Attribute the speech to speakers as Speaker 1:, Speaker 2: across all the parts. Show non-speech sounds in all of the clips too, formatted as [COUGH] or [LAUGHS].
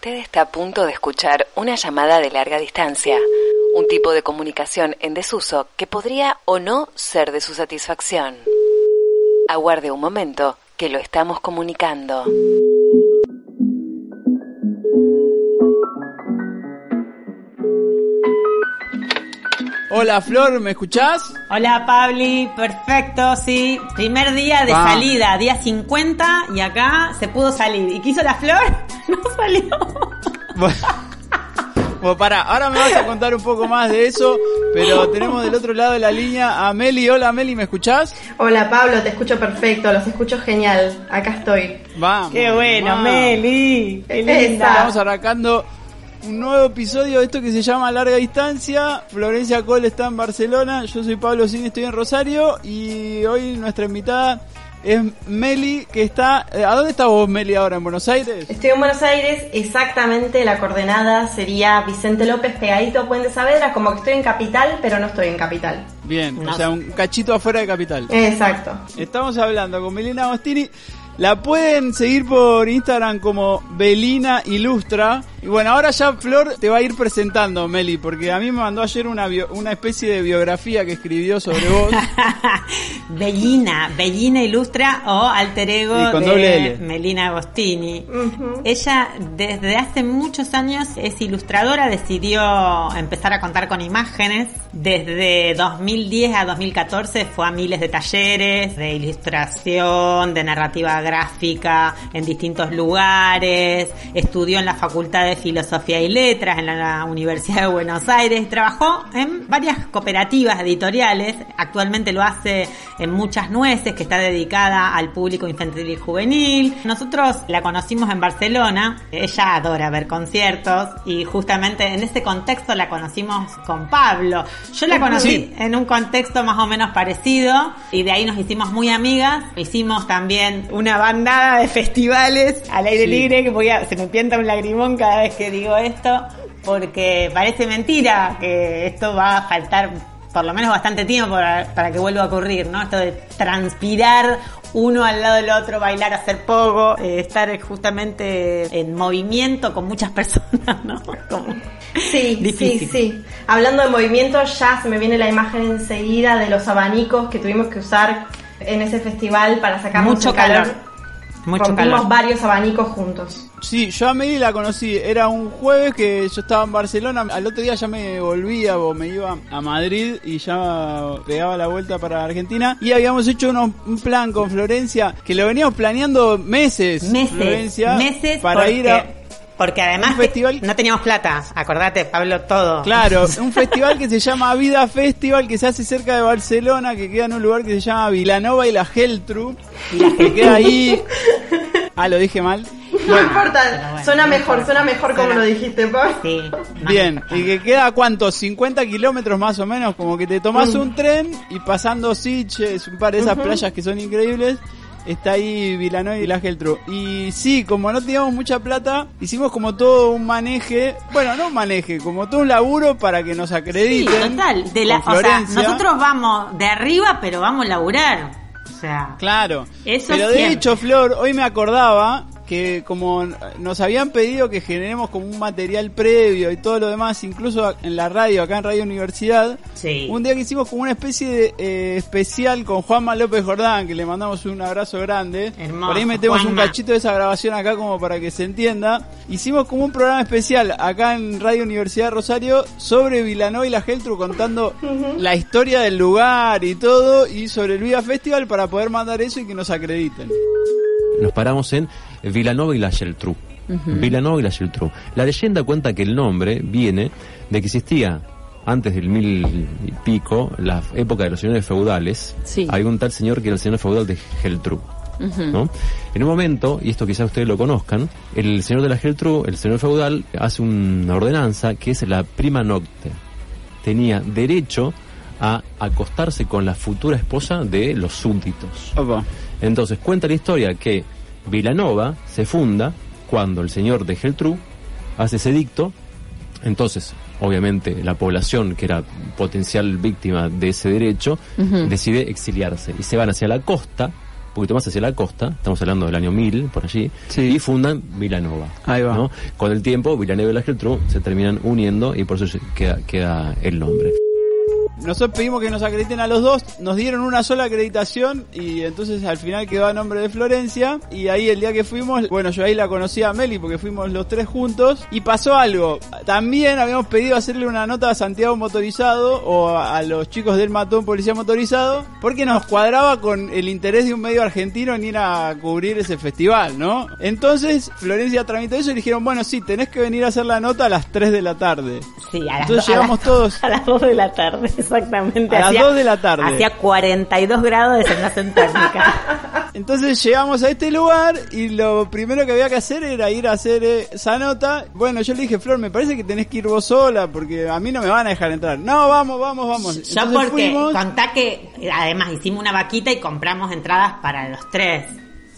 Speaker 1: Usted está a punto de escuchar una llamada de larga distancia, un tipo de comunicación en desuso que podría o no ser de su satisfacción. Aguarde un momento, que lo estamos comunicando.
Speaker 2: Hola Flor, ¿me escuchás?
Speaker 3: Hola Pabli, perfecto, sí. Primer día de salida, día 50 y acá se pudo salir. ¿Y qué hizo la flor? [LAUGHS] No salió.
Speaker 2: Bueno, bueno, pará, ahora me vas a contar un poco más de eso, pero tenemos del otro lado de la línea a Meli. Hola Meli, ¿me escuchás?
Speaker 4: Hola Pablo, te escucho perfecto, los escucho genial. Acá estoy.
Speaker 2: Vamos.
Speaker 3: Qué bueno,
Speaker 2: vamos.
Speaker 3: Meli. Qué linda.
Speaker 2: Estamos arrancando un nuevo episodio de esto que se llama Larga Distancia. Florencia Cole está en Barcelona, yo soy Pablo Cine, estoy en Rosario y hoy nuestra invitada es Meli, que está... eh, ¿A dónde estás vos, Meli, ahora? ¿En Buenos Aires?
Speaker 4: Estoy en Buenos Aires, exactamente la coordenada sería Vicente López pegadito a Puente Saavedra, como que estoy en Capital, pero no estoy en Capital.
Speaker 2: Bien,
Speaker 3: No.
Speaker 2: o sea, un cachito afuera de Capital.
Speaker 4: Exacto.
Speaker 2: Estamos hablando con Belina Agostini. La pueden seguir por Instagram como Belina Ilustra. Y bueno, ahora ya Flor te va a ir presentando, Meli, porque a mí me mandó ayer una, bio- una especie de biografía que escribió sobre vos. [LAUGHS]
Speaker 3: Bellina, Bellina Ilustra o alter ego de. Melina Agostini. Ella desde hace muchos años es ilustradora, decidió empezar a contar con imágenes. Desde 2010 a 2014 fue a miles de talleres de ilustración, de narrativa gráfica en distintos lugares, estudió en la Facultad de Filosofía y Letras en la Universidad de Buenos Aires, trabajó en varias cooperativas editoriales, actualmente lo hace en Muchas Nueces, que está dedicada al público infantil y juvenil. Nosotros la conocimos en Barcelona, ella adora ver conciertos y justamente en ese contexto la conocimos con Pablo. Yo la conocí
Speaker 2: Sí.
Speaker 3: en un contexto más o menos parecido y de ahí nos hicimos muy amigas. Hicimos también una bandada de festivales al aire
Speaker 2: Sí.
Speaker 3: libre que voy a, se me pienta un lagrimón cada vez que digo esto porque parece mentira que esto va a faltar por lo menos bastante tiempo para, para que vuelva a ocurrir, ¿no? Esto de transpirar uno al lado del otro, bailar, hacer poco, eh, estar justamente en movimiento con muchas [LAUGHS] personas, ¿no? Como
Speaker 4: Sí,
Speaker 3: difícil.
Speaker 4: sí, sí. Hablando de movimiento, ya se me viene la imagen enseguida de los abanicos que tuvimos que usar en ese festival para sacarnos
Speaker 3: Mucho
Speaker 4: el calor.
Speaker 3: calor. Mucho
Speaker 4: Rompimos
Speaker 3: calor.
Speaker 4: varios abanicos juntos.
Speaker 2: Sí, yo a Meli la conocí. Era un jueves que yo estaba en Barcelona. Al otro día ya me volvía o me iba a Madrid y ya pegaba la vuelta para Argentina. Y habíamos hecho uno- un plan con Florencia que lo veníamos planeando meses.
Speaker 3: meses,
Speaker 2: Florencia,
Speaker 3: meses
Speaker 2: para
Speaker 3: porque,
Speaker 2: ir a
Speaker 3: porque además
Speaker 2: un festival-
Speaker 3: no teníamos plata, acordate Pablo todo.
Speaker 2: Claro, [LAUGHS] un festival que se llama Vida Festival que se hace cerca de Barcelona, que queda en un lugar que se llama Vilanova y la Geltru, que queda ahí. Ah, lo dije mal.
Speaker 4: No importa,
Speaker 3: bueno,
Speaker 4: suena mejor, suena mejor como
Speaker 3: Suena-
Speaker 4: lo dijiste, Pablo.
Speaker 3: Sí,
Speaker 2: Bien, y que queda cuánto, 50 kilómetros más o menos, como que te tomás un tren y pasando Sitges, un par de esas playas que son increíbles, está ahí Vilanova y la Geltru. Y sí, como no teníamos mucha plata, hicimos como todo un maneje, bueno, no un maneje, como todo un laburo para que nos
Speaker 3: Sí,
Speaker 2: acrediten.
Speaker 3: total. De la, o sea, nosotros vamos de arriba, pero vamos a laburar. O sea,
Speaker 2: Claro.
Speaker 3: Eso
Speaker 2: Pero de hecho, Flor, hoy me acordaba que como nos habían pedido que generemos como un material previo y todo lo demás, incluso en la radio, acá en Radio Universidad,
Speaker 3: Sí.
Speaker 2: un día que hicimos como una especie de eh, especial con Juanma López Jordán, que le mandamos un abrazo grande.
Speaker 3: Hermoso,
Speaker 2: Por ahí metemos un cachito de esa grabación acá como para que se entienda. Hicimos como un programa especial acá en Radio Universidad de Rosario sobre Vilanova y la Geltru contando la historia del lugar y todo y sobre el Viva Festival para poder mandar eso y que nos acrediten.
Speaker 5: Nos paramos en Vilanova y la Geltrú. Vilanova y la Geltrú. La leyenda cuenta que el nombre viene de que existía antes del mil y pico, la época de los señores feudales,
Speaker 1: Sí.
Speaker 5: hay un tal señor que era el señor feudal de Geltrú. ¿no? En un momento, y esto quizás ustedes lo conozcan, el señor de la Geltrú, el señor feudal, hace una ordenanza que es la prima nocte. Tenía derecho a acostarse con la futura esposa de los súbditos.
Speaker 2: Opa.
Speaker 5: Entonces cuenta la historia que Vilanova se funda cuando el señor de Geltrú hace ese dicto. Entonces, obviamente, la población que era potencial víctima de ese derecho decide exiliarse y se van hacia la costa un poquito más hacia la costa, estamos hablando del año 1000, por allí,
Speaker 2: Sí.
Speaker 5: y fundan Vilanova.
Speaker 2: Ahí va.
Speaker 5: ¿no? Con el tiempo, Vilanova y la Geltrú se terminan uniendo y por eso queda el nombre.
Speaker 2: Nosotros pedimos que nos acrediten a los dos, nos dieron una sola acreditación y entonces al final quedó a nombre de Florencia y ahí el día que fuimos, bueno yo ahí la conocí a Meli porque fuimos los tres juntos y pasó algo. También habíamos pedido hacerle una nota a Santiago Motorizado o a, los chicos del Matón Policía Motorizado porque nos cuadraba con el interés de un medio argentino en ir a cubrir ese festival, ¿no? Entonces Florencia tramitó eso y dijeron, bueno sí, tenés que venir a hacer la nota a las 3 de la tarde.
Speaker 3: Sí, a las,
Speaker 2: Entonces
Speaker 3: a
Speaker 2: llegamos
Speaker 3: las-
Speaker 2: todos- [LAUGHS]
Speaker 3: a las 2 de la tarde, exactamente.
Speaker 2: A las 2 de la tarde.
Speaker 3: Hacía 42 grados de sensación térmica. [LAUGHS]
Speaker 2: Entonces llegamos a este lugar y lo primero que había que hacer era ir a hacer eh, esa nota. Bueno, yo le dije, Flor, me parece que tenés que ir vos sola porque a mí no me van a dejar entrar. No, vamos, vamos, vamos.
Speaker 3: Yo
Speaker 2: Entonces
Speaker 3: porque
Speaker 2: fuimos.
Speaker 3: contá que además hicimos una vaquita y compramos entradas para los tres.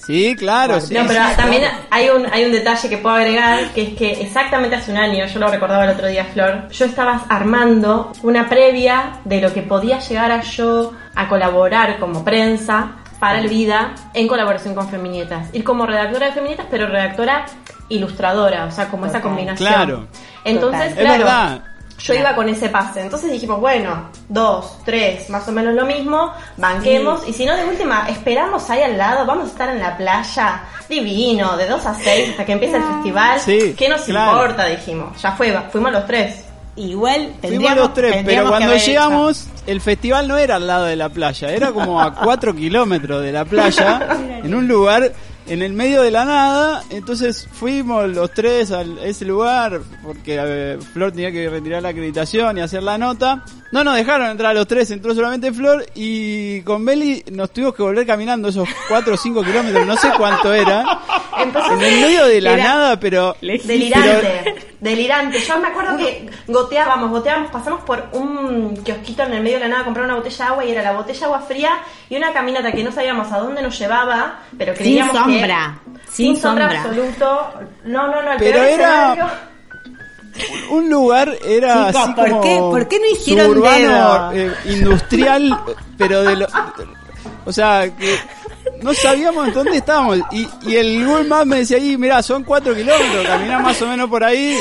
Speaker 2: Sí, claro. sí,
Speaker 4: No, pero
Speaker 2: sí,
Speaker 4: también
Speaker 2: claro.
Speaker 4: hay un, hay un detalle que puedo agregar, que es que exactamente hace un año, yo lo recordaba el otro día, Flor, yo estaba armando una previa de lo que podía llegar a yo a colaborar como prensa para el Vida en colaboración con Feminietas. Ir como redactora de Feminietas, pero redactora ilustradora, o sea, como esa combinación.
Speaker 2: Claro.
Speaker 4: Entonces,
Speaker 3: Total.
Speaker 2: Es
Speaker 4: claro,
Speaker 2: verdad.
Speaker 4: Yo iba con ese pase. Entonces dijimos, bueno, dos, tres, más o menos lo mismo, banquemos. Y si no, de última, esperamos ahí al lado, vamos a estar en la playa, divino, de 2 a 6 hasta que empiece el festival.
Speaker 2: Sí,
Speaker 4: ¿Qué nos
Speaker 2: claro.
Speaker 4: importa? Dijimos. Ya fue, fuimos los tres.
Speaker 3: Igual
Speaker 2: Fuimos los tres, pero cuando
Speaker 3: hecho-
Speaker 2: llegamos, el festival no era al lado de la playa, era como a [LAUGHS] 4 kilómetros de la playa, en un lugar en el medio de la nada. Entonces fuimos los tres a ese lugar, porque eh, Flor tenía que retirar la acreditación y hacer la nota. No nos dejaron entrar los tres, entró solamente Flor y con Beli nos tuvimos que volver caminando esos 4 o 5 kilómetros, no sé cuánto era,
Speaker 4: Entonces,
Speaker 2: en el medio de la nada, pero...
Speaker 4: Delirante, delirante. Yo me acuerdo que goteábamos, goteábamos, pasamos por un kiosquito en el medio de la nada a comprar una botella de agua y era la botella de agua fría y una caminata que no sabíamos a dónde nos llevaba, pero
Speaker 3: Sin
Speaker 4: creíamos que...
Speaker 3: sombra, sin
Speaker 4: sombra,
Speaker 3: sombra.
Speaker 4: absoluto. No, no, no, el
Speaker 2: Pero
Speaker 4: peor
Speaker 2: era-
Speaker 4: escenario-
Speaker 2: un lugar era
Speaker 3: Chicos,
Speaker 2: así
Speaker 3: ¿por
Speaker 2: como
Speaker 3: qué- por qué no hicieron dedo?
Speaker 2: eh, industrial pero de lo o sea que no sabíamos dónde estábamos. Y, y el Google Maps me decía ahí mira son cuatro kilómetros caminás más o menos por ahí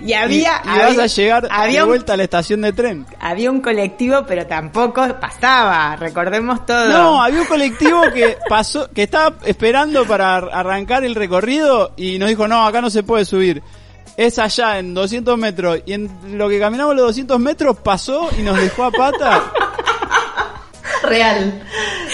Speaker 3: Y había,
Speaker 2: y, y vas a llegar
Speaker 3: había
Speaker 2: de
Speaker 3: un-
Speaker 2: vuelta a la estación de tren.
Speaker 3: Había un colectivo, pero tampoco pasaba, recordemos todo.
Speaker 2: no había un colectivo que pasó que estaba esperando para ar- arrancar el recorrido y nos dijo no acá no se puede subir. Es allá en 200 metros y en lo que caminamos los 200 metros pasó y nos dejó a pata [LAUGHS]
Speaker 4: Real,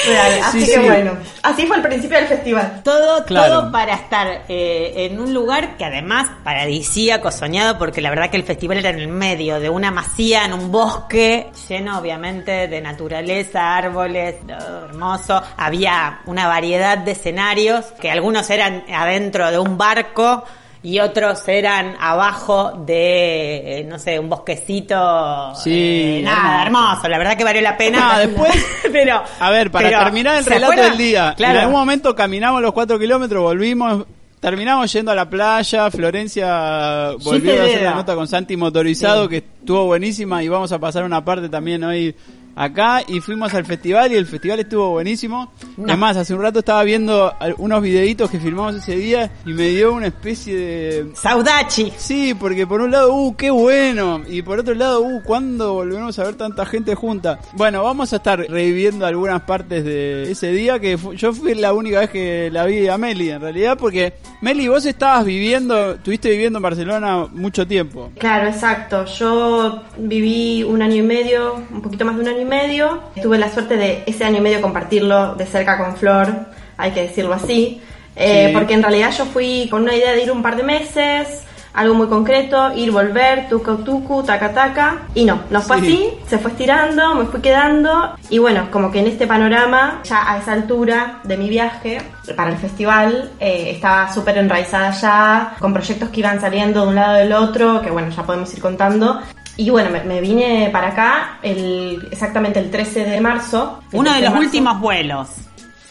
Speaker 4: real. Así
Speaker 2: Sí,
Speaker 4: que
Speaker 2: sí.
Speaker 4: bueno, así fue el principio del festival.
Speaker 3: Todo,
Speaker 2: Claro.
Speaker 3: todo para estar eh, en un lugar que además paradisíaco, soñado, porque la verdad que el festival era en el medio de una masía, en un bosque, lleno obviamente de naturaleza, árboles, todo hermoso. Había una variedad de escenarios, que algunos eran adentro de un barco, y otros eran abajo de, eh, no sé, un bosquecito.
Speaker 2: Sí,
Speaker 3: eh, nada, hermoso. La verdad que valió la pena. [LAUGHS]
Speaker 2: Nada, después- [LAUGHS]
Speaker 3: pero,
Speaker 2: A ver, para
Speaker 3: pero,
Speaker 2: terminar el
Speaker 3: ¿se
Speaker 2: relato del día,
Speaker 3: Claro.
Speaker 2: en algún momento caminamos los cuatro kilómetros, volvimos, terminamos yendo a la playa, Florencia volvió a hacer la nota con Santi motorizado, que estuvo buenísima y vamos a pasar una parte también hoy acá y fuimos al festival y el festival estuvo buenísimo.
Speaker 3: No.
Speaker 2: Además, hace un rato estaba viendo unos videitos que filmamos ese día y me dio una especie de...
Speaker 3: Saudachi.
Speaker 2: Sí, porque por un lado, uh, qué bueno. Y por otro lado, uh, ¿cuándo volvemos a ver tanta gente junta? Bueno, vamos a estar reviviendo algunas partes de ese día que fu- yo fui la única vez que la vi a Meli, en realidad, porque Meli, vos estabas viviendo, estuviste viviendo en Barcelona mucho tiempo.
Speaker 4: Claro, exacto. Yo viví un año y medio, un poquito más de un año y medio. Tuve la suerte de ese año y medio compartirlo de cerca con Flor, hay que decirlo así. Eh,
Speaker 2: Sí.
Speaker 4: Porque en realidad yo fui con una idea de ir un par de meses, algo muy concreto, ir, volver, tucu, tucu, taca, taca. Y no, no fue
Speaker 2: Sí.
Speaker 4: así, se fue estirando, me fui quedando. Y bueno, como que en este panorama, ya a esa altura de mi viaje para el festival, eh, estaba súper enraizada ya, con proyectos que iban saliendo de un lado del otro, que bueno, ya podemos ir contando. Y bueno, me, me vine para acá el, exactamente el 13 de marzo.
Speaker 3: Uno de
Speaker 4: 13
Speaker 3: los
Speaker 4: marzo.
Speaker 3: últimos vuelos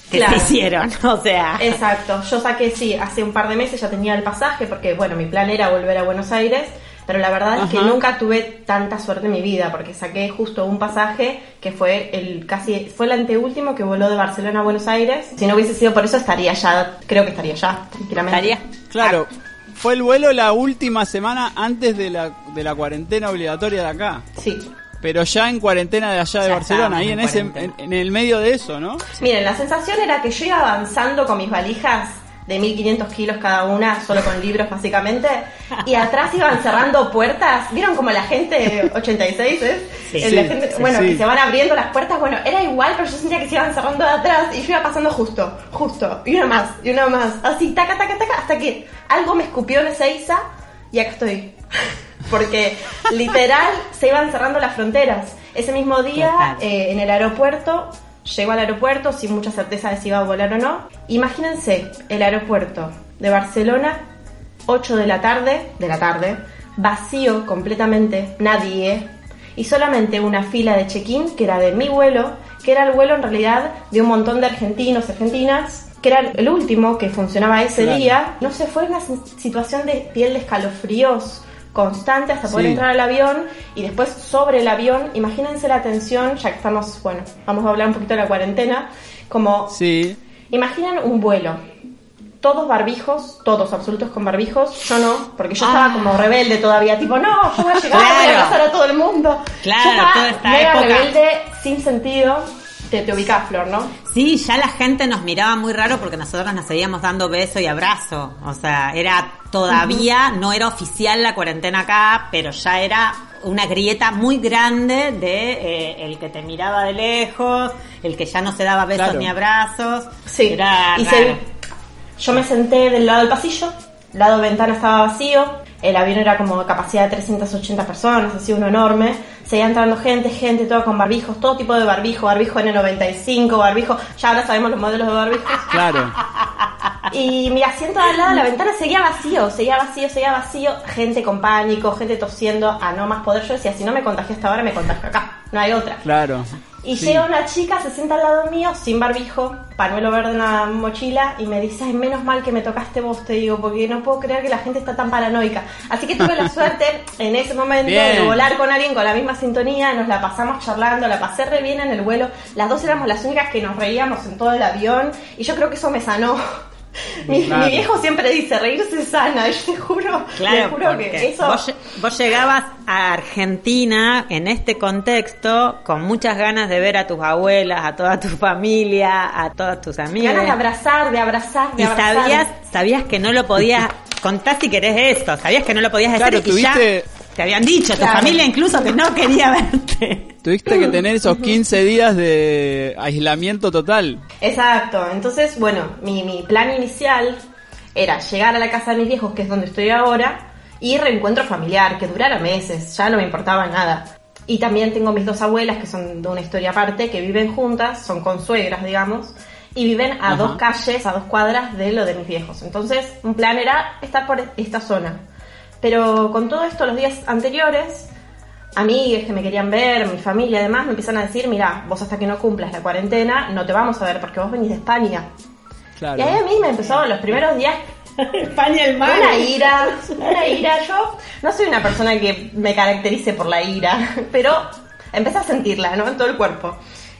Speaker 3: que
Speaker 4: Claro.
Speaker 3: se hicieron, [LAUGHS] o sea.
Speaker 4: Exacto, yo saqué, sí, hace un par de meses ya tenía el pasaje porque, bueno, mi plan era volver a Buenos Aires. pero la verdad es que nunca tuve tanta suerte en mi vida porque saqué justo un pasaje que fue el casi fue el anteúltimo que voló de Barcelona a Buenos Aires. Si no hubiese sido por eso estaría ya, creo que estaría ya, tranquilamente.
Speaker 3: Estaría.
Speaker 2: Claro, fue el vuelo la última semana antes de la, de la cuarentena obligatoria de acá.
Speaker 4: Sí.
Speaker 2: Pero ya en cuarentena de allá de
Speaker 3: Ya
Speaker 2: Barcelona, ahí
Speaker 3: en
Speaker 2: en, ese, en, en el medio de eso, ¿no?
Speaker 4: Miren, la sensación era que yo iba avanzando con mis valijas de 1500 kilos cada una, solo con libros básicamente, y atrás iban cerrando puertas. ¿Vieron como la gente 86 es?
Speaker 3: Sí.
Speaker 4: El la
Speaker 2: Sí,
Speaker 4: gente-
Speaker 2: sí,
Speaker 4: bueno,
Speaker 2: sí.
Speaker 4: que se van abriendo las puertas. Bueno, era igual, pero yo sentía que se iban cerrando de atrás y yo iba pasando justo, justo, y una más, y una más, así, taca, taca, taca, hasta que algo me escupió en Ezeiza y acá estoy. [LAUGHS] Porque literal se iban cerrando las fronteras. Ese mismo día, eh, en el aeropuerto, llego al aeropuerto sin mucha certeza de si iba a volar o no. Imagínense el aeropuerto de Barcelona, 8 de la tarde, de la tarde, vacío completamente, nadie, y solamente una fila de check-in que era de mi vuelo, que era el vuelo en realidad de un montón de argentinos, argentinas, que era el último que funcionaba ese
Speaker 2: Claro.
Speaker 4: día. No sé, fue una situación de piel de escalofríos constante hasta poder
Speaker 2: Sí.
Speaker 4: entrar al avión y después sobre el avión, imagínense la tensión, ya que estamos, bueno, vamos a hablar un poquito de la cuarentena, como
Speaker 2: Sí.
Speaker 4: Imaginen un vuelo. Todos barbijos, todos absolutos con barbijos. Yo no, porque yo estaba
Speaker 3: Ah.
Speaker 4: como rebelde todavía. Tipo, no, yo voy a llegar, voy a abrazar a todo el mundo.
Speaker 3: Claro,
Speaker 4: yo estaba
Speaker 3: toda esta
Speaker 4: mega
Speaker 3: época.
Speaker 4: rebelde, sin sentido. Te, te ubicás, Flor, ¿no?
Speaker 3: Sí, ya la gente nos miraba muy raro porque nosotros nos seguíamos dando beso y abrazo. O sea, era todavía, no era oficial la cuarentena acá, pero ya era una grieta muy grande de eh, el que te miraba de lejos, el que ya no se daba besos
Speaker 2: Claro.
Speaker 3: ni abrazos.
Speaker 4: Sí.
Speaker 3: Era
Speaker 4: y
Speaker 3: raro.
Speaker 4: se- yo me senté del lado del pasillo, el lado de ventana estaba vacío, el avión era como de capacidad de 380 personas, así uno enorme, seguía entrando gente, gente, todo con barbijos, todo tipo de barbijo, barbijo N95, barbijo, ya ahora sabemos los modelos de barbijos. [LAUGHS]
Speaker 2: Claro.
Speaker 4: Y mi asiento al lado de la ventana seguía vacío, seguía vacío, seguía vacío, gente con pánico, gente tosiendo a no más poder. Yo decía, si no me contagié hasta ahora, me contagio acá, no hay otra.
Speaker 2: Claro.
Speaker 4: Y
Speaker 2: Sí.
Speaker 4: llega una chica, se sienta al lado mío, sin barbijo, panuelo verde en la mochila, y me dice, ay, menos mal que me tocaste vos, te digo, porque no puedo creer que la gente está tan paranoica. Así que tuve la [LAUGHS] suerte en ese momento de volar con alguien con la misma sintonía, nos la pasamos charlando, la pasé re bien en el vuelo, las dos éramos las únicas que nos reíamos en todo el avión, y yo creo que eso me sanó. Mi,
Speaker 2: Claro.
Speaker 4: mi viejo siempre dice, reírse sana, [LAUGHS] y yo te juro, te juro que eso...
Speaker 3: vos, vos llegabas a Argentina en este contexto con muchas ganas de ver a tus abuelas, a toda tu familia, a todas tus amigas.
Speaker 4: Ganas de abrazar, de abrazar, de
Speaker 3: Y
Speaker 4: abrazar.
Speaker 3: sabías, sabías que no lo podías, contá si querés esto, sabías que no lo podías decir
Speaker 2: Claro,
Speaker 3: y ya te habían dicho, tu
Speaker 4: Claro.
Speaker 3: familia incluso que no quería [LAUGHS] verte.
Speaker 2: Tuviste que tener esos 15 días de aislamiento total.
Speaker 4: Exacto, entonces, bueno, mi, mi plan inicial era llegar a la casa de mis viejos, que es donde estoy ahora, y reencuentro familiar, que durara meses, ya no me importaba nada. Y también tengo mis dos abuelas, que son de una historia aparte, que viven juntas, son consuegras, digamos, y viven a
Speaker 2: Ajá.
Speaker 4: dos calles, a dos cuadras de lo de mis viejos. Entonces, un plan era estar por esta zona. Pero con todo esto, los días anteriores, amigas que me querían ver, mi familia además, me empiezan a decir, mira, vos hasta que no cumplas la cuarentena, no te vamos a ver porque vos venís de España.
Speaker 2: Claro.
Speaker 4: Y ahí a mí me empezó los primeros días [LAUGHS]
Speaker 3: España el
Speaker 4: una ira, una ira. Yo no soy una persona que me caracterice por la ira, [LAUGHS] pero empecé a sentirla, ¿no? En todo el cuerpo.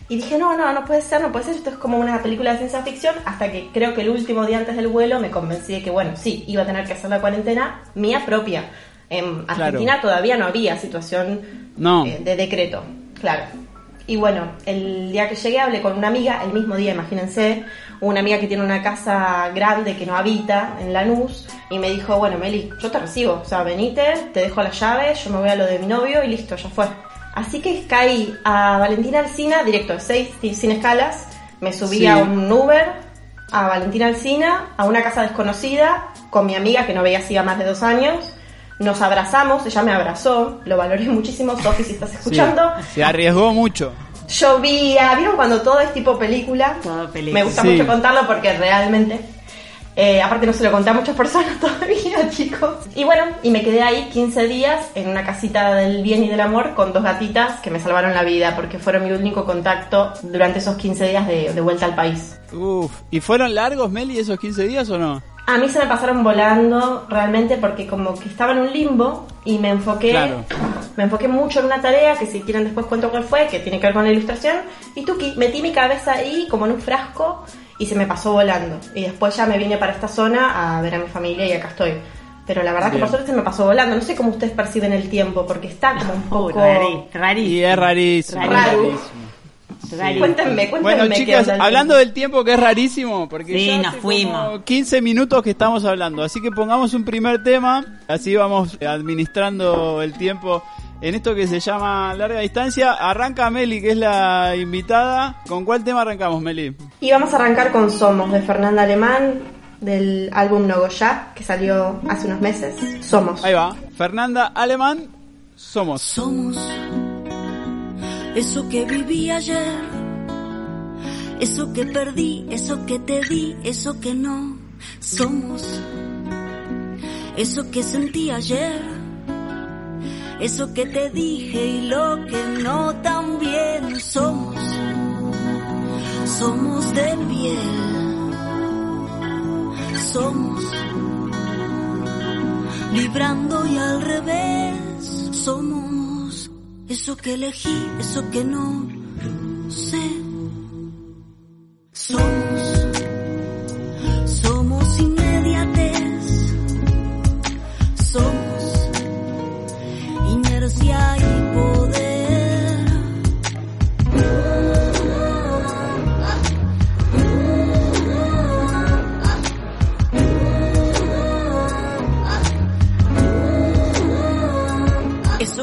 Speaker 4: Y dije, no, no, no puede ser, no puede ser, esto es como una película de ciencia ficción, hasta que creo que el último día antes del vuelo me convencí de que, bueno, sí, iba a tener que hacer la cuarentena mía propia. En
Speaker 2: Claro.
Speaker 4: Argentina todavía no había situación
Speaker 2: No.
Speaker 4: eh, de decreto, claro. Y bueno, el día que llegué hablé con una amiga, el mismo día, imagínense, una amiga que tiene una casa grande que no habita en Lanús, y me dijo, bueno, Meli, yo te recibo, o sea, venite, te dejo la llave, yo me voy a lo de mi novio y listo, ya fue. Así que caí a Valentina Alcina, directo de 6, sin escalas, me subí
Speaker 2: Sí.
Speaker 4: a un Uber, a Valentina Alcina, a una casa desconocida, con mi amiga que no veía hacía más de dos años, nos abrazamos, ella me abrazó, lo valoré [LAUGHS] muchísimo, Sofi, si estás
Speaker 2: Sí,
Speaker 4: escuchando.
Speaker 2: se arriesgó mucho.
Speaker 4: Llovía, ¿vieron cuando todo es tipo película?
Speaker 3: Todo película.
Speaker 4: Me gusta
Speaker 2: Sí.
Speaker 4: mucho contarlo porque realmente, eh, aparte no se lo conté a muchas personas [LAUGHS] todavía, chicos. Y bueno, y me quedé ahí 15 días en una casita del bien y del amor con dos gatitas que me salvaron la vida porque fueron mi único contacto durante esos 15 días de, de vuelta al país.
Speaker 2: Uf. ¿Y fueron largos, Meli, esos 15 días o no?
Speaker 4: A mí se me pasaron volando realmente porque como que estaba en un limbo y me enfoqué
Speaker 2: Claro.
Speaker 4: me enfoqué mucho en una tarea que si quieren después cuento cuál fue, que tiene que ver con la ilustración y tuki, metí mi cabeza ahí como en un frasco y se me pasó volando. Y después ya me vine para esta zona a ver a mi familia y acá estoy. Pero la verdad que por suerte se me pasó volando. No sé cómo ustedes perciben el tiempo porque está como un poco...
Speaker 3: rari- rarísimo.
Speaker 2: Y es rarísimo. Rarísimo.
Speaker 4: Cuéntenme, cuéntenme.
Speaker 2: Bueno, chicas, hablando del tiempo que es rarísimo, porque
Speaker 3: Sí,
Speaker 2: ya
Speaker 3: nos
Speaker 2: hace
Speaker 3: fuimos.
Speaker 2: como 15 minutos que estamos hablando, así que pongamos un primer tema, así vamos administrando el tiempo en esto que se llama larga distancia. Arranca Meli, que es la invitada. ¿Con cuál tema arrancamos, Meli?
Speaker 4: Y vamos a arrancar con Somos de Fernanda Alemán del álbum Nogoyá que salió hace unos meses. Somos.
Speaker 2: Ahí va. Fernanda Alemán, somos.
Speaker 6: Somos eso que viví ayer, eso que perdí, eso que te di, eso que no. Somos eso que sentí ayer, eso que te dije y lo que no también. Somos, somos de piel, somos vibrando y al revés. Somos eso que elegí, eso que no sé. Somos,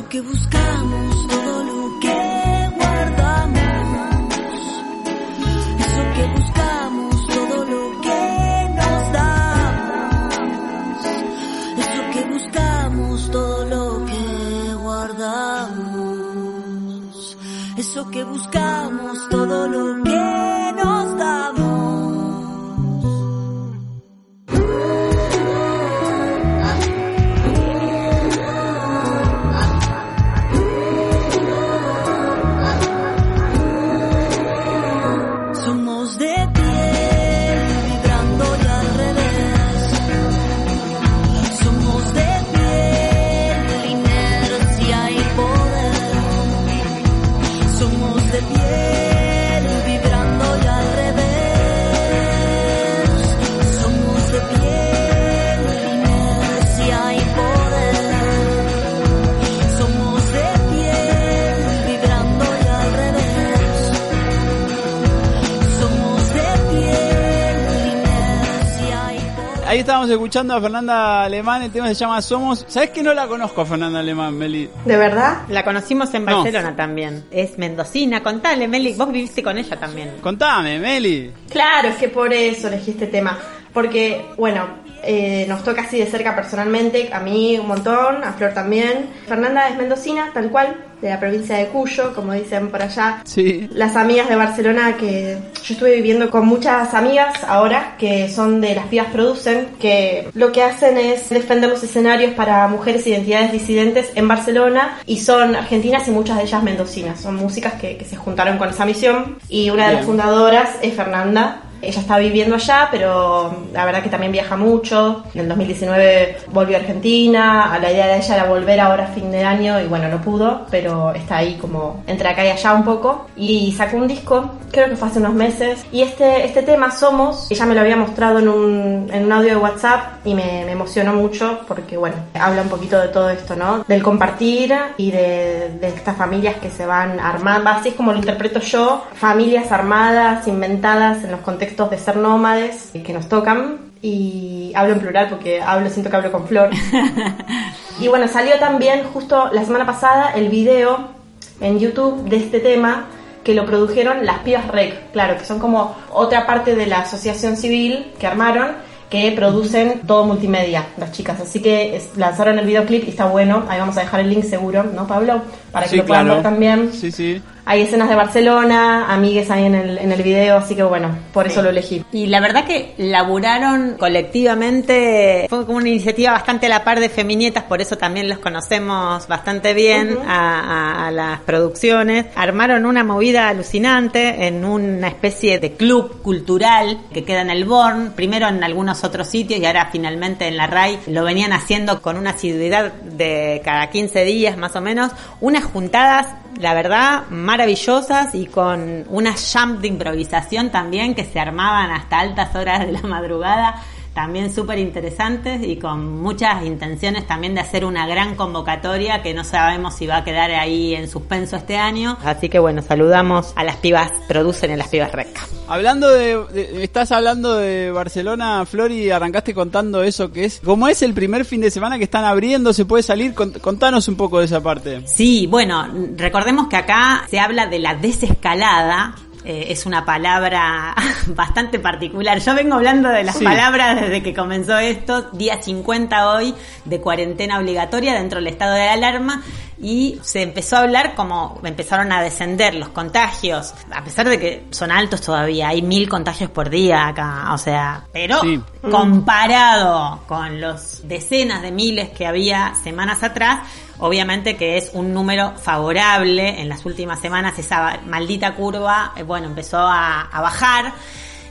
Speaker 6: Eso que buscamos, todo lo que guardamos. Eso que buscamos, todo lo que nos damos. Eso que buscamos, todo lo que guardamos. Eso que buscamos, todo lo que nos damos.
Speaker 2: Estábamos escuchando a Fernanda Alemán, el tema se llama Somos. ¿Sabes que no la conozco a Fernanda Alemán, Meli?
Speaker 4: ¿De verdad?
Speaker 3: La conocimos en
Speaker 2: No.
Speaker 3: Barcelona también. Es mendocina. Contale, Meli, vos viviste con ella también.
Speaker 2: Contame, Meli.
Speaker 4: Claro, es que por eso elegí este tema. Porque, bueno, eh, nos toca así de cerca personalmente, a mí un montón, a Flor también. Fernanda es mendocina, tal cual, de la provincia de Cuyo, como dicen por allá.
Speaker 2: Sí.
Speaker 4: Las amigas de Barcelona que yo estuve viviendo con muchas amigas ahora que son de las pibas producen, que lo que hacen es defender los escenarios para mujeres e identidades disidentes en Barcelona y son argentinas y muchas de ellas mendocinas. Son músicas que, que se juntaron con esa misión y una de las fundadoras es Fernanda. Ella está viviendo allá, pero la verdad que también viaja mucho. En el 2019 volvió a Argentina. A la idea de ella era volver ahora a fin de año y bueno, no pudo, pero está ahí como entre acá y allá un poco. Y sacó un disco, creo que fue hace unos meses. Y este, este tema, Somos, ella me lo había mostrado en un, en un audio de WhatsApp y me, me emocionó mucho porque bueno, habla un poquito de todo esto, ¿no? Del compartir y de, de estas familias que se van armando, así es como lo interpreto yo, familias armadas, inventadas en los contextos de ser nómades que nos tocan. Y hablo en plural porque hablo, siento que hablo con Flor. [LAUGHS] Y bueno, salió también justo la semana pasada el video en YouTube de este tema que lo produjeron las pibas REC, claro, que son como otra parte de la asociación civil que armaron que producen todo multimedia, las chicas. Así que lanzaron el videoclip y está bueno. Ahí vamos a dejar el link seguro, ¿no, Pablo? Para que
Speaker 2: Sí,
Speaker 4: lo puedan
Speaker 2: claro.
Speaker 4: ver también.
Speaker 2: Sí, sí.
Speaker 4: Hay escenas de Barcelona, amigues ahí en el, en el video, así que bueno, por eso lo elegí.
Speaker 3: Y la verdad que laburaron colectivamente, fue como una iniciativa bastante a la par de Feminietas, por eso también los conocemos bastante bien a, a- a las producciones. Armaron una movida alucinante en una especie de club cultural que queda en el Born, primero en algunos otros sitios y ahora finalmente en la RAI. Lo venían haciendo con una asiduidad de cada 15 días más o menos, unas juntadas la verdad, maravillosas y con unas jump de improvisación también que se armaban hasta altas horas de la madrugada, también súper interesantes y con muchas intenciones también de hacer una gran convocatoria que no sabemos si va a quedar ahí en suspenso este año. Así que bueno, saludamos a las pibas, producen en las pibas Reca.
Speaker 2: Hablando de, de- estás hablando de Barcelona, Flor, y arrancaste contando eso que es, como es el primer fin de semana que están abriendo, se puede salir, Cont- contanos un poco de esa parte.
Speaker 3: Sí, bueno, recordemos que acá se habla de la desescalada. Eh, es una palabra [LAUGHS] bastante particular. Yo vengo hablando de las
Speaker 2: Sí.
Speaker 3: palabras desde que comenzó esto, día 50 hoy de cuarentena obligatoria dentro del estado de alarma y se empezó a hablar como empezaron a descender los contagios, a pesar de que son altos todavía, hay mil contagios por día acá, o sea, pero
Speaker 2: Sí.
Speaker 3: comparado con los decenas de miles que había semanas atrás, obviamente que es un número favorable. En las últimas semanas esa maldita curva, eh, bueno, empezó a, a bajar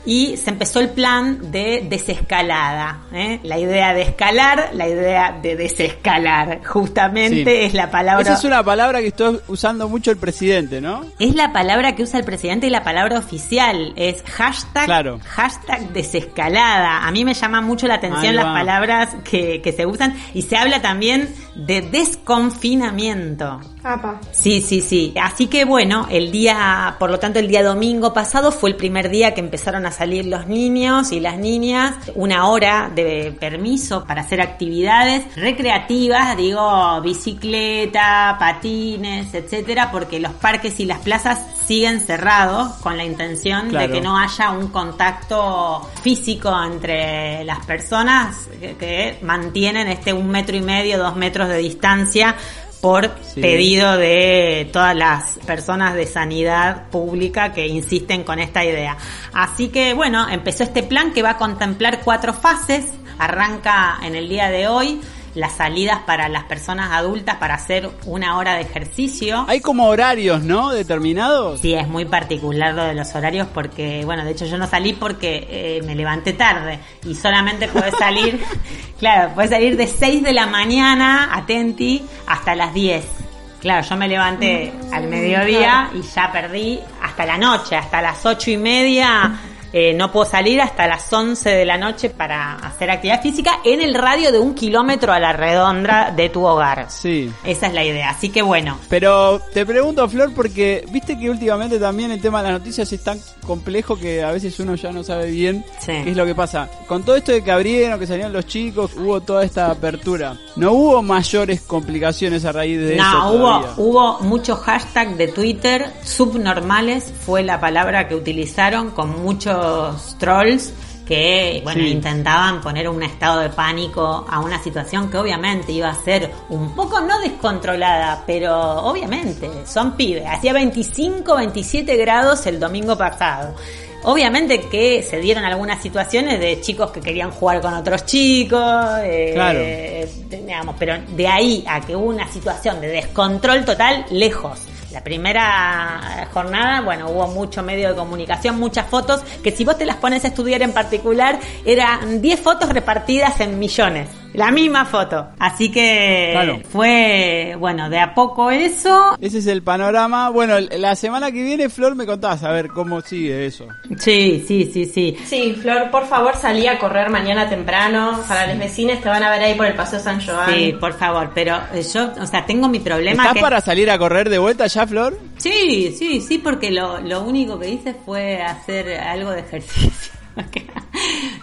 Speaker 3: y se empezó el plan de desescalada. ¿eh? La idea de escalar, la idea de desescalar. Justamente
Speaker 2: Sí.
Speaker 3: es la palabra...
Speaker 2: Esa es una palabra que está usando mucho el presidente, ¿no?
Speaker 3: Es la palabra que usa el presidente y la palabra oficial. Es hashtag,
Speaker 2: Claro.
Speaker 3: hashtag desescalada. A mí me llama mucho la atención las palabras que, que se usan y se habla también de desconfinamiento.
Speaker 4: Apa.
Speaker 3: Sí, sí, sí. Así que bueno, el día, por lo tanto, el día domingo pasado fue el primer día que empezaron a salir los niños y las niñas. Una hora de permiso para hacer actividades recreativas, digo, bicicleta, patines, etcétera, porque los parques y las plazas siguen cerrados con la intención
Speaker 2: Claro.
Speaker 3: de que no haya un contacto físico entre las personas que, que mantienen este un metro y medio, dos metros de distancia por
Speaker 2: Sí.
Speaker 3: pedido de todas las personas de sanidad pública que insisten con esta idea. Así que bueno, empezó este plan que va a contemplar cuatro fases. Arranca en el día de hoy las salidas para las personas adultas para hacer una hora de ejercicio.
Speaker 2: Hay como horarios, ¿no? Determinados.
Speaker 3: Sí, es muy particular lo de los horarios porque, bueno, de hecho yo no salí porque eh, me levanté tarde y solamente puedes [LAUGHS] salir, claro, puedes salir de 6 de la mañana, atenti, hasta las 10. Claro, yo me levanté al mediodía y ya perdí hasta la noche, hasta las ocho y media. Eh, no puedo salir hasta las 11 de la noche para hacer actividad física en el radio de un kilómetro a la redonda de tu hogar.
Speaker 2: Sí.
Speaker 3: Esa es la idea. Así que bueno,
Speaker 2: Pero te pregunto, Flor, porque viste que últimamente también el tema de las noticias es tan complejo que a veces uno ya no sabe bien
Speaker 3: Sí.
Speaker 2: qué es lo que pasa. Con todo esto de que abrieron, que salieron los chicos, hubo toda esta apertura. No hubo mayores complicaciones a raíz de eso.
Speaker 3: No, hubo, hubo muchos hashtags de Twitter, subnormales fue la palabra que utilizaron con trolls que bueno
Speaker 2: Sí.
Speaker 3: intentaban poner un estado de pánico a una situación que obviamente iba a ser un poco no descontrolada, pero obviamente son pibes. Hacía 25, 27 grados el domingo pasado. Obviamente que se dieron algunas situaciones de chicos que querían jugar con otros chicos, eh,
Speaker 2: Claro.
Speaker 3: eh, digamos, pero de ahí a que hubo una situación de descontrol total, lejos. La primera jornada, bueno, hubo mucho medio de comunicación, muchas fotos, que si vos te las pones a estudiar en particular, eran 10 fotos repartidas en millones. La misma foto. Así que
Speaker 2: Claro.
Speaker 3: fue, bueno, de a poco eso.
Speaker 2: Ese es el panorama. Bueno, la semana que viene, Flor, me contás a ver cómo sigue eso.
Speaker 3: Sí, sí, sí, sí.
Speaker 4: Sí, Flor, por favor salí a correr mañana temprano. Para los vecinos te van a ver ahí por el Paseo San Joan.
Speaker 3: Sí, por favor, pero eh, yo, o sea, tengo mi problema
Speaker 2: ¿Estás
Speaker 3: que...
Speaker 2: para salir a correr de vuelta ya, Flor?
Speaker 3: Sí, sí, sí, porque lo, lo único que hice fue hacer algo de ejercicio. [LAUGHS]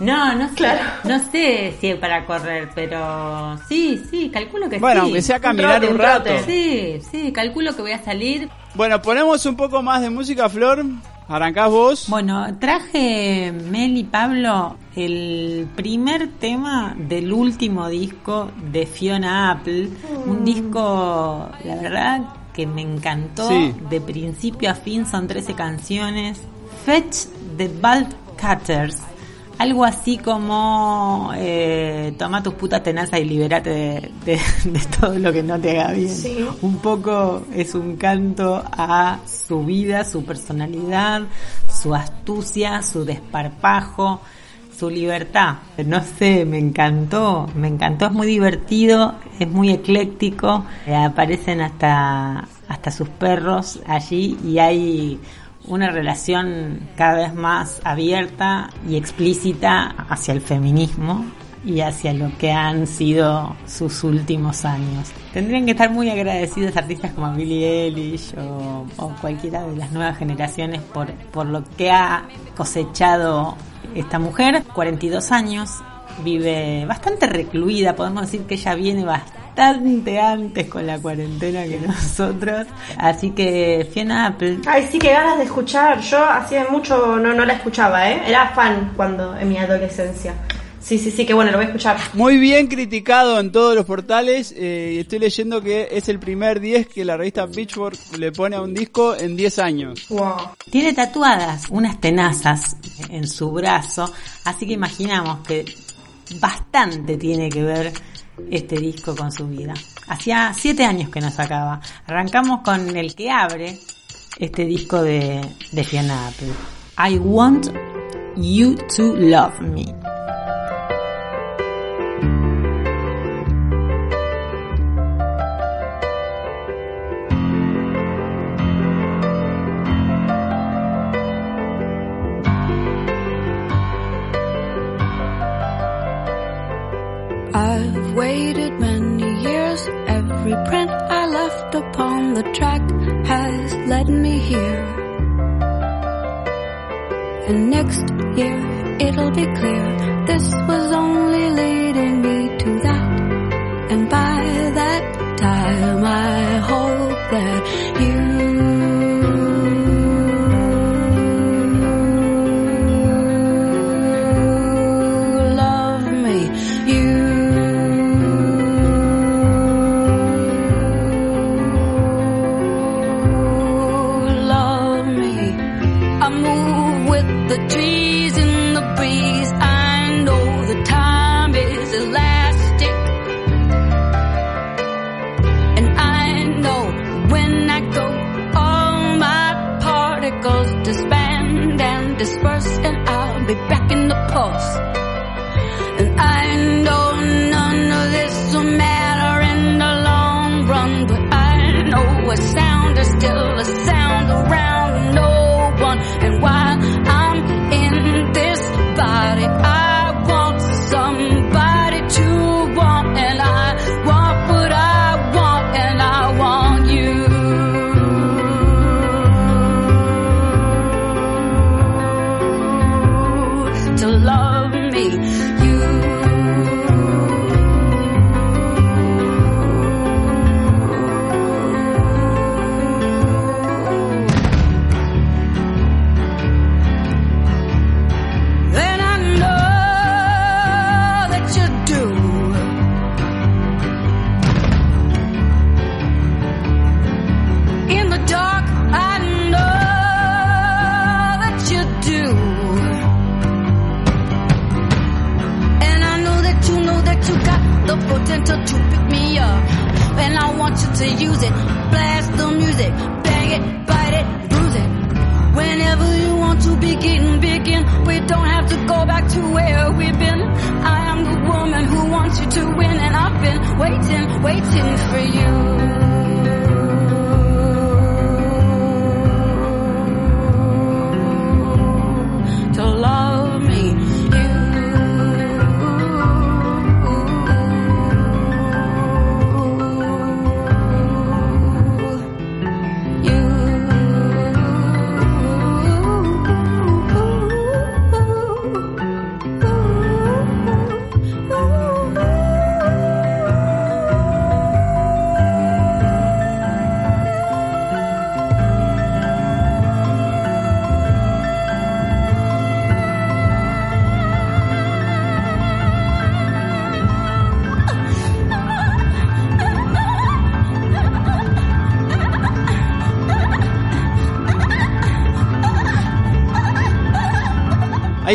Speaker 3: No, no sé,
Speaker 4: Claro.
Speaker 3: no sé si es para correr, pero sí, sí, calculo que
Speaker 2: Bueno,
Speaker 3: sí.
Speaker 2: aunque sea
Speaker 4: Un
Speaker 2: caminar
Speaker 4: trote,
Speaker 2: un
Speaker 4: un
Speaker 2: rato.
Speaker 3: Sí, sí, calculo que voy a salir.
Speaker 2: Bueno, ponemos un poco más de música, Flor. Arrancás vos.
Speaker 3: Bueno, traje Mel y Pablo el primer tema del último disco de Fiona Apple, un disco, la verdad, que me encantó
Speaker 2: Sí.
Speaker 3: de principio a fin, son 13 canciones. Fetch the Bald Cutters. Algo así como eh, toma tus putas tenazas y liberate de, de- [LAUGHS] de todo lo que no te haga bien.
Speaker 4: Sí.
Speaker 3: Un poco es un canto a su vida, su personalidad, su astucia, su desparpajo, su libertad. No sé, me encantó, me encantó, es muy divertido, es muy ecléctico, eh, aparecen hasta, hasta sus perros allí y hay una relación cada vez más abierta y explícita hacia el feminismo y hacia lo que han sido sus últimos años. Tendrían que estar muy agradecidos artistas como Billie Eilish o, o cualquiera de las nuevas generaciones por, por lo que ha cosechado esta mujer. 42 años, vive bastante recluida, podemos decir que ella viene bastante antes con la cuarentena que nosotros. Así que Fiona Apple
Speaker 4: Ay, sí, que ganas de escuchar. Yo hacía mucho no, no la escuchaba, ¿eh? Era fan cuando en mi adolescencia. Sí, sí, sí, que bueno, lo voy a escuchar.
Speaker 2: Muy bien criticado en todos los portales. eh, y estoy leyendo que es el primer 10 que la revista Pitchfork le pone a un disco en 10 años.
Speaker 4: Wow.
Speaker 3: Tiene tatuadas unas tenazas en su brazo, así que imaginamos que bastante tiene que ver este disco con su vida. Hacía siete años que nos sacaba. Arrancamos con el que abre este disco de, de Fiona Apple. I want you to love me.
Speaker 7: Print I left upon the track has led me here. And next year it'll be clear this was only leading me to that. And by that time I hope that you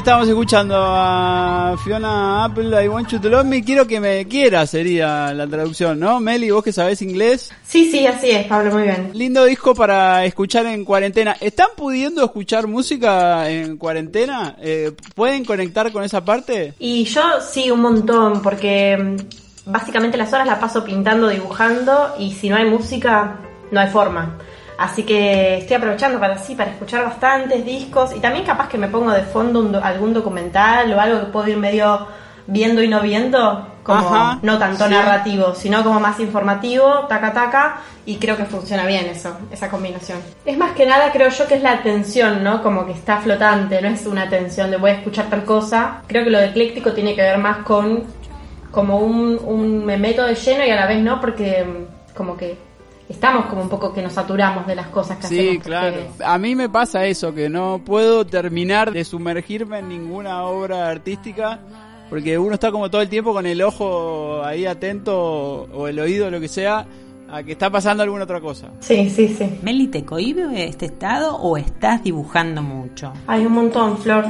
Speaker 2: estábamos escuchando a Fiona Apple, I Want You to Love Me. Quiero que me quiera, sería la traducción, ¿no? Meli, vos que sabés inglés.
Speaker 4: Sí, sí, así es, Pablo, muy bien.
Speaker 2: Lindo disco para escuchar en cuarentena. ¿Están pudiendo escuchar música en cuarentena? Eh, ¿Pueden conectar con esa parte?
Speaker 4: Y yo sí, un montón, porque mm, básicamente las horas las paso pintando, dibujando, y si no hay música, no hay forma. Así que estoy aprovechando para sí, para escuchar bastantes discos y también capaz que me pongo de fondo un algún documental o algo que puedo ir medio viendo y no viendo, como
Speaker 2: Ajá,
Speaker 4: no tanto
Speaker 2: sí.
Speaker 4: narrativo, sino como más informativo, taca taca, y creo que funciona bien eso, esa combinación. Es más que nada creo yo que es la atención, ¿no? Como que está flotante, no es una atención de voy a escuchar tal cosa. Creo que lo de ecléctico tiene que ver más con como un, un me meto de lleno y a la vez no, porque mm, como que estamos como un poco que nos saturamos de las cosas que
Speaker 2: Sí,
Speaker 4: hacemos.
Speaker 2: claro.
Speaker 4: porque-
Speaker 2: A mí me pasa eso, que no puedo terminar de sumergirme en ninguna obra artística, porque uno está como todo el tiempo con el ojo ahí atento o el oído, lo que sea, a que está pasando alguna otra cosa.
Speaker 4: Sí, sí, sí.
Speaker 3: ¿Meli te cohibe este estado o estás dibujando mucho?
Speaker 4: Hay un montón, Flor.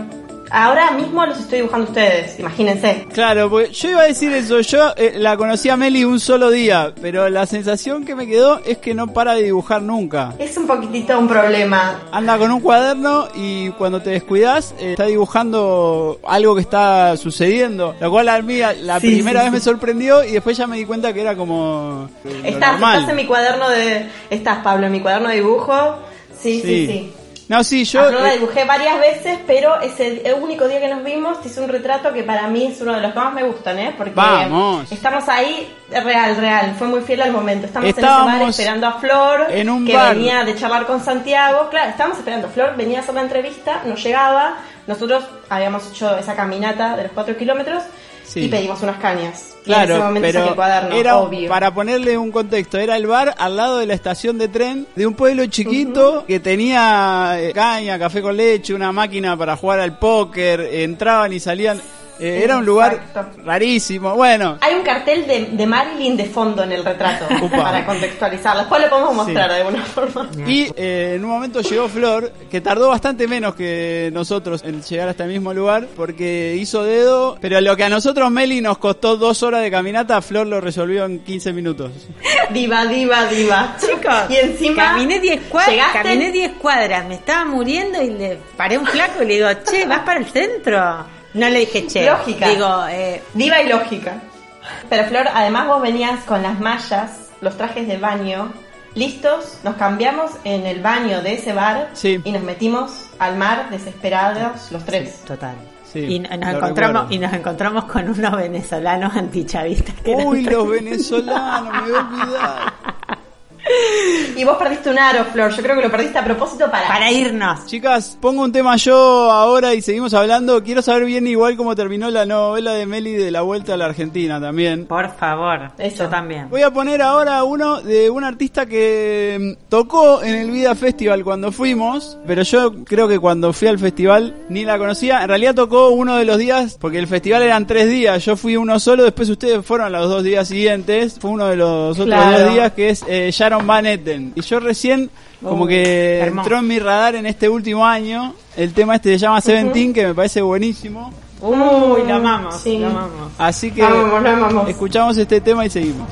Speaker 4: Ahora mismo los estoy dibujando ustedes, imagínense.
Speaker 2: Claro, porque yo iba a decir eso, yo eh, la conocí a Meli un solo día, pero la sensación que me quedó es que no para de dibujar nunca.
Speaker 4: Es un poquitito un problema.
Speaker 2: Anda con un cuaderno y cuando te descuidas eh, está dibujando algo que está sucediendo. Lo cual a mí la
Speaker 4: Sí,
Speaker 2: primera
Speaker 4: sí,
Speaker 2: vez me sorprendió y después ya me di cuenta que era como
Speaker 4: Estás,
Speaker 2: normal.
Speaker 4: estás en mi cuaderno de... Estás, Pablo, en mi cuaderno de dibujo. Sí, sí, sí.
Speaker 2: No, sí, yo...
Speaker 4: a Flor la dibujé varias veces, pero ese el único día que nos vimos hice un retrato que para mí es uno de los que más me gustan, ¿eh? Porque
Speaker 2: Vamos.
Speaker 4: estamos ahí, real, real, fue muy fiel al momento. Estamos en ese
Speaker 2: Estábamos
Speaker 4: bar esperando a Flor,
Speaker 2: en un
Speaker 4: que
Speaker 2: bar.
Speaker 4: venía de charlar con Santiago. Claro, estábamos esperando. Flor venía a hacer la entrevista, no llegaba. Nosotros habíamos hecho esa caminata de los cuatro kilómetros
Speaker 2: Sí.
Speaker 4: y pedimos unas cañas. Y en ese
Speaker 2: Claro,
Speaker 4: saqué
Speaker 2: pero
Speaker 4: el cuaderno,
Speaker 2: era
Speaker 4: obvio.
Speaker 2: para ponerle un contexto, era el bar al lado de la estación de tren de un pueblo chiquito que tenía eh, caña, café con leche, una máquina para jugar al póker, entraban y salían, eh, era un lugar
Speaker 4: Exacto.
Speaker 2: rarísimo. Bueno,
Speaker 4: Hay un cartel de, de Marilyn de fondo en el retrato, [LAUGHS]
Speaker 2: Upa.
Speaker 4: para contextualizarlo. Después lo podemos mostrar de alguna forma.
Speaker 2: y eh, en un momento llegó Flor, que tardó bastante menos que nosotros en llegar hasta el mismo lugar, porque hizo dedo, pero lo que a nosotros Meli nos costó dos horas de caminata, Flor lo resolvió en 15 minutos. [LAUGHS]
Speaker 4: Diva, diva, diva.
Speaker 3: Chicos,
Speaker 4: y encima.
Speaker 3: caminé 10 cuadras, caminé 10 cuadras, me estaba muriendo y le paré un flaco y le digo, che, ¿vas para el centro? No le dije, che.
Speaker 4: Lógica.
Speaker 3: Digo, eh,
Speaker 4: Diva y lógica. Pero Flor, además vos venías con las mallas, los trajes de baño, listos, nos cambiamos en el baño de ese bar
Speaker 2: Sí.
Speaker 4: y nos metimos al mar desesperados los tres.
Speaker 3: total.
Speaker 2: Sí,
Speaker 3: y nos encontramos
Speaker 2: recuerdo.
Speaker 3: y nos encontramos con unos venezolanos antichavistas que eran
Speaker 2: Uy, los venezolanos, me voy a olvidar. [LAUGHS]
Speaker 4: Y vos perdiste un aro, Flor. Yo creo que lo perdiste a propósito para.
Speaker 3: para irnos.
Speaker 2: Chicas, pongo un tema yo ahora y seguimos hablando. Quiero saber bien igual cómo terminó la novela de Meli de la vuelta a la Argentina también.
Speaker 3: Por favor,
Speaker 4: Eso.
Speaker 3: yo también.
Speaker 2: Voy a poner ahora uno de un artista que mm, tocó en el Vida Festival cuando fuimos, pero yo creo que cuando fui al festival ni la conocía. En realidad tocó uno de los días, porque el festival eran tres días, yo fui uno solo, después ustedes fueron los dos días siguientes, fue uno de los otros
Speaker 4: Claro.
Speaker 2: dos días que es eh, Sharon Van Etten. Y yo recién como
Speaker 3: Uh,
Speaker 2: que
Speaker 3: hermoso.
Speaker 2: entró en mi radar en este último año, el tema este se llama Seventeen, que me parece buenísimo.
Speaker 3: Uy, lo amamos,
Speaker 4: Sí.
Speaker 3: lo amamos.
Speaker 2: Así que
Speaker 4: amamos, amamos.
Speaker 2: escuchamos este tema y seguimos.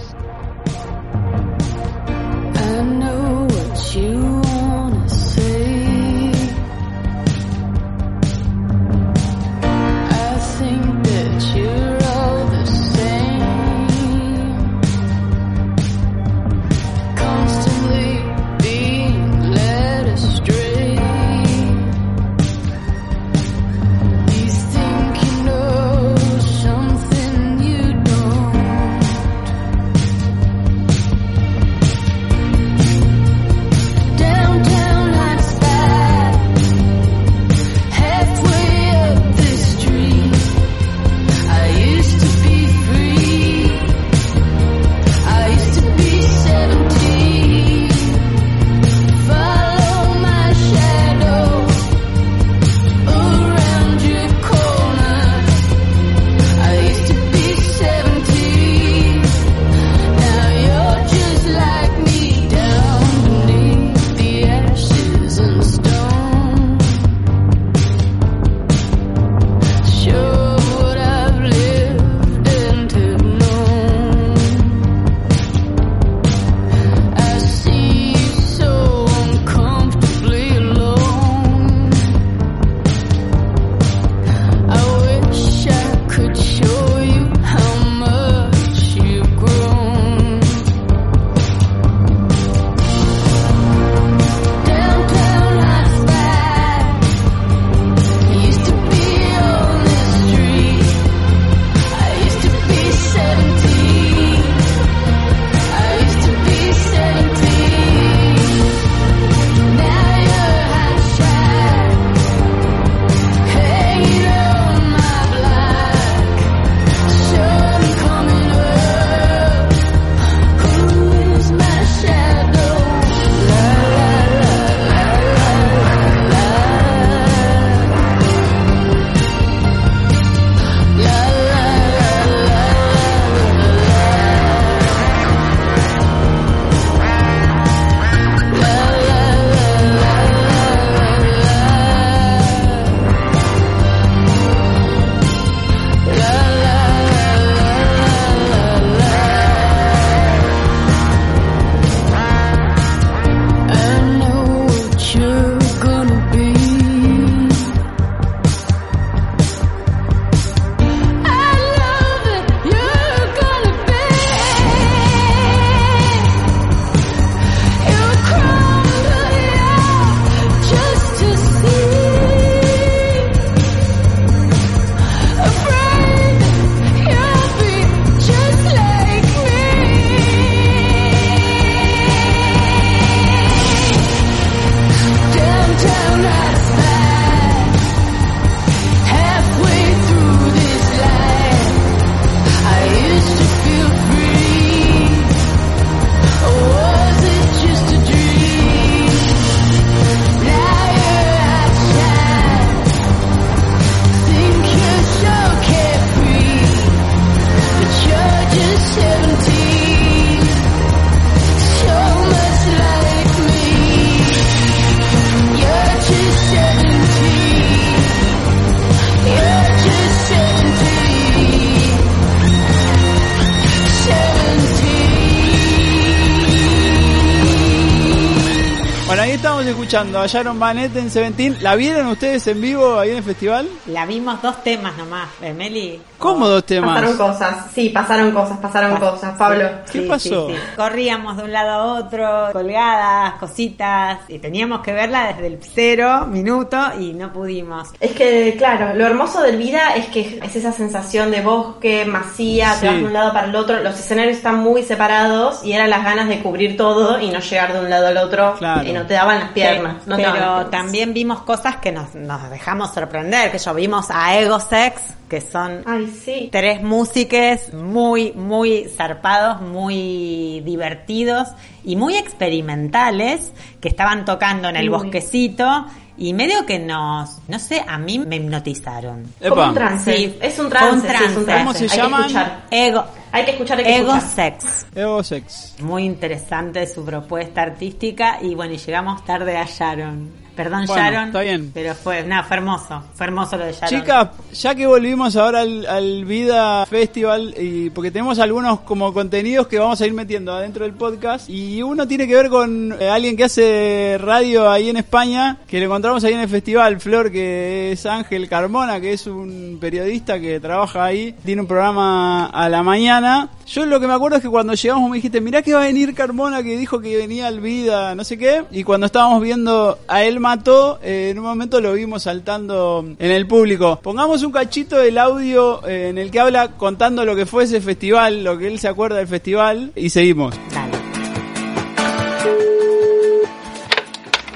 Speaker 2: Escuchando a Sharon Van Etten, Seventeen. ¿La vieron ustedes en vivo ahí en el festival?
Speaker 3: La vimos dos temas nomás, eh, Meli.
Speaker 2: ¿Cómo dos temas?
Speaker 4: Pasaron cosas, sí, pasaron cosas, pasaron
Speaker 3: Pas-
Speaker 4: cosas, Pablo.
Speaker 2: ¿Qué
Speaker 3: Sí,
Speaker 2: pasó?
Speaker 3: sí, sí. Corríamos de un lado a otro, colgadas, cositas, y teníamos que verla desde el cero minuto y no pudimos.
Speaker 4: Es que, claro, lo hermoso del vida es que es esa sensación de bosque, masía,
Speaker 2: Sí.
Speaker 4: te vas de un lado para el otro. Los escenarios están muy separados y eran las ganas de cubrir todo y no llegar de un lado al otro
Speaker 2: Claro.
Speaker 4: y no te daban las piernas. No
Speaker 3: pero también vimos cosas que nos, nos dejamos sorprender, que yo vimos a Ego Sex, que son
Speaker 4: Ay, sí.
Speaker 3: tres músiques muy, muy zarpados, muy divertidos y muy experimentales que estaban tocando en el
Speaker 4: Muy.
Speaker 3: bosquecito y medio que nos, no sé, a mí me hipnotizaron.
Speaker 4: Como un trance.
Speaker 3: Sí,
Speaker 4: es un trance.
Speaker 3: un
Speaker 4: sí, es
Speaker 3: trance.
Speaker 4: un trance.
Speaker 2: ¿Cómo se
Speaker 4: Hay que
Speaker 2: llaman?
Speaker 4: escuchar.
Speaker 3: Ego,
Speaker 4: Hay que escuchar, hay que
Speaker 3: Ego
Speaker 4: escuchar.
Speaker 3: Sex.
Speaker 2: Ego Sex.
Speaker 3: Muy interesante su propuesta artística y bueno, y llegamos tarde a Sharon. Perdón
Speaker 2: Bueno,
Speaker 3: Sharon,
Speaker 2: está bien.
Speaker 3: pero fue, nada, fue hermoso, fue hermoso lo de Sharon.
Speaker 2: Chicas, ya que volvimos ahora al, al Vida Festival, y porque tenemos algunos como contenidos que vamos a ir metiendo adentro del podcast, y uno tiene que ver con eh, alguien que hace radio ahí en España, que lo encontramos ahí en el festival, Flor, que es Ángel Carmona, que es un periodista que trabaja ahí, tiene un programa a la mañana. Yo lo que me acuerdo es que cuando llegamos me dijiste, mirá que va a venir Carmona, que dijo que venía al Vida, no sé qué, y cuando estábamos viendo a él mató, eh, en un momento lo vimos saltando en el público. Pongamos un cachito del audio eh, en el que habla contando lo que fue ese festival, lo que él se acuerda del festival, y seguimos.
Speaker 3: Dale.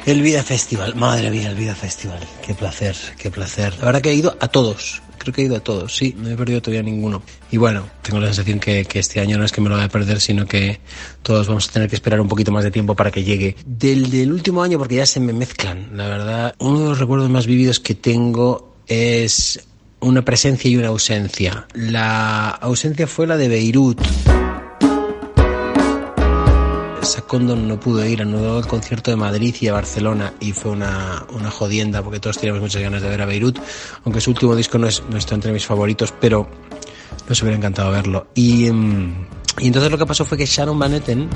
Speaker 8: El Vida Festival, madre mía, el Vida Festival. Qué placer, qué placer. La verdad que he ido a todos. Creo que he ido a todos, sí, no he perdido todavía ninguno. Y bueno, tengo la sensación que, que este año no es que me lo vaya a perder, sino que todos vamos a tener que esperar un poquito más de tiempo para que llegue. Del, del último año, porque ya se me mezclan, la verdad, uno de los recuerdos más vividos que tengo es una presencia y una ausencia. La ausencia fue la de Beirut. Sacondo no pudo ir, anuló el concierto de Madrid y Barcelona y fue una, una jodienda porque todos teníamos muchas ganas de ver a Beirut, aunque su último disco no, es, no está entre mis favoritos, pero nos hubiera encantado verlo. Y, mm, y entonces lo que pasó fue que Sharon Van Etten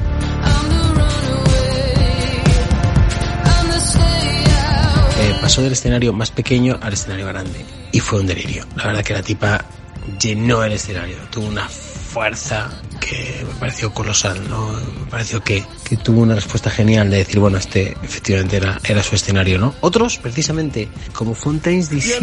Speaker 8: eh, pasó del escenario más pequeño al escenario grande y fue un delirio. La verdad que la tipa llenó el escenario, tuvo una fuerza que me pareció colosal, ¿no? Me pareció que, que tuvo una respuesta genial de decir, bueno, este efectivamente era, era su escenario, ¿no? Otros, precisamente, como Fontaines DC,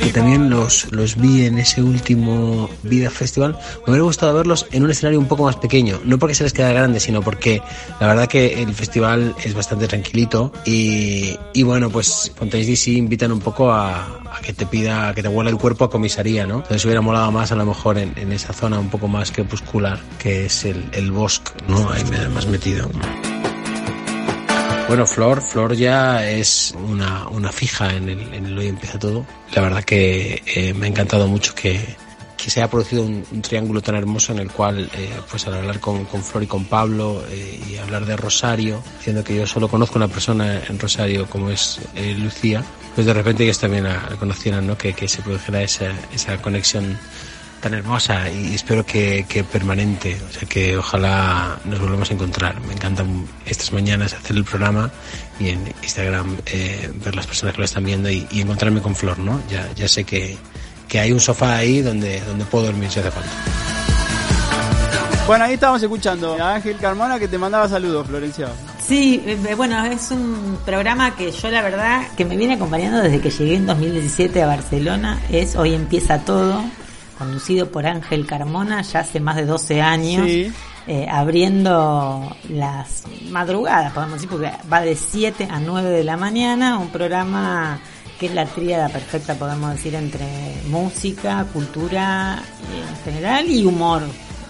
Speaker 8: que también los, los vi en ese último Vida Festival, me hubiera gustado verlos en un escenario un poco más pequeño, no porque se les queda grande, sino porque la verdad que el festival es bastante tranquilito y, y bueno, pues Fontaines DC invitan un poco a, a que te pida, que te huela el cuerpo a comisaría, ¿no? Entonces hubiera molado más a lo mejor en, esa zona un poco más crepuscular, que es el, bosque, ¿no? Ahí me más metido. Bueno, Flor, Flor ya es una, una fija en el, en el Hoy Empieza Todo. La verdad que eh, me ha encantado mucho que, que se haya producido un, un triángulo tan hermoso en el cual, eh, pues al hablar con, con Flor y con Pablo eh, y hablar de Rosario, diciendo que yo solo conozco una persona en Rosario como es eh, Lucía, pues de repente ellos también la, la conocieran, ¿no? Que, que se produjera esa, esa conexión tan hermosa y espero que, que permanente, o sea que ojalá nos volvamos a encontrar. Me encantan estas mañanas hacer el programa y en Instagram eh, ver las personas que lo están viendo y, y encontrarme con Flor, ¿no? Ya, ya sé que, que hay un sofá ahí donde, donde puedo dormir si hace falta.
Speaker 2: Bueno, ahí estábamos escuchando a Ángel Carmona que te mandaba saludos, Florencia.
Speaker 3: Sí, eh, bueno, es un programa que yo la verdad que me viene acompañando desde que llegué en 2017 a Barcelona. Es Hoy Empieza Todo, conducido por Ángel Carmona ya hace más de 12 años.
Speaker 2: Sí.
Speaker 3: eh, abriendo las madrugadas, podemos decir, porque va de 7 a 9 de la mañana, un programa que es la tríada perfecta, podemos decir, entre música, cultura eh, en general y humor.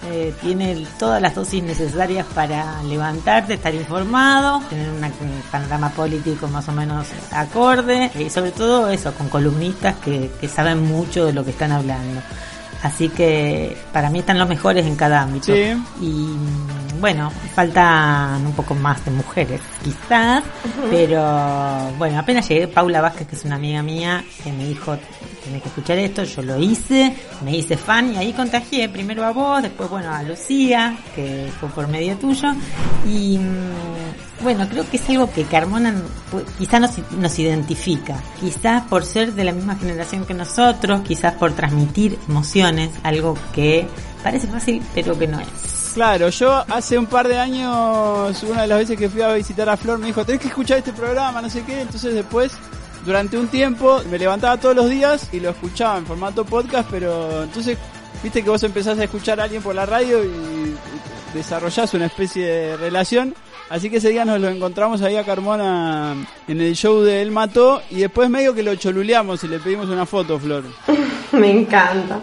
Speaker 3: Eh, tiene todas las dosis necesarias para levantarte, estar informado, tener un panorama político más o menos acorde y sobre todo eso, con columnistas que, que saben mucho de lo que están hablando. Así que para mí están los mejores en cada ámbito.
Speaker 2: Sí.
Speaker 3: Y bueno, faltan un poco más de mujeres, quizás, pero bueno, apenas llegué, Paula Vázquez, que es una amiga mía, que me dijo, tenés que escuchar esto, yo lo hice, me hice fan y ahí contagié primero a vos, después bueno a Lucía, que fue por medio tuyo, y bueno, creo que es algo que Carmona quizás nos, nos identifica, quizás por ser de la misma generación que nosotros, quizás por transmitir emociones, algo que parece fácil pero que no es.
Speaker 2: Claro, yo hace un par de años, una de las veces que fui a visitar a Flor, me dijo, tenés que escuchar este programa, no sé qué. Entonces después, durante un tiempo, me levantaba todos los días y lo escuchaba en formato podcast, pero entonces, viste que vos empezás a escuchar a alguien por la radio y desarrollás una especie de relación. Así que ese día nos lo encontramos ahí a Carmona en el show de Él Mató y después medio que lo choluleamos y le pedimos una foto, Flor. [LAUGHS]
Speaker 4: Me encanta.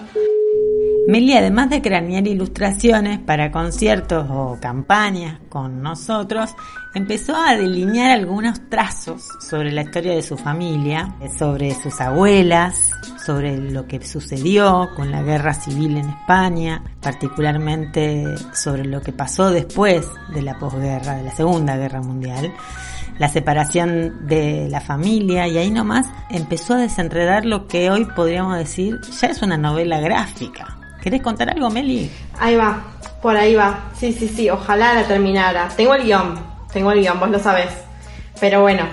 Speaker 3: Meli, además de cranear ilustraciones para conciertos o campañas con nosotros, empezó a delinear algunos trazos sobre la historia de su familia, sobre sus abuelas, sobre lo que sucedió con la guerra civil en España, particularmente sobre lo que pasó después de la posguerra, de la Segunda Guerra Mundial la separación de la familia y ahí nomás empezó a desenredar lo que hoy podríamos decir ya es una novela gráfica. ¿Querés contar algo, Meli?
Speaker 4: Ahí va, por ahí va. Sí, sí, sí, ojalá la terminara. Tengo el guion, tengo el guion, vos lo sabés. Pero bueno,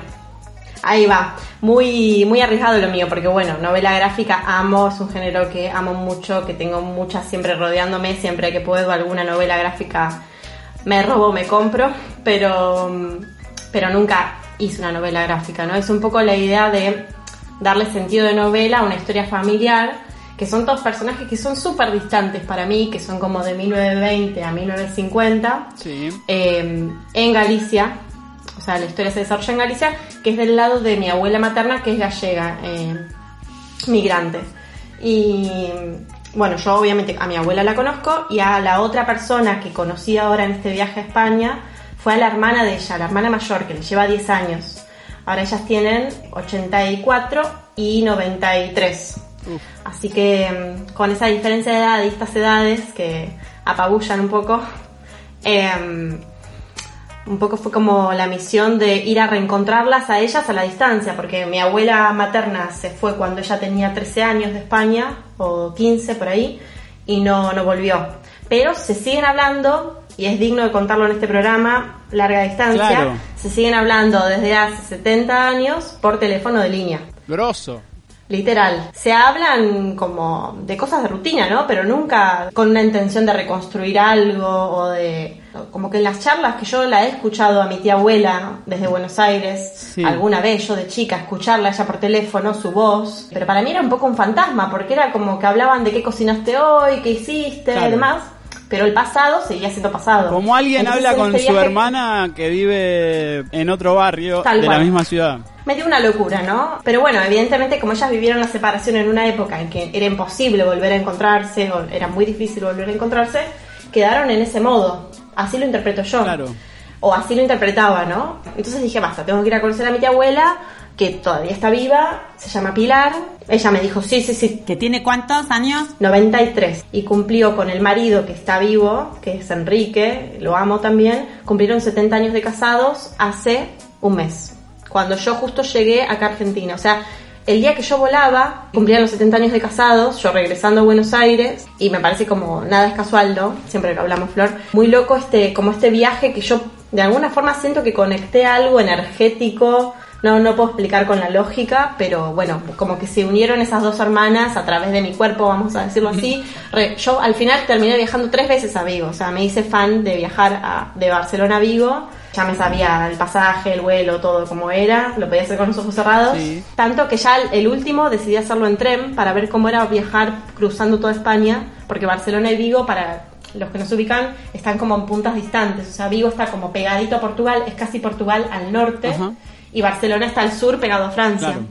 Speaker 4: ahí va. Muy, muy arriesgado lo mío, porque bueno, novela gráfica amo, es un género que amo mucho, que tengo muchas siempre rodeándome, siempre que puedo alguna novela gráfica me robo, me compro, pero, pero nunca hice una novela gráfica, ¿no? Es un poco la idea de darle sentido de novela a una historia familiar que son todos personajes que son súper distantes para mí, que son como de 1920 a 1950,
Speaker 2: Sí.
Speaker 4: eh, en Galicia, o sea, la historia se desarrolla en Galicia, que es del lado de mi abuela materna, que es gallega, eh, migrante. Y bueno, yo obviamente a mi abuela la conozco y a la otra persona que conocí ahora en este viaje a España fue a la hermana de ella, la hermana mayor, que le lleva 10 años. Ahora ellas tienen 84 y 93. Así que mm, con esa diferencia de edad y estas edades que apabullan un poco, em, un poco fue como la misión de ir a reencontrarlas a ellas a la distancia, porque mi abuela materna se fue cuando ella tenía 13 años de España, o 15 por ahí, y no, no volvió. Pero se siguen hablando, y es digno de contarlo en este programa, larga distancia,
Speaker 2: Claro.
Speaker 4: se siguen hablando desde hace 70 años por teléfono de línea.
Speaker 2: Grosso.
Speaker 4: Literal. Se hablan como de cosas de rutina, ¿no? Pero nunca con una intención de reconstruir algo o de... Como que en las charlas que yo la he escuchado a mi tía abuela desde Buenos Aires,
Speaker 2: Sí.
Speaker 4: alguna vez yo de chica, escucharla ella por teléfono, su voz, pero para mí era un poco un fantasma, porque era como que hablaban de qué cocinaste hoy, qué hiciste,
Speaker 2: Claro.
Speaker 4: y demás, pero el pasado seguía siendo pasado.
Speaker 2: Como alguien
Speaker 4: Entonces,
Speaker 2: habla con
Speaker 4: este
Speaker 2: su hermana que vive en otro barrio
Speaker 4: Tal
Speaker 2: de la misma ciudad.
Speaker 4: Me dio una locura, ¿no? Pero bueno, evidentemente como ellas vivieron la separación en una época en que era imposible volver a encontrarse, o era muy difícil volver a encontrarse, quedaron en ese modo. Así lo interpreto yo.
Speaker 2: Claro.
Speaker 4: O así lo interpretaba, ¿no? Entonces dije, basta, tengo que ir a conocer a mi tía abuela, que todavía está viva, se llama Pilar. Ella me dijo, sí, sí, sí,
Speaker 3: ¿Que tiene cuántos años?
Speaker 4: 93 y cumplió con el marido que está vivo, que es Enrique, lo amo también, cumplieron 70 años de casados hace un mes, cuando yo justo llegué acá a Argentina, o sea, el día que yo volaba, cumplían los 70 años de casados, yo regresando a Buenos Aires, y me parece como nada es casual, ¿no? Siempre lo hablamos, Flor. Muy loco este, como este viaje que yo de alguna forma siento que conecté algo energético, no, no puedo explicar con la lógica, pero bueno, como que se unieron esas dos hermanas a través de mi cuerpo, vamos a decirlo así. Re- yo al final terminé viajando tres veces a Vigo, o sea, me hice fan de viajar a- de Barcelona a Vigo. Ya me sabía el pasaje, el vuelo, todo como era, lo podía hacer con los ojos cerrados.
Speaker 2: Sí.
Speaker 4: Tanto que ya el, el último decidí hacerlo en tren para ver cómo era viajar cruzando toda España, porque Barcelona y Vigo, para los que no se ubican, están como en puntas distantes. O sea, Vigo está como pegadito a Portugal, es casi Portugal al norte. Y Barcelona está al sur, pegado a Francia.
Speaker 2: Claro.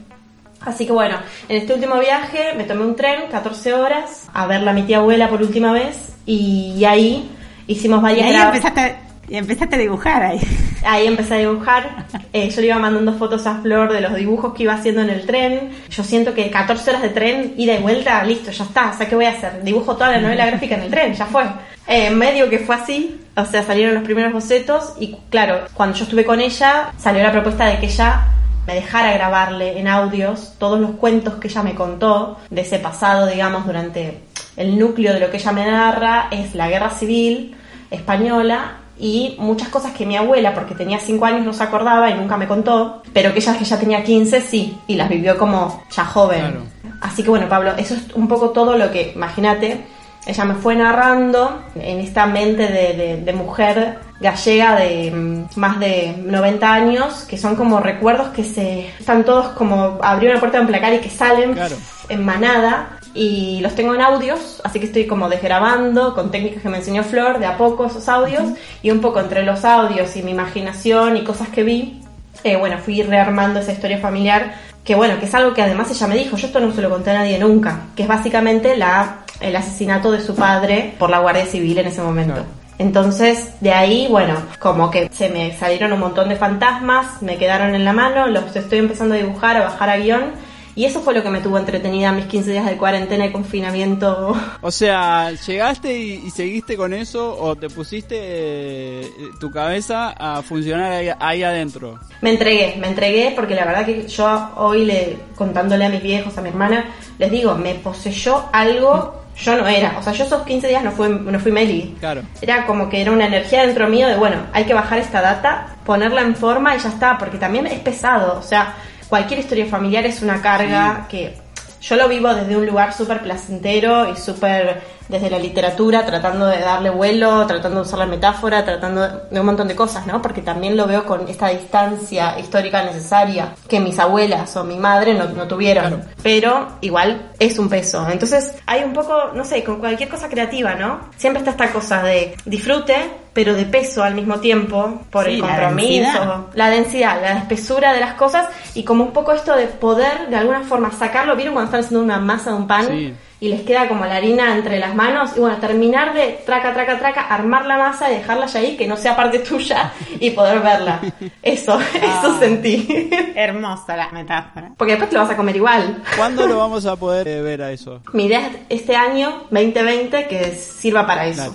Speaker 4: Así que bueno, en este último viaje me tomé un tren, 14 horas, a verla a mi tía abuela por última vez, y, ahí hicimos
Speaker 3: Y
Speaker 4: varias
Speaker 3: ahí
Speaker 4: gra-
Speaker 3: empezaste, y empezaste a dibujar ahí.
Speaker 4: Ahí empecé a dibujar. Eh, yo le iba mandando fotos a Flor de los dibujos que iba haciendo en el tren. Yo siento que 14 horas de tren, ida y vuelta, listo, ya está. O sea, ¿qué voy a hacer? Dibujo toda la novela gráfica en el tren, ya fue. Eh, medio que fue así. O sea, salieron los primeros bocetos y claro, cuando yo estuve con ella, salió la propuesta de que ella me dejara grabarle en audios todos los cuentos que ella me contó de ese pasado, digamos, durante el núcleo de lo que ella me narra es la guerra civil española y muchas cosas que mi abuela, porque tenía 5 años, no se acordaba y nunca me contó, pero que ella que ya tenía 15 sí, y las vivió como ya joven.
Speaker 2: Claro.
Speaker 4: Así que bueno, Pablo, eso es un poco todo lo que, imagínate, ella me fue narrando en esta mente de, de- de mujer gallega de mm, más de 90 años, que son como recuerdos que se están todos como abrió una puerta de un placar y que salen
Speaker 2: Claro.
Speaker 4: en manada. Y los tengo en audios, así que estoy como desgrabando con técnicas que me enseñó Flor de a poco esos audios. Y un poco entre los audios y mi imaginación y cosas que vi, eh, bueno, fui rearmando esa historia familiar que bueno, que es algo que además ella me dijo, yo esto no se lo conté a nadie nunca, que es básicamente la, el asesinato de su padre por la Guardia Civil en ese momento. Entonces, de ahí, bueno, como que se me salieron un montón de fantasmas, me quedaron en la mano, los estoy empezando a dibujar, a bajar a guion, y eso fue lo que me tuvo entretenida mis 15 días de cuarentena y confinamiento.
Speaker 2: O sea, ¿llegaste y, y seguiste con eso o te pusiste eh, tu cabeza a funcionar ahí, ahí adentro?
Speaker 4: Me entregué, me entregué porque la verdad que yo hoy, le, contándole a mis viejos, a mi hermana, les digo, me poseyó algo, yo no era. O sea, yo esos 15 días no fui, no fui Meli.
Speaker 2: Claro.
Speaker 4: Era como que era una energía dentro mío de, bueno, hay que bajar esta data, ponerla en forma y ya está, porque también es pesado. O sea, cualquier historia familiar es una carga que yo lo vivo desde un lugar súper placentero y súper desde la literatura, tratando de darle vuelo, tratando de usar la metáfora, tratando de un montón de cosas, ¿no? Porque también lo veo con esta distancia histórica necesaria que mis abuelas o mi madre no, no tuvieron. Pero igual es un peso. Entonces hay un poco, no sé, con cualquier cosa creativa, ¿no? Siempre está esta cosa de disfrute, pero de peso al mismo tiempo, por
Speaker 3: Sí,
Speaker 4: el
Speaker 3: la
Speaker 4: compromiso,
Speaker 3: densidad.
Speaker 4: la densidad, la espesura de las cosas y como un poco esto de poder de alguna forma sacarlo. ¿Vieron cuando están haciendo una masa de un pan?
Speaker 2: Sí.
Speaker 4: Y les queda como la harina entre las manos y bueno, terminar de traca, traca, traca, armar la masa y dejarla ya ahí, que no sea parte tuya y poder verla. Eso, [LAUGHS] eso sentí.
Speaker 3: Hermosa la metáfora.
Speaker 4: Porque después te lo vas a comer igual.
Speaker 2: ¿Cuándo lo [LAUGHS] vamos a poder eh, ver a eso?
Speaker 4: Mi idea es este año, 2020, que sirva para eso.
Speaker 2: Claro.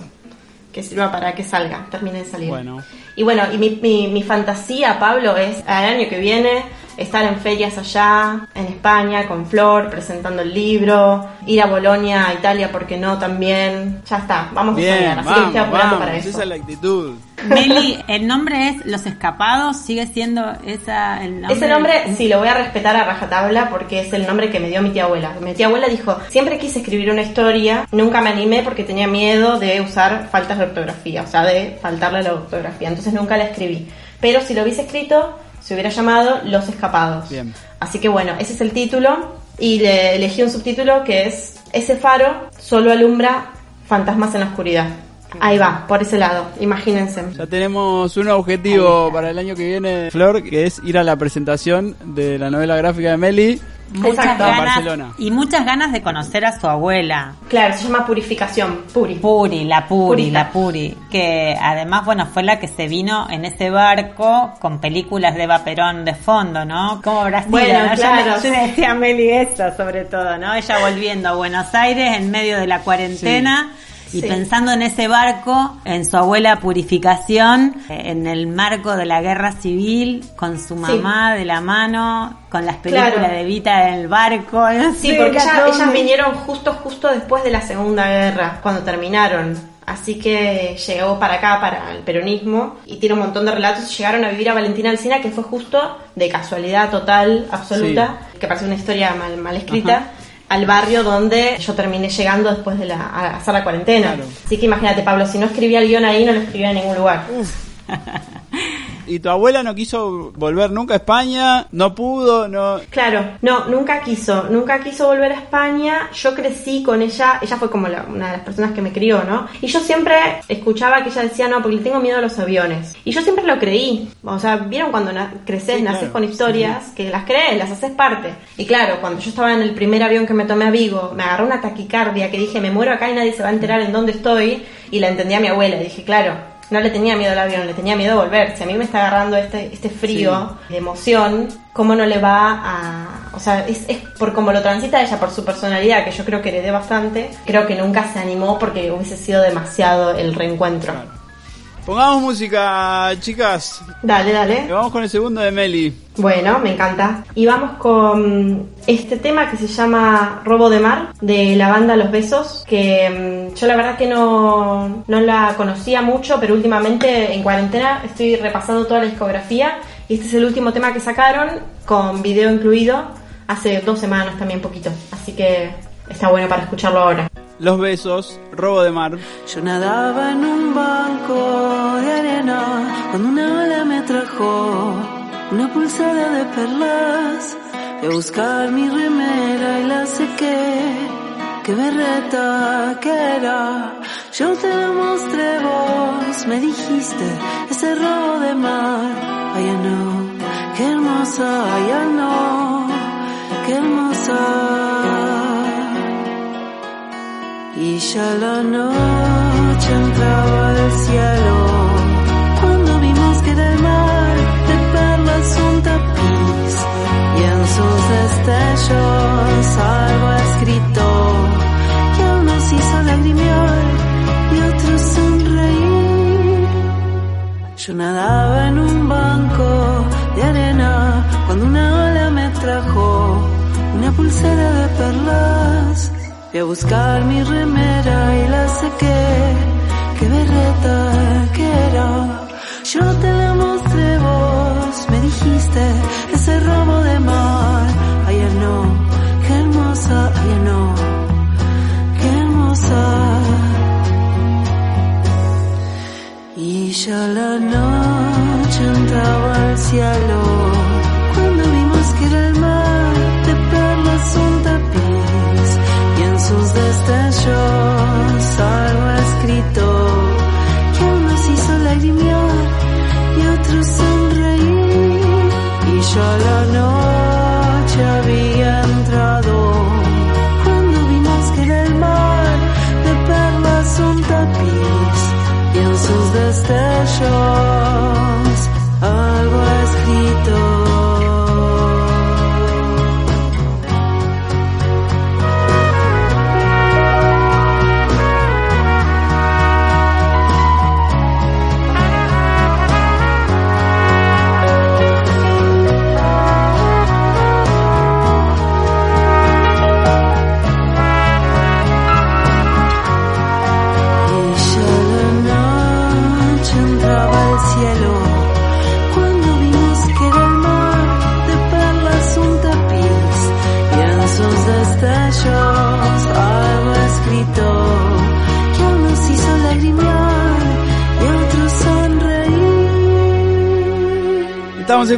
Speaker 4: Que sirva para que salga, termine de salir.
Speaker 2: Bueno.
Speaker 4: Y bueno, y mi, mi, mi fantasía, Pablo, es al año que viene estar en ferias allá, en España, con Flor, presentando el libro, ir a Bolonia, a Italia, porque no, también. Ya está, vamos a
Speaker 2: Bien,
Speaker 4: soñar. Así que
Speaker 2: vamos,
Speaker 4: estoy apurando
Speaker 2: vamos.
Speaker 4: para
Speaker 2: Esa
Speaker 4: eso.
Speaker 2: es la actitud.
Speaker 3: Meli, el nombre es Los Escapados, sigue siendo esa el nombre.
Speaker 4: Ese nombre sí lo voy a respetar a rajatabla porque es el nombre que me dio mi tía abuela. Mi tía abuela dijo, siempre quise escribir una historia, nunca me animé porque tenía miedo de usar faltas de ortografía, o sea, de faltarle a la ortografía, entonces nunca la escribí. Pero si lo hubiese escrito, se hubiera llamado Los Escapados.
Speaker 2: Bien.
Speaker 4: Así que bueno, ese es el título y le elegí un subtítulo que es Ese faro solo alumbra fantasmas en la oscuridad. Ahí va, por ese lado, imagínense.
Speaker 2: Ya tenemos un objetivo para el año que viene, Flor, que es ir a la presentación de la novela gráfica de Meli.
Speaker 3: Muchas
Speaker 4: Exacto.
Speaker 3: Ganas,
Speaker 2: Barcelona.
Speaker 3: y muchas ganas de conocer a su abuela.
Speaker 4: Claro, se llama Purificación, Puri.
Speaker 3: Puri, la Puri,
Speaker 4: Purita.
Speaker 3: la Puri, que además, bueno, fue la que se vino en ese barco con películas de Eva Perón de fondo, ¿no? Como Brasil,
Speaker 4: Bueno,
Speaker 3: ¿no? Yo
Speaker 4: claro. [LAUGHS]
Speaker 3: le- Yo, decía a Meli eso, sobre todo, ¿no? Ella volviendo a Buenos Aires en medio de la cuarentena. Y
Speaker 4: Sí.
Speaker 3: pensando en ese barco, en su abuela Purificación, en el marco de la guerra civil, con su mamá de la mano, con las películas
Speaker 4: Claro.
Speaker 3: de Vita del barco. [LAUGHS] no
Speaker 4: Sí,
Speaker 3: sé,
Speaker 4: porque ella- ellas vinieron justo, justo después de la Segunda Guerra, cuando terminaron. Así que llegó para acá, para el peronismo, y tiene un montón de relatos. Llegaron a vivir a Valentina Alcina, que fue justo de casualidad total, absoluta, que parece una historia mal, mal escrita, al barrio donde yo terminé llegando después de la, a hacer la cuarentena.
Speaker 2: Claro.
Speaker 4: Así que imagínate, Pablo, si no escribía el guion ahí, no lo escribía en ningún lugar. [LAUGHS]
Speaker 2: Y tu abuela no quiso volver nunca a España, no pudo, no...
Speaker 4: Claro, no, nunca quiso, nunca quiso volver a España. Yo crecí con ella, ella fue como la- una de las personas que me crió, ¿no? Y yo siempre escuchaba que ella decía, no, porque le tengo miedo a los aviones. Y yo siempre lo creí. O sea, vieron cuando na- creces,
Speaker 2: Sí,
Speaker 4: naces
Speaker 2: claro.
Speaker 4: con historias, que las crees, las haces parte. Y claro, cuando yo estaba en el primer avión que me tomé a Vigo, me agarró una taquicardia que dije, me muero acá y nadie se va a enterar en dónde estoy. Y la entendí a mi abuela. Y dije, claro. No le tenía miedo al avión, le tenía miedo a volver. Si a mí me está agarrando este, este frío de emoción, ¿cómo no le va a...? O sea, es, es por cómo lo transita ella, por su personalidad, que yo creo que heredé bastante. Creo que nunca se animó porque hubiese sido demasiado el reencuentro.
Speaker 2: Pongamos música, chicas.
Speaker 4: Dale, dale.
Speaker 2: Y vamos con el segundo de Meli.
Speaker 4: Bueno, me encanta. Y vamos con este tema que se llama Robo de Mar, de la banda Los Besos, que mm, yo la verdad que no, no la conocía mucho, pero últimamente en cuarentena estoy repasando toda la discografía y este es el último tema que sacaron con video incluido hace dos semanas también poquito. Así que está bueno para escucharlo ahora.
Speaker 2: Los besos, robo de mar.
Speaker 9: Yo nadaba en un banco de arena cuando una ola me trajo una pulsera de perlas. A buscar mi remera y la sequé. Qué berreta que era. Yo te la mostré vos, me dijiste ese robo de mar. Ay, no, qué hermosa, ay, no, qué hermosa. Y ya la noche entraba al cielo cuando vimos que del mar de perlas un tapiz y en sus destellos algo escrito que aún nos hizo lagrimear y otros sonreír. Yo nadaba en un banco de arena cuando una ola me trajo una pulsera de perlas. Fui a buscar mi remera y la sequé. Qué berreta que era. Yo te la mostré vos, me dijiste ese robo de mar. Ay, ya no, qué hermosa, ay, ya no, qué hermosa. Y ya la noche entraba al cielo y en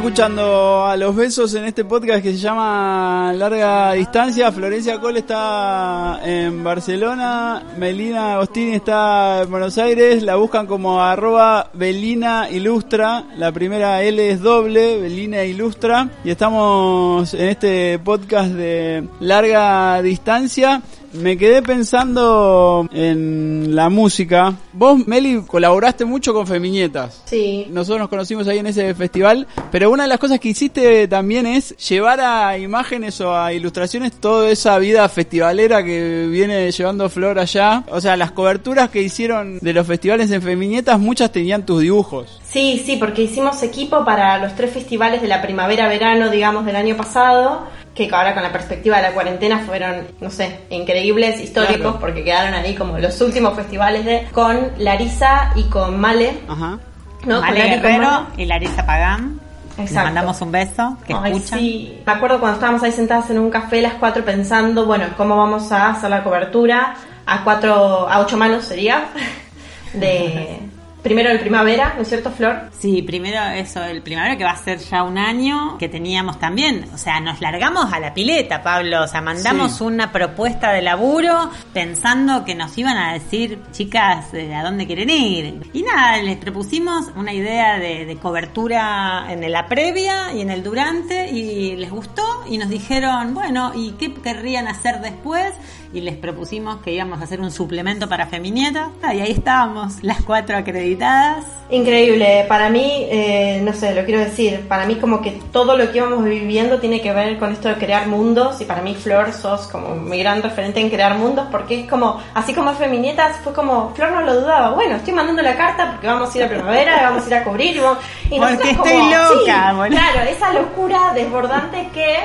Speaker 2: escuchando a los besos en este podcast que se llama Larga Distancia. Florencia Cole está en Barcelona, Melina Agostini está en Buenos Aires. La buscan como arroba Belina Ilustra. La primera L es doble, Belina Ilustra. Y estamos en este podcast de Larga Distancia. Me quedé pensando en la música. Vos, Meli, colaboraste mucho con Feminietas.
Speaker 4: Sí.
Speaker 2: Nosotros nos conocimos ahí en ese festival, pero una de las cosas que hiciste también es llevar a imágenes o a ilustraciones toda esa vida festivalera que viene llevando Flor allá. O sea, las coberturas que hicieron de los festivales en Feminietas, muchas tenían tus dibujos.
Speaker 4: Sí, sí, porque hicimos equipo para los tres festivales de la primavera-verano, digamos, del año pasado, que ahora con la perspectiva de la cuarentena fueron, no sé, increíbles, históricos,
Speaker 2: Claro.
Speaker 4: porque quedaron ahí como los últimos festivales de con Larisa y con Male,
Speaker 2: Ajá.
Speaker 4: ¿no?
Speaker 3: Vale
Speaker 4: con y con
Speaker 3: Guerrero
Speaker 4: Male.
Speaker 3: y Larisa Pagán. Les
Speaker 4: Exacto.
Speaker 3: mandamos un beso, que
Speaker 4: Ay,
Speaker 3: escuchan.
Speaker 4: sí. Me acuerdo cuando estábamos ahí sentadas en un café las cuatro pensando, bueno, cómo vamos a hacer la cobertura a cuatro, a ocho manos sería, [LAUGHS] de primero el primavera, ¿no es cierto, Flor?
Speaker 3: Sí, primero eso, el primavera que va a ser ya un año que teníamos también. O sea, nos largamos a la pileta, Pablo. O sea, mandamos
Speaker 2: Sí.
Speaker 3: una propuesta de laburo pensando que nos iban a decir, chicas, eh, ¿a dónde quieren ir? Y nada, les propusimos una idea de, de cobertura en la previa y en el durante y les gustó y nos dijeron, bueno, ¿y qué querrían hacer después? Y les propusimos que íbamos a hacer un suplemento para Feminietas. Ah, y ahí estábamos, las cuatro acreditadas.
Speaker 4: Increíble, para mí, eh, no sé, lo quiero decir, para mí como que todo lo que íbamos viviendo tiene que ver con esto de crear mundos y para mí Flor sos como mi gran referente en crear mundos porque es como, así como Feminietas fue como, Flor no lo dudaba, bueno, estoy mandando la carta porque vamos a ir a primavera, [LAUGHS] vamos a ir a cubrir y, vamos- y
Speaker 3: Porque estoy
Speaker 4: como,
Speaker 3: loca,
Speaker 4: sí,
Speaker 3: boludo.
Speaker 4: Claro, esa locura desbordante que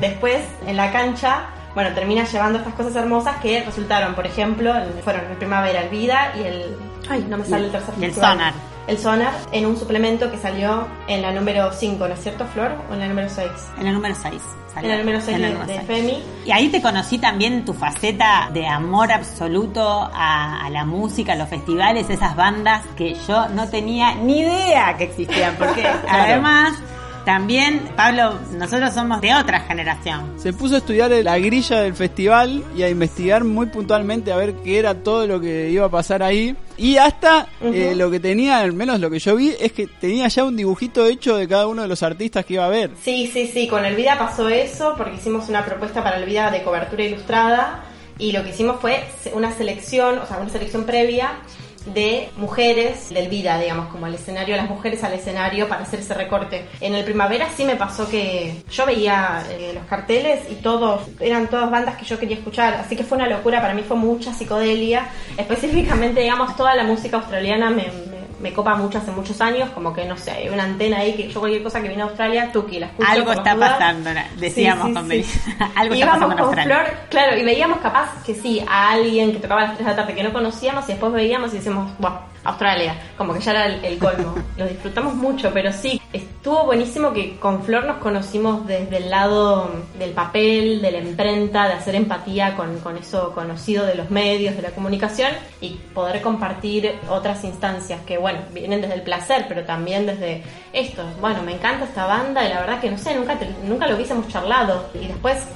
Speaker 4: después en la cancha bueno, termina llevando estas cosas hermosas que resultaron, por ejemplo, fueron el Primavera, el Vida y el... Ay, no me sale el tercer
Speaker 3: y el. Sonar.
Speaker 4: El Sonar en un suplemento que salió en la número 5, ¿no es cierto, Flor? ¿O en la número 6?
Speaker 3: En el número 6.
Speaker 4: En la número 6 de, de Femi.
Speaker 3: Y ahí te conocí también tu faceta de amor absoluto a, a la música, a los festivales, esas bandas que yo no tenía ni idea que existían. Porque [LAUGHS] además, también, Pablo, nosotros somos de otra generación.
Speaker 2: Se puso a estudiar la grilla del festival y a investigar muy puntualmente a ver qué era todo lo que iba a pasar ahí. Y hasta eh, lo que tenía, al menos lo que yo vi, es que tenía ya un dibujito hecho de cada uno de los artistas que iba a ver.
Speaker 4: Sí, sí, sí, con el Vida pasó eso porque hicimos una propuesta para el Vida de cobertura ilustrada y lo que hicimos fue una selección, o sea, una selección previa de mujeres del Vida, digamos, como al escenario, las mujeres al escenario para hacer ese recorte. En el Primavera sí me pasó que yo veía eh, los carteles y todos, eran todas bandas que yo quería escuchar, así que fue una locura, para mí fue mucha psicodelia, específicamente, digamos, toda la música australiana me, me- me copa mucho hace muchos años, como que no sé, hay una antena ahí que yo cualquier cosa que viene a Australia, Tuki, la escucho.
Speaker 3: Algo está
Speaker 4: dudas.
Speaker 3: pasando, decíamos
Speaker 4: Sí, sí,
Speaker 3: con. Melissa. [LAUGHS] Algo está pasando en
Speaker 4: con
Speaker 3: Australia.
Speaker 4: Flor, claro, y veíamos capaz que sí, a alguien que tocaba a las 3 de la tarde que no conocíamos y después veíamos y decíamos, wow, Australia, como que ya era el, el colmo. [LAUGHS] Lo disfrutamos mucho, pero sí, estuvo buenísimo que con Flor nos conocimos desde el lado del papel, de la imprenta, de hacer empatía con, con eso conocido de los medios, de la comunicación y poder compartir otras instancias que, bueno, vienen desde el placer, pero también desde esto. Bueno, me encanta esta banda y la verdad que no sé, nunca, nunca lo hubiésemos charlado. Y después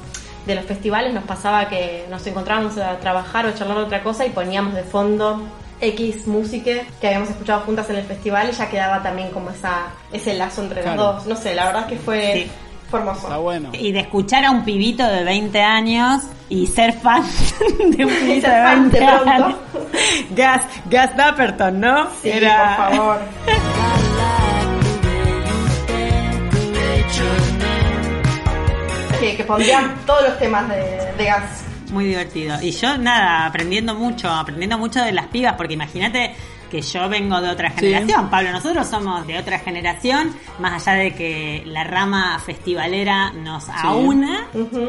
Speaker 4: de los festivales nos pasaba que nos encontrábamos a trabajar o a charlar otra cosa y poníamos de fondo X música que habíamos escuchado juntas en el festival y ya quedaba también como esa ese lazo entre
Speaker 2: Claro.
Speaker 4: los dos. No sé, la verdad que fue,
Speaker 3: Sí.
Speaker 4: fue hermoso.
Speaker 2: Está bueno.
Speaker 3: Y de escuchar a un pibito de 20 años y ser fan [LAUGHS] de un pibito
Speaker 4: ser
Speaker 3: de
Speaker 4: fan
Speaker 3: 20
Speaker 4: de pronto.
Speaker 3: años. Gas, Gas Dapperton, ¿no?
Speaker 4: Sí, por favor. [LAUGHS] que, que pondrían todos los temas de, de gas.
Speaker 3: Muy divertido. Y yo, nada, aprendiendo mucho, aprendiendo mucho de las pibas, porque imagínate que yo vengo de otra generación, Pablo, nosotros somos de otra generación, más allá de que la rama festivalera nos aúna,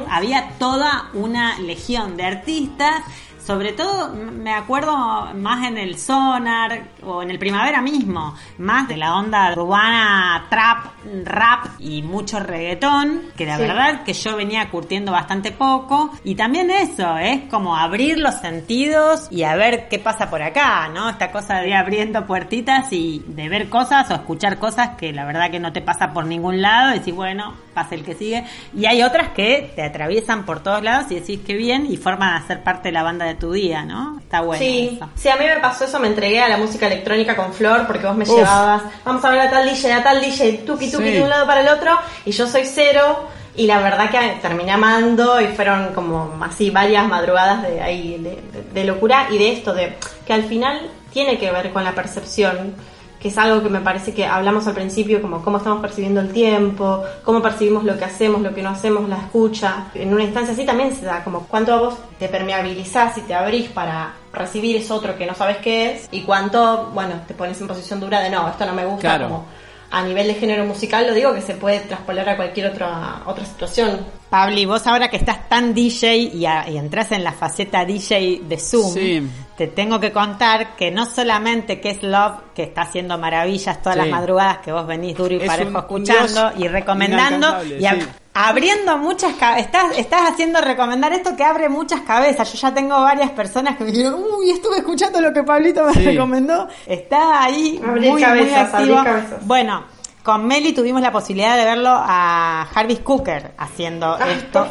Speaker 3: había toda una legión de artistas, sobre todo me acuerdo más en el sonar o en el primavera mismo, más de la onda urbana, trap, rap y mucho reggaetón, que la
Speaker 4: Sí.
Speaker 3: verdad que yo venía curtiendo bastante poco. Y también eso, es como abrir los sentidos y a ver qué pasa por acá, ¿no? Esta cosa de ir abriendo puertitas y de ver cosas o escuchar cosas que la verdad que no te pasa por ningún lado y decís, bueno, pasa el que sigue. Y hay otras que te atraviesan por todos lados y decís que bien y forman a ser parte de la banda de tu día, ¿no? Está bueno.
Speaker 4: sí,
Speaker 3: eso.
Speaker 4: sí, a mí me pasó eso, me entregué a la música electrónica con Flor porque vos me llevabas, vamos a ver a tal DJ, a tal DJ, tuki tuki
Speaker 2: Sí.
Speaker 4: de un lado para el otro, y yo soy cero, y la verdad que terminé amando y fueron como así varias madrugadas de ahí de, de- de locura y de esto, de que al final tiene que ver con la percepción que es algo que me parece que hablamos al principio, como cómo estamos percibiendo el tiempo, cómo percibimos lo que hacemos, lo que no hacemos, la escucha. En una instancia así también se da, como cuánto a vos te permeabilizás y te abrís para recibir eso otro que no sabes qué es, y cuánto, bueno, te pones en posición dura de no, esto no me gusta,
Speaker 2: Claro.
Speaker 4: como a nivel de género musical, lo digo que se puede traspolar a cualquier otra, otra situación.
Speaker 3: Pabli, vos ahora que estás tan DJ y, a- y entras en la faceta DJ de Zoom,
Speaker 2: Sí.
Speaker 3: te tengo que contar que no solamente que es Love, que está haciendo maravillas todas
Speaker 2: Sí.
Speaker 3: las madrugadas que vos venís duro y
Speaker 2: Es
Speaker 3: parejo
Speaker 2: un-
Speaker 3: escuchando y recomendando y
Speaker 2: sí.
Speaker 3: Abriendo muchas cabezas. Estás, estás haciendo recomendar esto que abre muchas cabezas. Yo ya tengo varias personas que me dijeron, uy, estuve escuchando lo que Pablito me
Speaker 2: Sí.
Speaker 3: recomendó. Está ahí
Speaker 4: Abrir
Speaker 3: muy,
Speaker 4: cabezas,
Speaker 3: muy activo. Bueno, con Meli tuvimos la posibilidad de verlo a Jarvis Cooker haciendo
Speaker 4: Ay,
Speaker 3: esto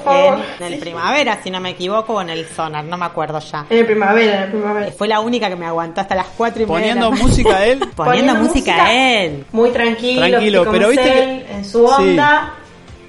Speaker 3: en, el
Speaker 4: sí.
Speaker 3: primavera, si no me equivoco, o en el Sonar, no me acuerdo ya.
Speaker 4: En el primavera, en el primavera.
Speaker 3: Fue la única que me aguantó hasta las cuatro y media.
Speaker 2: Poniendo música a él. [LAUGHS]
Speaker 3: Poniendo,
Speaker 4: Poniendo
Speaker 3: música, a él.
Speaker 4: Muy tranquilo,
Speaker 2: Tranquilo, pero viste
Speaker 4: él,
Speaker 2: que-
Speaker 4: en su onda,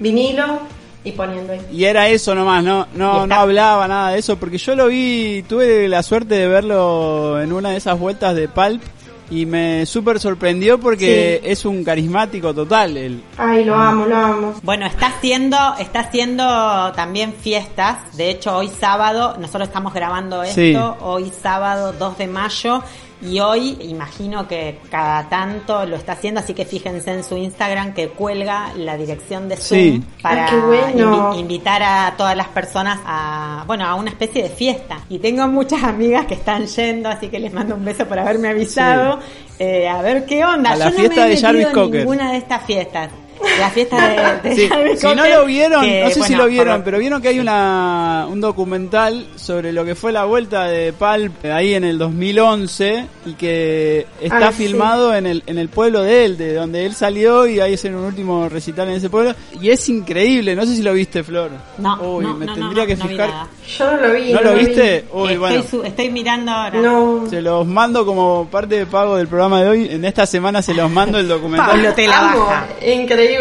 Speaker 4: vinilo y poniendo ahí.
Speaker 2: Y era eso nomás, no, no, no hablaba nada de eso, porque yo lo vi, tuve la suerte de verlo en una de esas vueltas de Pulp y me súper sorprendió porque es un carismático total. El,
Speaker 4: Ay, lo amo, lo amo.
Speaker 3: Bueno, está haciendo, está haciendo también fiestas. De hecho, hoy sábado, nosotros estamos grabando esto,
Speaker 2: Sí.
Speaker 3: hoy sábado 2 de mayo. Y hoy imagino que cada tanto lo está haciendo, así que fíjense en su Instagram que cuelga la dirección de Zoom
Speaker 2: Sí.
Speaker 3: para
Speaker 4: Ay, qué bueno.
Speaker 3: invi- invitar a todas las personas a, bueno, a una especie de fiesta. Y tengo muchas amigas que están yendo, así que les mando un beso por haberme avisado. Eh, a ver qué onda.
Speaker 2: A la
Speaker 3: Yo no
Speaker 2: fiesta
Speaker 3: me he
Speaker 2: de Jarvis
Speaker 3: en
Speaker 2: Cocker.
Speaker 3: ninguna de estas fiestas. La fiesta de, de
Speaker 2: Sí, si no lo vieron,
Speaker 3: que,
Speaker 2: no sé si lo vieron,
Speaker 3: por-
Speaker 2: pero vieron que hay una un documental sobre lo que fue la vuelta de Pulp ahí en el 2011 y que está
Speaker 4: sí.
Speaker 2: filmado en el en el pueblo de él, de donde él salió y ahí hacen un último recital en ese pueblo y es increíble, no sé si lo viste, Flor.
Speaker 3: No,
Speaker 2: Uy,
Speaker 3: no,
Speaker 2: me
Speaker 3: no,
Speaker 2: tendría
Speaker 3: no,
Speaker 2: que fijar.
Speaker 4: Yo no lo vi.
Speaker 2: ¿No lo
Speaker 4: vi.
Speaker 2: viste? Uy,
Speaker 3: estoy,
Speaker 2: bueno.
Speaker 3: su- estoy mirando ahora.
Speaker 4: No.
Speaker 2: Se los mando como parte de pago del programa de hoy. En esta semana se los mando el documental.
Speaker 3: Pablo te la baja.
Speaker 4: Increíble.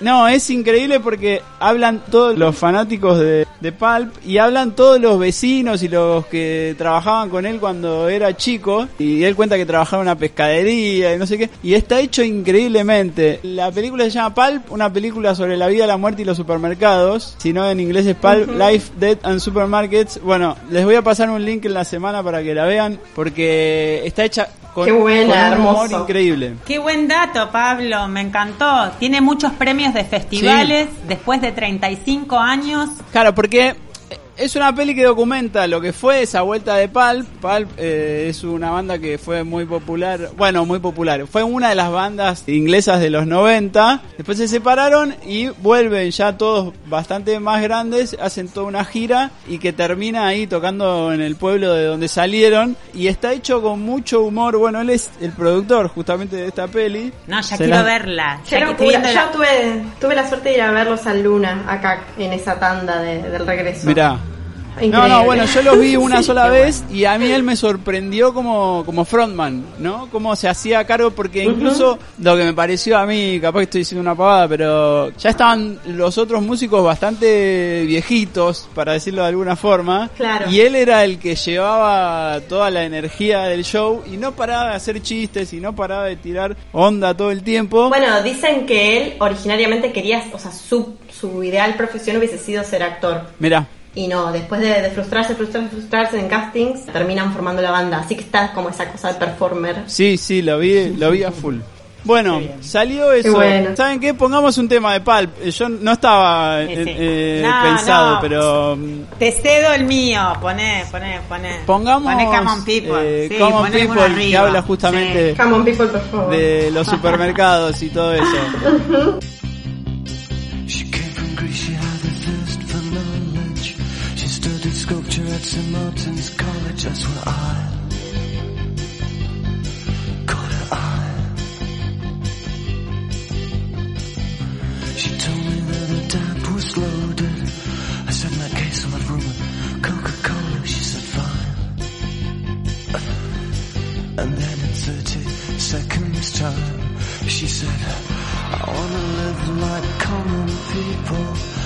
Speaker 2: No, es increíble porque hablan todos los fanáticos de, de Pulp y hablan todos los vecinos y los que trabajaban con él cuando era chico. Y él cuenta que trabajaba en una pescadería y no sé qué. Y está hecho increíblemente. La película se llama Pulp, una película sobre la vida, la muerte y los supermercados. Si no, en inglés es Pulp, Life, Death and Supermarkets. Bueno, les voy a pasar un link en la semana para que la vean porque está hecha con,
Speaker 4: Qué buena,
Speaker 2: con un humor
Speaker 4: hermoso.
Speaker 2: increíble.
Speaker 3: Qué buen dato, Pablo, me encantó. Tiene muchos premios de festivales después de 35 años.
Speaker 2: Claro, porque es una peli que documenta lo que fue esa vuelta de Pulp. Pulp eh, es una banda que fue muy popular, bueno, muy popular. Fue una de las bandas inglesas de los 90. Después se separaron y vuelven ya todos bastante más grandes, hacen toda una gira y que termina ahí tocando en el pueblo de donde salieron. Y está hecho con mucho humor. Bueno, él es el productor justamente de esta peli.
Speaker 3: No, ya
Speaker 2: Se
Speaker 3: quiero
Speaker 2: la-
Speaker 3: verla. Ya que
Speaker 4: Yo tuve, tuve la suerte de ir a verlos al Luna, acá, en esa tanda de- del regreso.
Speaker 2: Mirá. No,
Speaker 4: Increíble.
Speaker 2: no, bueno, yo los vi una [LAUGHS]
Speaker 4: Sí,
Speaker 2: sola vez y a mí él me sorprendió como, como frontman, ¿no? Cómo se hacía cargo, porque incluso lo que me pareció a mí, capaz que estoy diciendo una pavada, pero ya estaban los otros músicos bastante viejitos, para decirlo de alguna forma.
Speaker 4: Claro.
Speaker 2: Y él era el que llevaba toda la energía del show y no paraba de hacer chistes y no paraba de tirar onda todo el tiempo.
Speaker 4: Bueno, dicen que él originariamente quería, o sea, su, su ideal profesión hubiese sido ser actor.
Speaker 2: Mirá.
Speaker 4: Y no, después de, de frustrarse, frustrarse, frustrarse en castings, terminan formando la banda. Así que está como esa cosa de performer.
Speaker 2: Sí, sí, lo vi, lo vi a full. Bueno, salió eso.
Speaker 4: bueno.
Speaker 2: ¿Saben qué? Pongamos un tema de Pulp. Eh, Yo no estaba
Speaker 3: Sí,
Speaker 2: eh,
Speaker 3: sí.
Speaker 2: eh,
Speaker 3: No,
Speaker 2: pensado,
Speaker 3: no.
Speaker 2: pero mm,
Speaker 3: Te cedo el mío. Poné, poné, poné.
Speaker 2: pongamos
Speaker 3: Poné Come on People.
Speaker 2: eh,
Speaker 3: Sí,
Speaker 2: Come on People, que habla justamente
Speaker 4: Come on, people, por favor.
Speaker 2: de los supermercados y todo eso. [LAUGHS]
Speaker 10: sculpture at St. Martin's College, that's where I caught her eye. She told me that the dad was loaded. I said, in that case, I'll have room Coca-Cola. She said, fine. And then in 30 seconds time, she said, I wanna live like common people.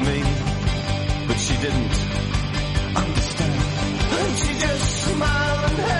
Speaker 10: like me. But she didn't understand. And she just smiled and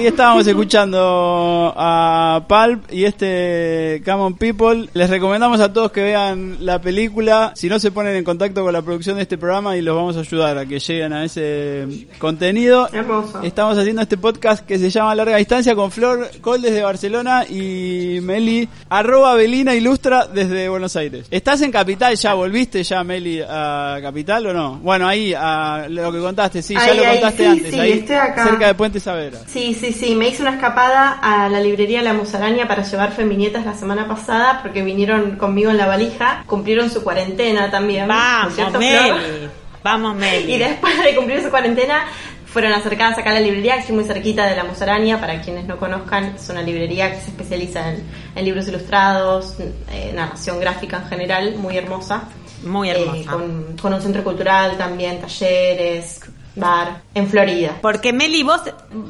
Speaker 2: Ahí estábamos escuchando a Pulp y este Common People. Les recomendamos a todos que vean la película. Si no, se ponen en contacto con la producción de este programa y los vamos a ayudar a que lleguen a ese contenido.
Speaker 4: Hermoso.
Speaker 2: Estamos haciendo este podcast que se llama Larga Distancia con Flor Col desde Barcelona y Meli, arroba Belina Ilustra desde Buenos Aires. ¿Estás en Capital ya? ¿Volviste ya, Meli, a Capital o no? Bueno, ahí, a lo que contaste, sí, ya lo
Speaker 4: ahí,
Speaker 2: contaste
Speaker 4: sí,
Speaker 2: antes.
Speaker 4: sí,
Speaker 2: ahí,
Speaker 4: estoy acá.
Speaker 2: cerca de Puente Saavedra.
Speaker 4: Sí, sí, sí, me hice una escapada a la librería La Musaraña para llevar feminietas la semana pasada porque vinieron conmigo en la valija, cumplieron su cuarentena también. ¿no es
Speaker 3: Vamos,
Speaker 4: cierto?
Speaker 3: Meli. Vamos, Meli. [LAUGHS]
Speaker 4: Y después de cumplir su cuarentena, fueron acercadas acá a la librería, que estoy muy cerquita de la Musaraña. Para quienes no conozcan, es una librería que se especializa en, en libros ilustrados, eh, narración gráfica en general, muy hermosa.
Speaker 3: Muy
Speaker 4: Eh,
Speaker 3: hermosa.
Speaker 4: con, con un centro cultural también, talleres, bar, en Florida.
Speaker 3: Porque Meli, vos,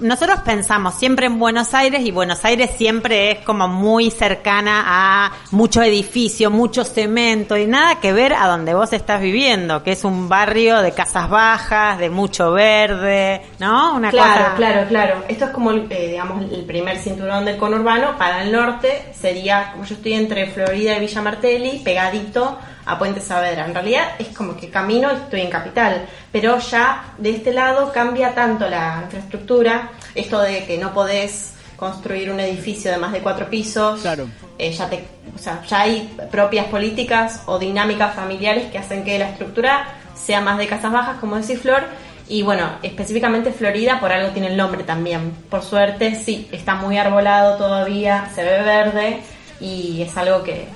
Speaker 3: nosotros pensamos siempre en Buenos Aires y Buenos Aires siempre es como muy cercana a mucho edificio, mucho cemento y nada que ver a donde vos estás viviendo, que es un barrio de casas bajas, de mucho verde, ¿no? Una
Speaker 4: Claro,
Speaker 3: cosa.
Speaker 4: claro, claro. Esto es como, eh, digamos, el primer cinturón del conurbano. Para el norte sería, como yo estoy entre Florida y Villa Martelli, pegadito a Puente Saavedra. En realidad es como que camino y estoy en Capital. Pero ya de este lado cambia tanto la infraestructura, esto de que no podés construir un edificio de más de cuatro pisos.
Speaker 2: Claro.
Speaker 4: Eh, ya, te, o sea, ya hay propias políticas o dinámicas familiares que hacen que la estructura sea más de casas bajas, como decís Flor, y bueno, específicamente Florida por algo tiene el nombre también. Por suerte, sí, está muy arbolado todavía, se ve verde y es algo que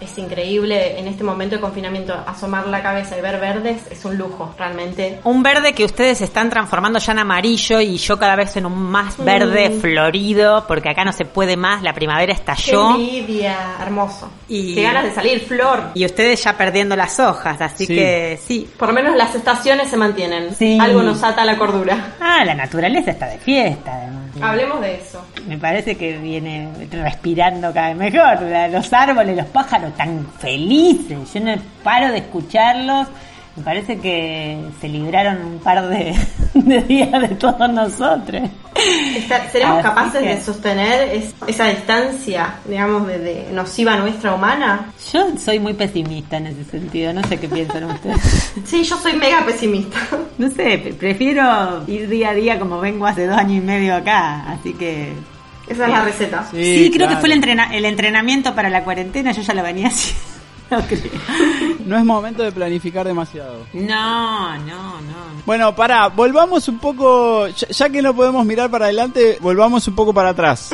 Speaker 4: es increíble en este momento de confinamiento. Asomar la cabeza y ver verdes es un lujo, realmente.
Speaker 3: Un verde que ustedes están transformando ya en amarillo y yo cada vez en un más verde
Speaker 4: Mm.
Speaker 3: florido, porque acá no se puede más, la primavera
Speaker 4: Qué
Speaker 3: estalló.
Speaker 4: envidia, hermoso.
Speaker 3: Y-
Speaker 4: Qué ganas de salir, Flor.
Speaker 3: Y ustedes ya perdiendo las hojas, así
Speaker 2: Sí.
Speaker 3: que sí.
Speaker 4: Por lo menos las estaciones se mantienen.
Speaker 3: Sí.
Speaker 4: Algo nos ata a la cordura.
Speaker 3: Ah, la naturaleza está de fiesta, además.
Speaker 4: Hablemos de eso.
Speaker 3: Me parece que viene respirando cada vez mejor. Los árboles, los pájaros tan felices. Yo no paro de escucharlos. Me parece que se libraron un par de, [LAUGHS] de días de todos nosotros.
Speaker 4: Está- ¿Seremos
Speaker 3: Así
Speaker 4: capaces
Speaker 3: que-
Speaker 4: de sostener es- esa distancia, digamos, de, de nociva nuestra humana?
Speaker 3: Yo soy muy pesimista en ese sentido. No sé qué piensan [LAUGHS] ustedes.
Speaker 4: Sí, yo soy mega pesimista.
Speaker 3: No sé, pre- prefiero ir día a día como vengo hace dos años y medio acá. Así que
Speaker 4: Esa es la receta.
Speaker 3: Sí, creo
Speaker 2: claro.
Speaker 3: que fue el, entrena- el entrenamiento para la cuarentena, yo ya lo venía [LAUGHS] haciendo. No creo.
Speaker 2: No es momento de planificar demasiado.
Speaker 3: No, no, no.
Speaker 2: Bueno, pará, volvamos un poco, ya, ya que no podemos mirar para adelante, volvamos un poco para atrás.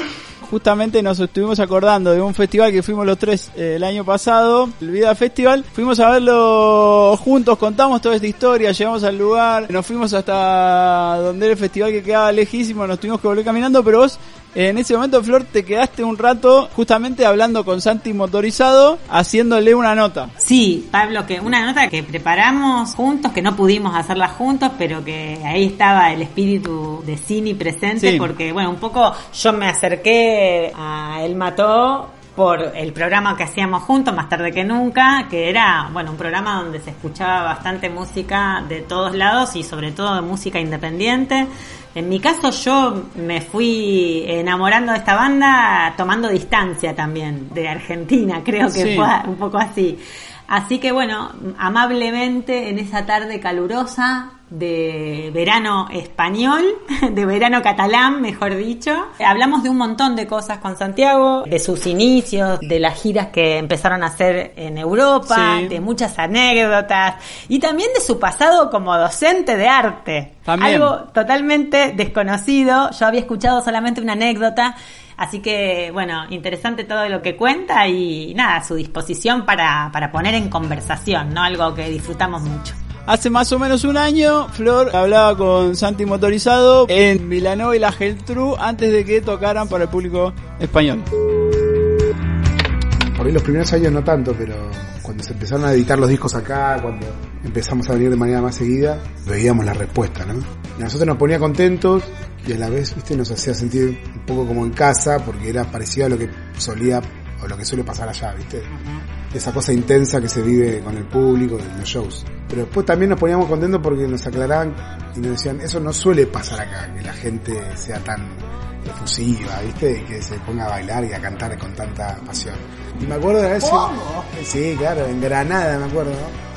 Speaker 2: Justamente nos estuvimos acordando de un festival que fuimos los tres eh, el año pasado, el Vida Festival. Fuimos a verlo juntos, contamos toda esta historia, llegamos al lugar, nos fuimos hasta donde era el festival que quedaba lejísimo, nos tuvimos que volver caminando, pero vos en ese momento, Flor, te quedaste un rato justamente hablando con Santi Motorizado, haciéndole una nota.
Speaker 3: Sí, Pablo, que una nota que preparamos juntos, que no pudimos hacerla juntos, pero que ahí estaba el espíritu de Cini presente,
Speaker 2: Sí.
Speaker 3: porque, bueno, un poco yo me acerqué a El Mató por el programa que hacíamos juntos, más tarde que nunca, que era, bueno, un programa donde se escuchaba bastante música de todos lados y sobre todo de música independiente. En mi caso yo me fui enamorando de esta banda tomando distancia también de Argentina, [LAUGHS] creo que
Speaker 2: Sí.
Speaker 3: fue un poco así. Así que bueno, amablemente en esa tarde calurosa de verano español, [LAUGHS] de verano catalán, mejor dicho, hablamos de un montón de cosas con Santiago, de sus inicios, de las giras que empezaron a hacer en Europa,
Speaker 2: Sí.
Speaker 3: de muchas anécdotas y también de su pasado como docente de arte.
Speaker 2: También.
Speaker 3: Algo totalmente desconocido. Yo había escuchado solamente una anécdota. Así que, bueno, interesante todo lo que cuenta y nada, a su disposición para, para poner en conversación, ¿no? Algo que disfrutamos mucho.
Speaker 2: Hace más o menos un año, Flor hablaba con Santi Motorizado en Milanova y la Geltrú antes de que tocaran para el público español.
Speaker 11: Por ahí los primeros años no tanto, pero cuando se empezaron a editar los discos acá, cuando empezamos a venir de manera más seguida, veíamos la respuesta, ¿no? Y a nosotros nos ponía contentos y a la vez, viste, nos hacía sentir un poco como en casa porque era parecido a lo que solía o lo que suele pasar allá, viste. esa cosa intensa que se vive con el público en los shows. Pero después también nos poníamos contentos porque nos aclaraban y nos decían, eso no suele pasar acá, que la gente sea tan efusiva, ¿viste? Y que se ponga a bailar y a cantar con tanta pasión. Y me acuerdo de vez Sí, claro, en Granada me acuerdo, ¿no?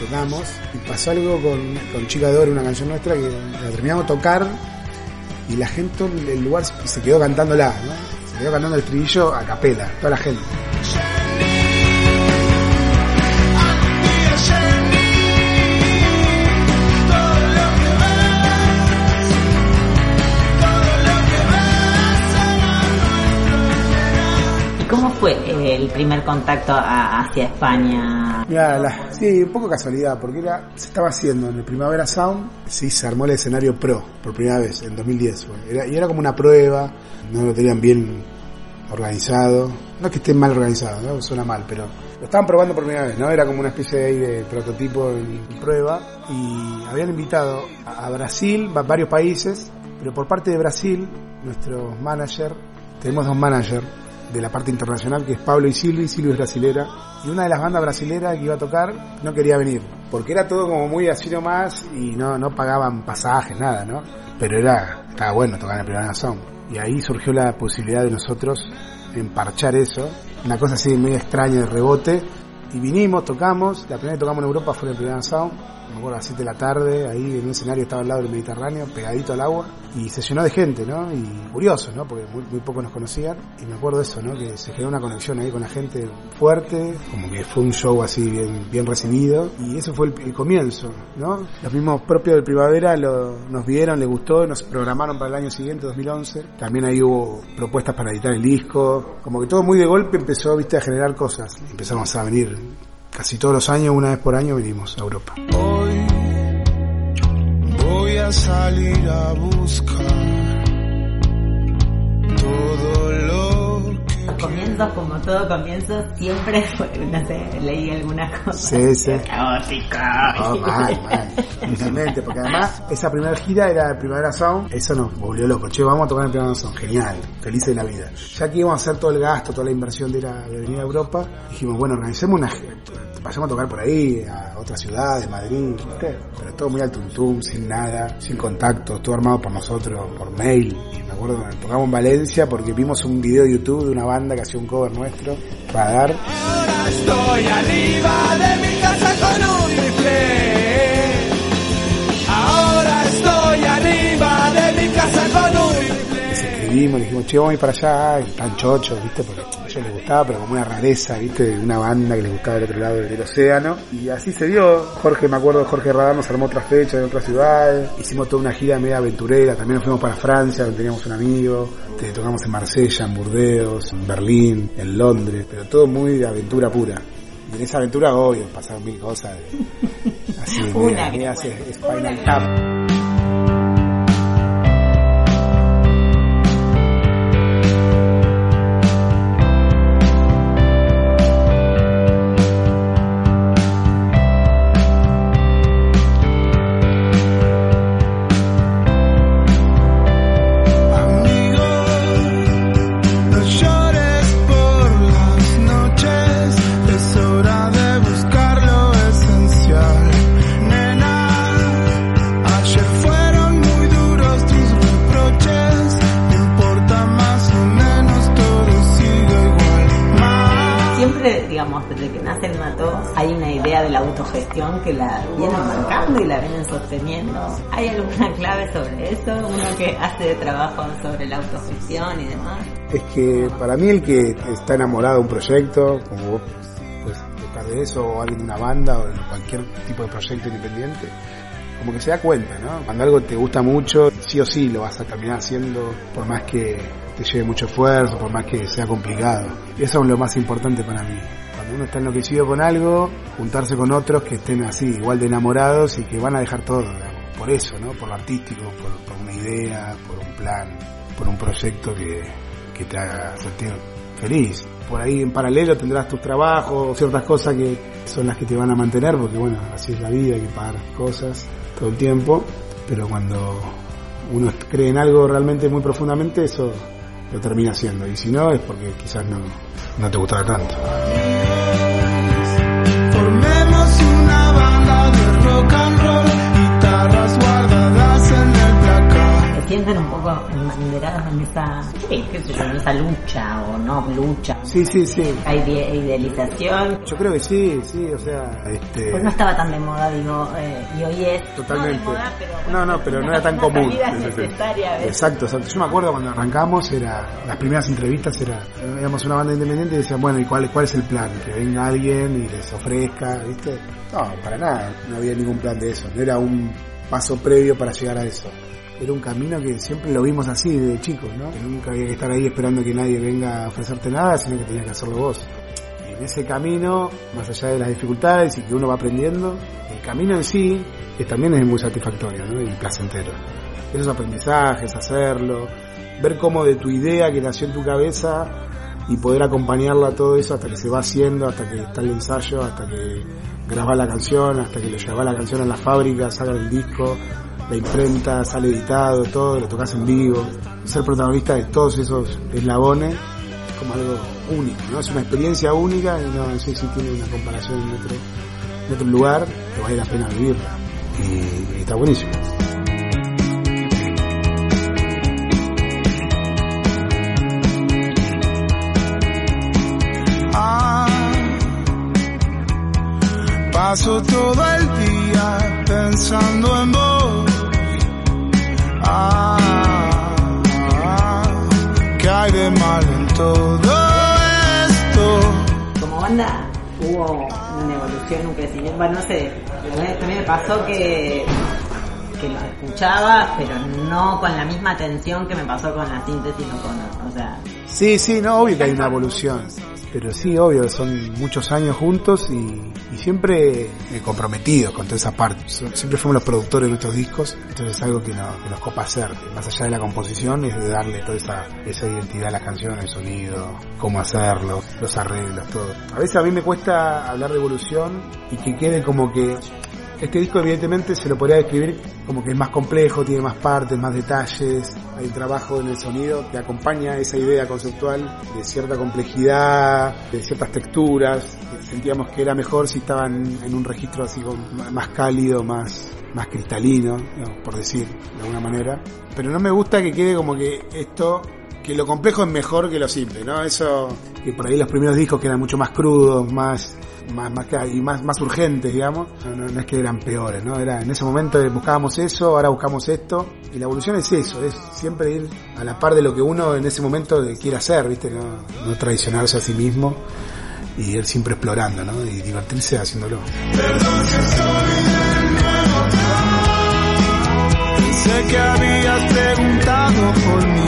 Speaker 11: Tocamos y pasó algo con, con Chica de Oro, una canción nuestra que la terminamos de tocar y la gente, el lugar se quedó cantándola, ¿no? Se quedó cantando el estribillo a capela, toda la gente.
Speaker 3: ¿Y cómo fue el primer contacto hacia España?
Speaker 11: Mira, la- sí, un poco casualidad, porque era, se estaba haciendo en el Primavera Sound, sí, se armó el escenario pro por primera vez en 2010. fue. Era- y era como una prueba, no lo tenían bien organizado. No es que esté mal organizado, ¿no? suena mal, pero lo estaban probando por primera vez, ¿no? Era como una especie de, de prototipo en prueba. Y habían invitado a, Brasil, va- varios países, pero por parte de Brasil, nuestro manager, tenemos dos managers de la parte internacional, que es Pablo y Silvi, Silvi es brasilera, y una de las bandas brasileras que iba a tocar no quería venir, porque era todo como muy así nomás y no, no pagaban pasajes, nada, ¿no? Pero era, estaba bueno tocar en el primer Sound. Y ahí surgió la posibilidad de nosotros emparchar eso, una cosa así medio extraña de rebote, y vinimos, tocamos, la primera que tocamos en Europa fue en el primer Sound, me acuerdo a las 7 de la tarde, ahí en un escenario estaba al lado del Mediterráneo, pegadito al agua, y se de gente, ¿no? Y curioso, ¿no? Porque muy, muy pocos nos conocían, y me acuerdo de eso, ¿no? Que se generó una conexión ahí con la gente fuerte, como que fue un show así bien, bien recibido, y eso fue el, el comienzo, ¿no? Los mismos propios del Primavera lo, nos vieron, les gustó, nos programaron para el año siguiente, 2011, también ahí hubo propuestas para editar el disco, como que todo muy de golpe empezó, viste, a generar cosas, empezamos a venir casi todos los años, una vez por año venimos a Europa.
Speaker 12: Hoy voy a salir a buscar todo lo que
Speaker 3: comienzos, como todo comienzo, siempre [LAUGHS] fue, no sé, leí alguna cosa.
Speaker 11: Sí, sí.
Speaker 3: Caótica. [LAUGHS]
Speaker 11: Oh, mal, mal. Totalmente, porque además esa primera gira era el Primavera Sound, eso nos volvió loco. Che, vamos a tocar en el Primavera Sound, genial, felices de la vida. Ya que íbamos a hacer todo el gasto, toda la inversión de, de venir a Europa, dijimos, bueno, organicemos una gira, pasemos a tocar por ahí, a otra ciudad, de Madrid, ¿viste? Pero todo muy al tuntum, sin nada, sin contacto, todo armado por nosotros, por mail. Y me acuerdo tocamos en Valencia porque vimos un video de YouTube de una banda que hacía un cover nuestro, para dar.
Speaker 12: Estoy arriba de mi casa con un rifle. Ahora estoy arriba de mi casa con un rifle.
Speaker 11: les escribimos, le dijimos, che, vamos a ir para allá, tan chochos, ¿viste? Porque a ellos les gustaba, pero como una rareza, ¿viste? De una banda que les gustaba del otro lado del océano. Y así se dio. Jorge, me acuerdo, Jorge Radar nos armó otra fecha en otra ciudad. Hicimos toda una gira media aventurera. También nos fuimos para Francia, donde teníamos un amigo. Te- tocamos en Marsella, en Burdeos, en Berlín, en Londres. Pero todo muy de aventura pura. Y en esa aventura, obvio, pasaron mil cosas. de- [LAUGHS] así,
Speaker 3: Una que
Speaker 11: media
Speaker 3: te
Speaker 11: así, Spinal Tap.
Speaker 3: Eso? Uno que hace trabajo sobre la autogestión y demás.
Speaker 11: es que para mí el que está enamorado de un proyecto, como vos puedes tocar de eso, o alguien de una banda, o cualquier tipo de proyecto independiente, como que se da cuenta, ¿no? Cuando algo te gusta mucho, sí o sí lo vas a terminar haciendo, por más que te lleve mucho esfuerzo, por más que sea complicado. Eso es lo más importante para mí. Cuando uno está enloquecido con algo, juntarse con otros que estén así, igual de enamorados y que van a dejar todo, por eso, ¿no? Por lo artístico, por, una idea, por un plan, por un proyecto que, que te haga sentir feliz. Por ahí en paralelo tendrás tus trabajos, ciertas cosas que son las que te van a mantener, porque bueno, así es la vida, hay que pagar cosas todo el tiempo, pero cuando uno cree en algo realmente muy profundamente, eso lo termina haciendo, y si no es porque quizás no, no te gustaba tanto.
Speaker 3: Sienten un poco embanderados en esa, sí, qué sé yo, en esa lucha o no lucha.
Speaker 11: Sí, sí, sí.
Speaker 3: Hay ide- idealización.
Speaker 11: Yo creo que sí, sí, o sea, este...
Speaker 3: Pues no estaba tan de moda, digo, eh, y hoy es
Speaker 11: Totalmente.
Speaker 3: No, de moda, pero
Speaker 11: No, no, pero no era tan común.
Speaker 3: necesaria.
Speaker 11: Exacto, exacto. Yo me acuerdo cuando arrancamos, era las primeras entrevistas era, éramos una banda independiente y decían, bueno, ¿y cuál, cuál es el plan? Que venga alguien y les ofrezca, ¿viste? No, para nada, no había ningún plan de eso. No era un paso previo para llegar a eso. Era un camino que siempre lo vimos así de chicos, ¿no? Nunca había que estar ahí esperando que nadie venga a ofrecerte nada, sino que tenías que hacerlo vos. En ese camino, más allá de las dificultades y que uno va aprendiendo, el camino en sí, que también es muy satisfactorio ¿no? y placentero. Esos aprendizajes, hacerlo, ver cómo de tu idea que nació en tu cabeza y poder acompañarla a todo eso hasta que se va haciendo, hasta que está el ensayo, hasta que grabas la canción, hasta que lo llevas la canción a la fábrica, sacan el disco, la imprenta, sale editado, todo, lo tocas en vivo. Ser protagonista de todos esos eslabones es como algo único, ¿no? Es una experiencia única y no sé si tiene una comparación en otro, lugar que vale la pena vivirla. Y está buenísimo.
Speaker 12: Ah, paso todo el día pensando en vos. Todo esto?
Speaker 3: Como banda hubo una evolución, un crecimiento, bueno, no sé, también me pasó que que lo escuchaba, pero no con la misma atención que me pasó con la síntesis o con, o sea,
Speaker 11: Sí, sí, no, obvio que hay una evolución. Pero sí, obvio, son muchos años juntos y, siempre eh, comprometidos con toda esa parte. Siempre fuimos los productores de nuestros discos, entonces es algo que, no- que nos copa hacer. Más allá de la composición, es de darle toda esa, esa identidad a las canciones, el sonido, cómo hacerlo, los arreglos, todo. A veces a mí me cuesta hablar de evolución y que quede como que este disco evidentemente se lo podría describir como que es más complejo, tiene más partes, más detalles, hay trabajo en el sonido que acompaña esa idea conceptual de cierta complejidad, de ciertas texturas. Sentíamos que era mejor si estaban en un registro así más cálido, más, más cristalino, por decir de alguna manera. Pero no me gusta que quede como que esto que lo complejo es mejor que lo simple, ¿no? Eso que por ahí los primeros discos que eran mucho más crudos, más más más y más más urgentes, digamos, no, no- no es que eran peores, ¿no? Era en ese momento buscábamos eso, ahora buscamos esto y la evolución es eso, es siempre ir a la par de lo que uno en ese momento quiere hacer, ¿viste? No, no traicionarse a sí mismo y ir siempre explorando, ¿no? Y divertirse haciéndolo.
Speaker 12: Pensé que habías preguntado por mí.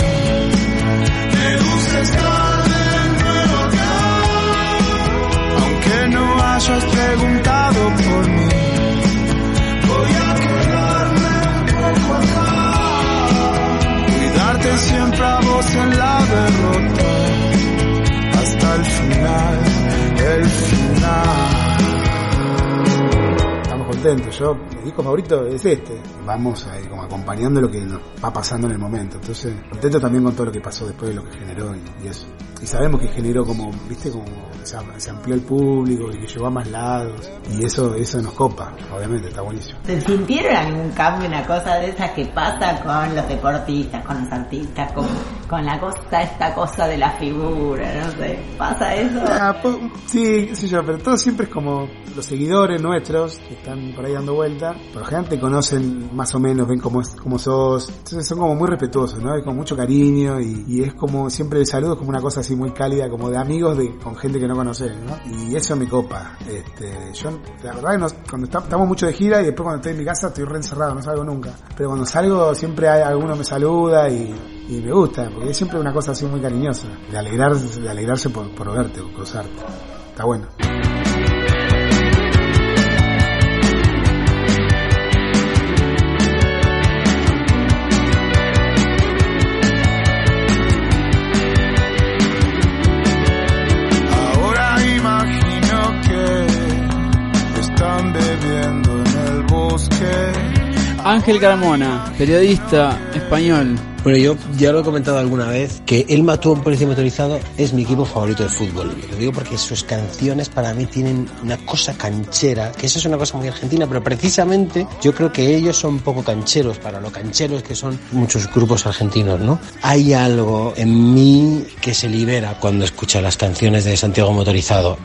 Speaker 12: No hayas preguntado por mí. Voy a quedarme un poco acá. Cuidarte siempre a vos en la derrota. Hasta el final, el final.
Speaker 11: Estamos contentos, yo, mi disco favorito es este, vamos ahí como acompañando lo que nos va pasando en el momento, entonces contento también con todo lo que pasó después de lo que generó y, y eso. Y sabemos que generó como, viste, como se, se amplió el público y que llegó a más lados y eso, eso nos copa, obviamente, está buenísimo.
Speaker 3: ¿Se sintieron algún cambio, una cosa de esas que pasa con los deportistas, con los artistas, con, con la cosa, esta cosa de la figura, no sé, pasa eso?
Speaker 11: Ah, po- sí, qué sé yo, pero todo siempre es como los seguidores nuestros que están por ahí dando vuelta, por lo general te conocen más o menos, ven cómo, es, cómo sos, entonces son como muy respetuosos, ¿no? Y con mucho cariño y, y es como siempre el saludo es como una cosa así muy cálida, como de amigos de con gente que no conoces, ¿no? Y eso me copa. Este, yo, la verdad que no- cuando estamos mucho de gira y después cuando estoy en mi casa estoy re encerrado, no salgo nunca. Pero cuando salgo siempre hay alguno me saluda y, me gusta, porque es siempre una cosa así muy cariñosa, de alegrarse, de alegrarse por, por verte o cruzarte. Está bueno.
Speaker 2: Ángel Carmona, periodista español,
Speaker 8: Bueno, yo ya lo he comentado alguna vez que El Mató a un Policía Motorizado es mi equipo favorito de fútbol. Lo digo porque sus canciones para mí tienen una cosa canchera, que eso es una cosa muy argentina, pero precisamente yo creo que ellos son poco cancheros para lo cancheros que son muchos grupos argentinos, ¿no? Hay algo en mí que se libera cuando escucha las canciones de Santiago Motorizado.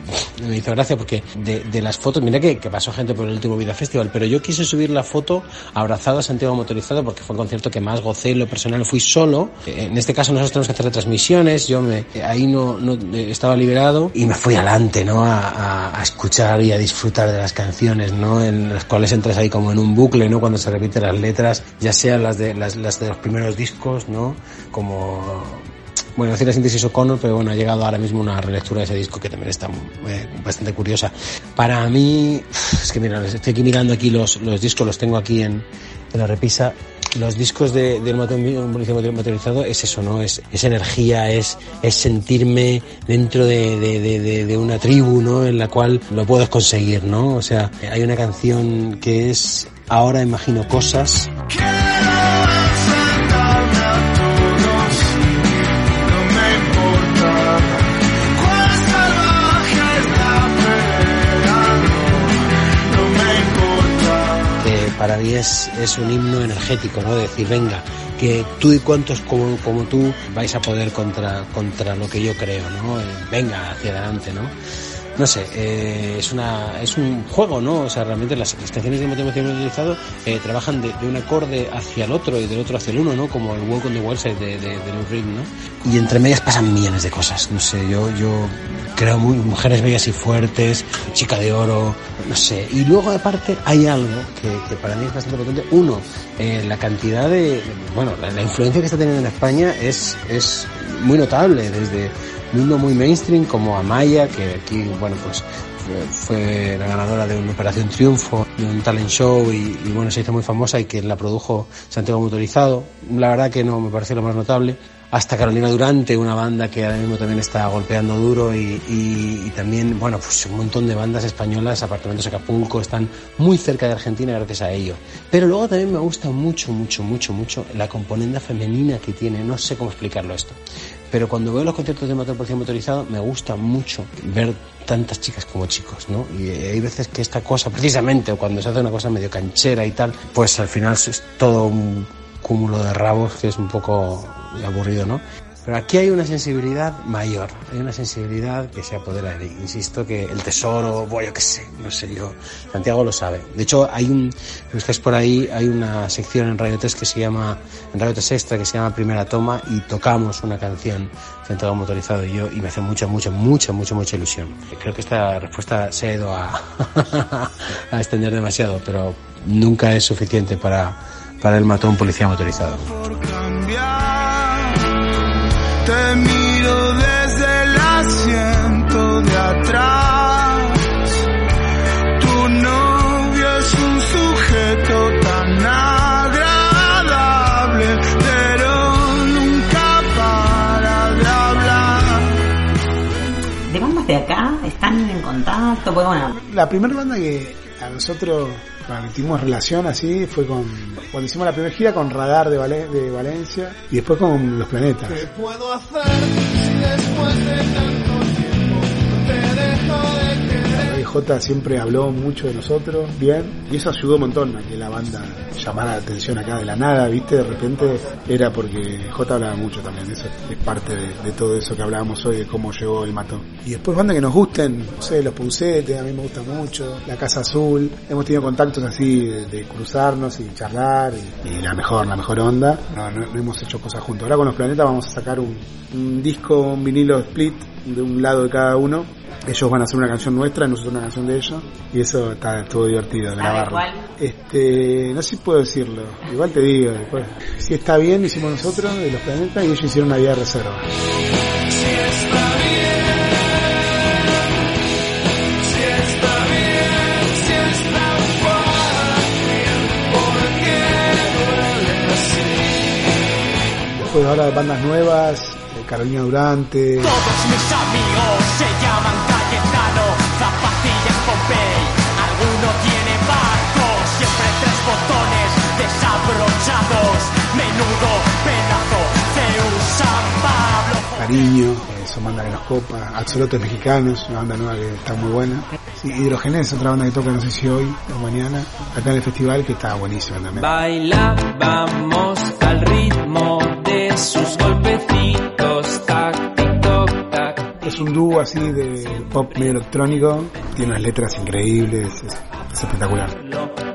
Speaker 8: Me hizo gracia porque de, las fotos, mira que, que pasó gente por el último Vida Festival, pero yo quise subir la foto abrazado a Santiago Motorizado porque fue el concierto que más gocé en lo personal fui solo. En este caso nosotros tenemos que hacer retransmisiones, yo me, ahí no, no eh, estaba liberado y me fui adelante, ¿no? A, a- a escuchar y a disfrutar de las canciones, ¿no? En las cuales entras ahí como en un bucle, ¿no? Cuando se repiten las letras, ya sean las de, las, las de los primeros discos, ¿no? Como bueno, decir la síntesis O'Connor, pero bueno, ha llegado ahora mismo una relectura de ese disco que también está eh, bastante curiosa. Para mí, es que mira, estoy aquí mirando aquí los, los discos, los tengo aquí en, en la repisa. Los discos de, del Policía Motorizado es eso, ¿no? Es, es energía, es, es sentirme dentro de, de, de, de- de una tribu, ¿no? En la cual lo puedes conseguir, ¿no? O sea, hay una canción que es Ahora imagino cosas, para mí es, es un himno energético, ¿no? De decir, venga, que tú y cuantos como, como tú vais a poder contra, contra lo que yo creo, ¿no? Eh, venga, hacia adelante, ¿no? No sé, eh, es una es un juego, ¿no? O sea, realmente las, las canciones de motivación utilizado eh, trabajan de, de un acorde hacia el otro y del otro hacia el uno, ¿no? Como el Walk on the Wild de, de, de Lou ¿no? Y entre medias pasan millones de cosas, no sé, yo, yo creo muy, mujeres bellas y fuertes, chica de oro, no sé. Y luego aparte hay algo que, que para mí es bastante potente. Uno, eh, la cantidad de, bueno, la, la influencia que está teniendo en España es, es muy notable, desde mundo muy mainstream como Amaya, que aquí, bueno, pues fue, fue la ganadora de una Operación Triunfo, de un talent show y, y, bueno, se hizo muy famosa y que la produjo Santiago Motorizado. La verdad que no me parece lo más notable. Hasta Carolina Durante, una banda que ahora mismo también está golpeando duro y, y- y también, bueno, pues un montón de bandas españolas, Apartamentos Acapulco, están muy cerca de Argentina gracias a ello. Pero luego también me gusta mucho, mucho, mucho, mucho la componente femenina que tiene, no sé cómo explicarlo esto. Pero cuando veo los conciertos de motor policía motorizado me gusta mucho ver tantas chicas como chicos, ¿no? Y eh, hay veces que esta cosa, precisamente, cuando se hace una cosa medio canchera y tal, pues al final es todo un cúmulo de rabos que es un poco aburrido, ¿no? Pero aquí hay una sensibilidad mayor, hay una sensibilidad que se apodera de, insisto, que el tesoro, bueno, yo qué sé, no sé yo, Santiago lo sabe. De hecho, hay un, si buscáis por ahí, hay una sección en Radio 3 que se llama, en Radio 3 Extra que se llama Primera Toma y tocamos una canción Santiago Motorizado y yo y me hace mucha, mucha, mucha, mucha, mucha ilusión. Creo que esta respuesta se ha ido a, [LAUGHS] a extender demasiado, pero nunca es suficiente para, para el matón policía motorizado.
Speaker 12: Te miro desde el asiento de atrás. Tu novio es un sujeto tan agradable, pero nunca para de hablar.
Speaker 3: ¿De bandas de acá están en contacto? Pues bueno,
Speaker 11: La primera banda que a nosotros con tuvimos relación así fue con cuando hicimos la primera gira con Radar de, Vale- de Valencia y después con Los Planetas.
Speaker 12: ¿Qué puedo hacer si después de tanto tiempo te dejo de
Speaker 11: J siempre habló mucho de nosotros, bien, y eso ayudó un montón a que la banda llamara la atención acá de la nada, ¿viste? De repente era porque J hablaba mucho también, eso es parte de, todo eso que hablábamos hoy, de cómo llegó el matón. Y después bandas que nos gusten, no sé, Los Pausetes, a mí me gusta mucho, La Casa Azul, hemos tenido contactos así de, cruzarnos y charlar, y, la mejor, la mejor onda, no, no, no hemos hecho cosas juntos. Ahora con Los Planetas vamos a sacar un, un disco, un vinilo split de un lado de cada uno, ellos van a hacer una canción nuestra, nosotros una canción de ellos, y eso está, estuvo divertido grabarlo. Este, no sé si puedo decirlo, igual te digo, después. Si está bien, lo hicimos nosotros, de los planetas, y ellos hicieron una vía de reserva. Después ahora bandas nuevas, Carolina Durante,
Speaker 12: Todos mis amigos se llaman Cayetano, zapatillas Pompey. Alguno tiene barco, siempre tres botones desabrochados. Menudo pedazo
Speaker 11: Cariño, eh, son bandas que nos copa, Axolotes Mexicanos, una banda nueva que está muy buena. Sí, Hidrogenes, otra banda que toca no sé si hoy o mañana, acá en el festival que está buenísima también.
Speaker 12: Ritmo de sus golpecitos, tac, tic, toc, tac.
Speaker 11: Es un dúo así de pop medio electrónico, tiene unas letras increíbles, es, es espectacular.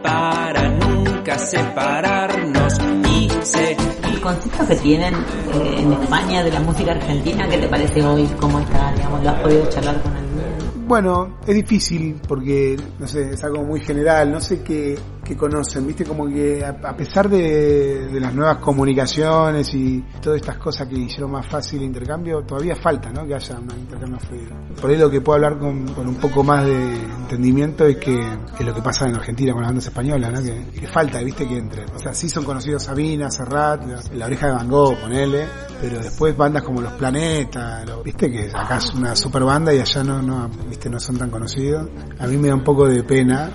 Speaker 12: Para nunca separarnos y se
Speaker 3: El concepto que tienen eh, en España de la música argentina, ¿qué te parece hoy? ¿Cómo está? Digamos, ¿Lo has podido charlar con alguien?
Speaker 11: Bueno, es difícil porque, no sé, es algo muy general, no sé qué, conocen, viste, como que a, pesar de, las nuevas comunicaciones y todas estas cosas que hicieron más fácil el intercambio, todavía falta, ¿no? Que haya un intercambio fluido. Por ahí lo que puedo hablar con, un poco más de entendimiento es que es lo que pasa en Argentina con las bandas españolas, ¿no? Que, que falta, viste, que entre. O sea, sí son conocidos Sabina, Serrat, la, oreja de Van Gogh, ponele, pero después bandas como Los Planetas, viste que acá es una super banda y allá no, no, viste, no son tan conocidos. A mí me da un poco de pena.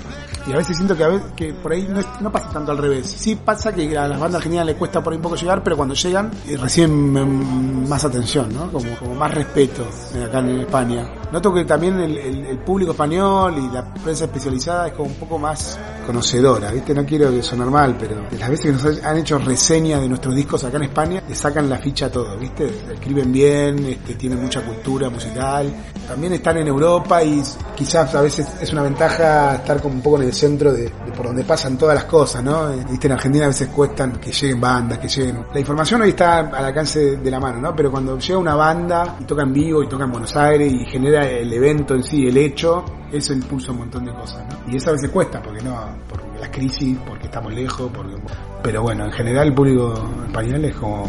Speaker 11: Y a veces siento que a veces, que por ahí no, pasa tanto al revés. Sí pasa que a las bandas argentinas les cuesta por ahí un poco llegar, pero cuando llegan eh, reciben mm, más atención, ¿no? Como, más respeto eh, acá en España. Noto que también el, público español y la prensa especializada es como un poco más conocedora, ¿viste? No quiero sonar mal, pero las veces que nos han hecho reseñas de nuestros discos acá en España, le sacan la ficha a todo, ¿viste? Escriben bien, este, tienen mucha cultura musical. También están en Europa y quizás a veces es una ventaja estar como un poco en el centro de, de por donde pasan todas las cosas, ¿no? Eh, Viste, en Argentina a veces cuestan que lleguen bandas, que lleguen... La información hoy está al alcance de la mano, ¿no? Pero cuando llega una banda y toca en vivo y toca en Buenos Aires y genera el evento en sí, el hecho, eso impulsa un montón de cosas, ¿no? Y eso a veces cuesta, porque no, por las crisis, porque estamos lejos, porque... Pero bueno, en general el público español es como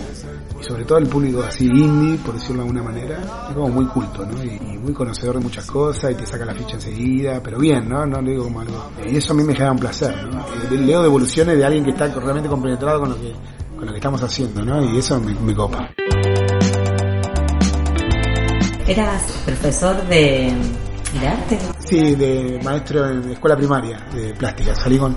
Speaker 11: y sobre todo el público así indie, por decirlo de alguna manera, es como muy culto, ¿no? Y, y muy conocedor de muchas cosas y te saca la ficha enseguida, pero bien, ¿no? No le digo como algo. Y eso a mí me genera un placer, ¿no? Eh, Leo devoluciones de alguien que está realmente compenetrado con lo que con lo que estamos haciendo, ¿no? Y eso me, me copa.
Speaker 3: ¿Eras profesor de, de arte?
Speaker 11: Sí, de maestro en escuela primaria de plástica. Salí con.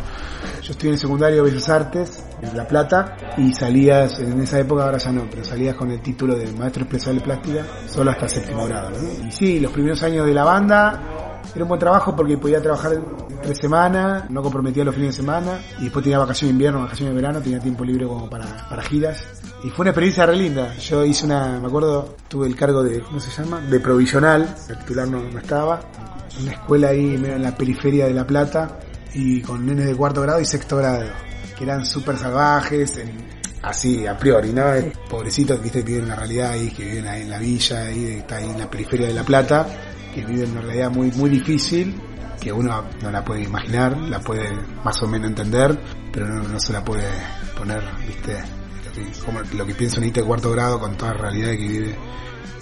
Speaker 11: Yo estudié en secundario Bellas Artes, en La Plata, y salías, en esa época ahora ya no, pero salías con el título de maestro especial de plástica solo hasta séptimo grado. ¿no? Y sí, los primeros años de la banda era un buen trabajo porque podía trabajar tres semanas, no comprometía los fines de semana, y después tenía vacaciones de invierno, vacaciones de verano, tenía tiempo libre como para, para giras. Y fue una experiencia re linda. Yo hice una, me acuerdo, tuve el cargo de, ¿cómo se llama? De provisional, el titular no, no estaba, una escuela ahí en la periferia de La Plata, y con nenes de cuarto grado y sexto grado, que eran súper salvajes, en- así a priori, ¿no? Pobrecitos, viste, que viven una realidad ahí, que viven ahí en la villa, ahí, está ahí en la periferia de La Plata, que viven una realidad muy, muy difícil, que uno no la puede imaginar, la puede más o menos entender, pero no, no se la puede poner, viste, lo que, como lo que piensa un de cuarto grado con toda la realidad que vive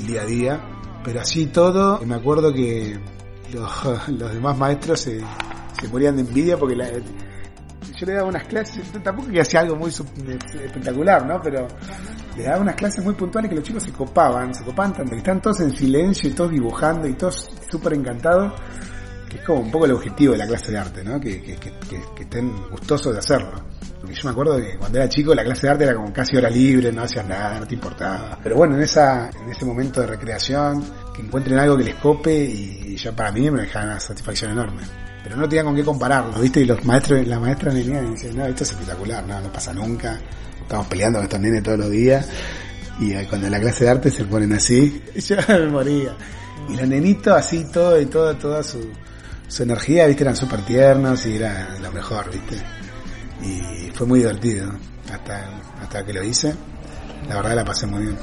Speaker 11: día a día. Pero así todo, me acuerdo que los, [LAUGHS] los demás maestros se, se morían de envidia porque la- yo le daba unas clases, tampoco que hacía algo muy espectacular, ¿no? Pero le daba unas clases muy puntuales que los chicos se copaban, se copaban tanto, que están todos en silencio y todos dibujando y todos súper encantados, que es como un poco el objetivo de la clase de arte, ¿no? Que, que, que, que- estén gustosos de hacerlo. Porque yo me acuerdo que cuando era chico la clase de arte era como casi hora libre, no hacías nada, no te importaba. Pero bueno, en esa, en ese momento de recreación, que encuentren algo que les cope y ya para mí me dejaba una satisfacción enorme. Pero no tenían con qué compararlo, ¿viste? Y los maestros, la maestra venían y decían, no, esto es espectacular, no, no pasa nunca. Estamos peleando con estos nenes todos los días. Y cuando en la clase de arte se ponen así, [LAUGHS] yo me moría. Y los nenitos así, todo y todo, toda su, su energía, viste, eran súper tiernos y era lo mejor, viste. Y fue muy divertido hasta, hasta que lo hice. La verdad la pasé muy bien.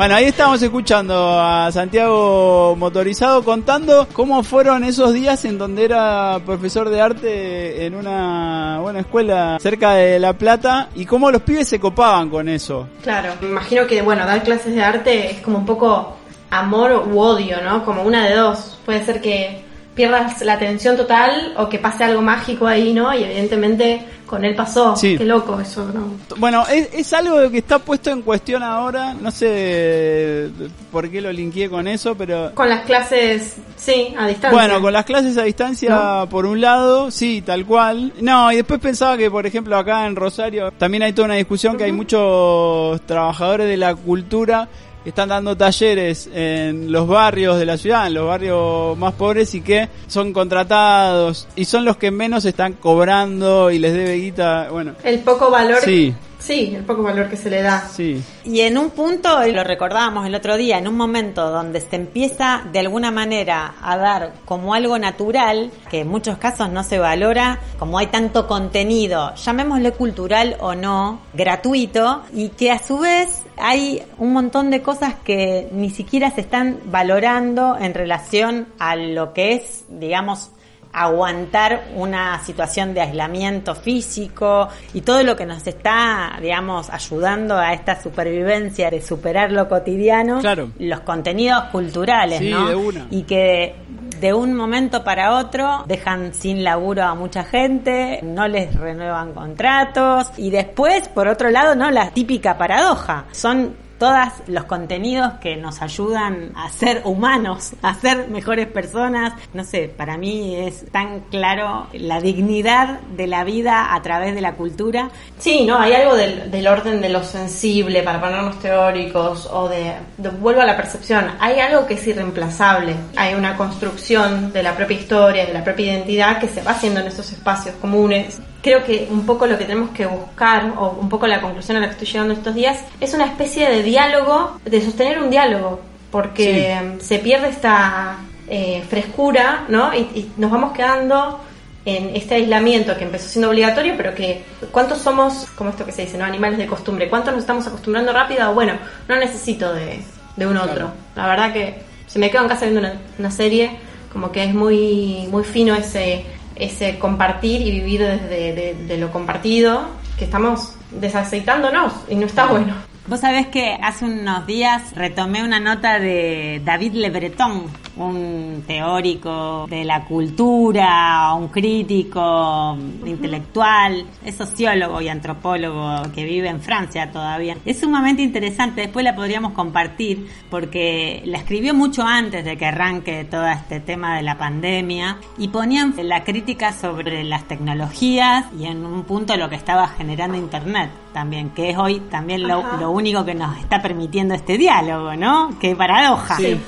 Speaker 2: Bueno, ahí estamos escuchando a Santiago Motorizado contando cómo fueron esos días en donde era profesor de arte en una buena escuela cerca de La Plata y cómo los pibes se copaban con eso.
Speaker 4: Claro, me imagino que, bueno, dar clases de arte es como un poco amor u odio, ¿no? Como una de dos. Puede ser que pierdas la atención total o que pase algo mágico ahí, ¿no? Y evidentemente con él pasó.
Speaker 2: Sí.
Speaker 4: Qué loco eso, ¿no?
Speaker 2: Bueno, es, es algo que está puesto en cuestión ahora. No sé por qué lo linkeé con eso, pero.
Speaker 4: Con las clases, sí, a distancia.
Speaker 2: Bueno, con las clases a distancia, por un lado, sí, tal cual. No, y después pensaba que, por ejemplo, acá en Rosario también hay toda una discusión que hay muchos trabajadores de la cultura están dando talleres en los barrios de la ciudad, en los barrios más pobres y que son contratados y son los que menos están cobrando y les debe guita, bueno.
Speaker 4: El poco valor.
Speaker 2: Sí.
Speaker 4: Sí, el poco valor que se le da.
Speaker 2: Sí.
Speaker 3: Y en un punto, lo recordábamos el otro día, en un momento donde se empieza de alguna manera a dar como algo natural, que en muchos casos no se valora, como hay tanto contenido, llamémosle cultural o no, gratuito, y que a su vez hay un montón de cosas que ni siquiera se están valorando en relación a lo que es, digamos, aguantar una situación de aislamiento físico y todo lo que nos está, digamos, ayudando a esta supervivencia de superar lo cotidiano,
Speaker 2: Claro.
Speaker 3: los contenidos culturales,
Speaker 2: Sí,
Speaker 3: ¿no?
Speaker 2: de una.
Speaker 3: Y que de un momento para otro dejan sin laburo a mucha gente, no les renuevan contratos y después, por otro lado, no la típica paradoja, son todos los contenidos que nos ayudan a ser humanos, [LAUGHS] a ser mejores personas. No sé, para mí es tan claro la dignidad de la vida a través de la cultura.
Speaker 4: Sí, no, hay algo del, orden de lo sensible, para ponernos teóricos, o de, de- vuelvo a la percepción, hay algo que es irreemplazable, hay una construcción de la propia historia, de la propia identidad que se va haciendo en esos espacios comunes. Creo que un poco lo que tenemos que buscar, o un poco la conclusión a la que estoy llegando estos días, es una especie de diálogo, de sostener un diálogo, porque se pierde esta eh, frescura, ¿no? Y, y nos vamos quedando en este aislamiento que empezó siendo obligatorio, pero que cuántos somos, como esto que se dice, ¿no? Animales de costumbre, cuántos nos estamos acostumbrando rápido, bueno, no necesito de, de un otro. La verdad que se me quedo en casa viendo una, una serie, como que es muy, muy fino ese, ese compartir y vivir desde de, de lo compartido, que estamos desaceitándonos y no está bueno.
Speaker 3: Vos sabés que hace unos días retomé una nota de David Le Breton, un teórico de la cultura, un crítico intelectual, es sociólogo y antropólogo que vive en Francia todavía. Es sumamente interesante, después la podríamos compartir porque la escribió mucho antes de que arranque todo este tema de la pandemia y ponían la crítica sobre las tecnologías y en un punto lo que estaba generando Internet también, que es hoy también lo, lo único que nos está permitiendo este diálogo, ¿no? Qué paradoja.
Speaker 4: Sí.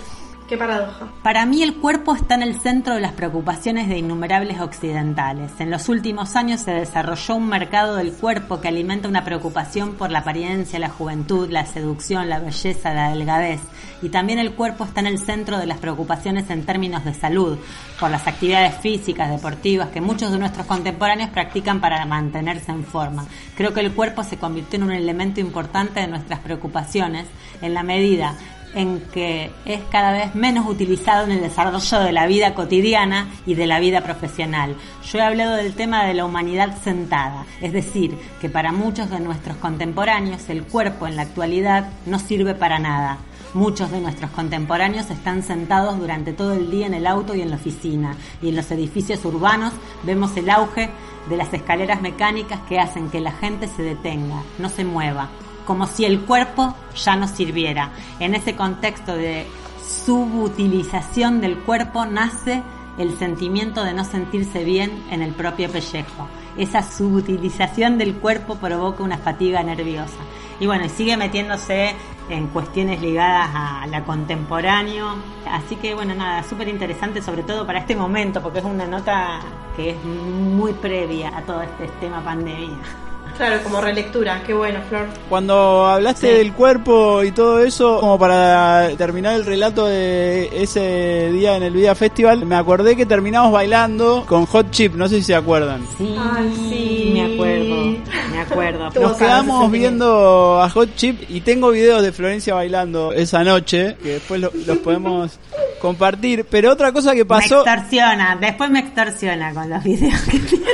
Speaker 4: Qué paradoja.
Speaker 3: Para mí el cuerpo está en el centro de las preocupaciones de innumerables occidentales. En los últimos años se desarrolló un mercado del cuerpo que alimenta una preocupación por la apariencia, la juventud, la seducción, la belleza, la delgadez. Y también el cuerpo está en el centro de las preocupaciones en términos de salud, por las actividades físicas, deportivas que muchos de nuestros contemporáneos practican para mantenerse en forma. Creo que el cuerpo se convirtió en un elemento importante de nuestras preocupaciones en la medida en que es cada vez menos utilizado en el desarrollo de la vida cotidiana y de la vida profesional. Yo he hablado del tema de la humanidad sentada, es decir, que para muchos de nuestros contemporáneos el cuerpo en la actualidad no sirve para nada. Muchos de nuestros contemporáneos están sentados durante todo el día en el auto y en la oficina, y en los edificios urbanos vemos el auge de las escaleras mecánicas que hacen que la gente se detenga, no se mueva, como si el cuerpo ya no sirviera. En ese contexto de subutilización del cuerpo nace el sentimiento de no sentirse bien en el propio pellejo. Esa subutilización del cuerpo provoca una fatiga nerviosa. Y bueno, sigue metiéndose en cuestiones ligadas a la contemporáneo. Así que bueno, nada, súper interesante sobre todo para este momento, porque es una nota que es muy previa a todo este tema pandemia.
Speaker 4: Claro, como relectura, qué bueno, Flor.
Speaker 2: Cuando hablaste
Speaker 3: Sí.
Speaker 2: del cuerpo y todo eso, como para terminar el relato de ese día en el Vida Festival, me acordé que terminamos bailando con Hot Chip, no sé si se acuerdan.
Speaker 3: Sí,
Speaker 4: Ay, sí.
Speaker 3: me acuerdo, me acuerdo.
Speaker 2: Nos quedamos viendo a Hot Chip y tengo videos de Florencia bailando esa noche, que después lo- los podemos compartir. Pero otra cosa que pasó...
Speaker 3: Me extorsiona, después me extorsiona con los videos que tiene.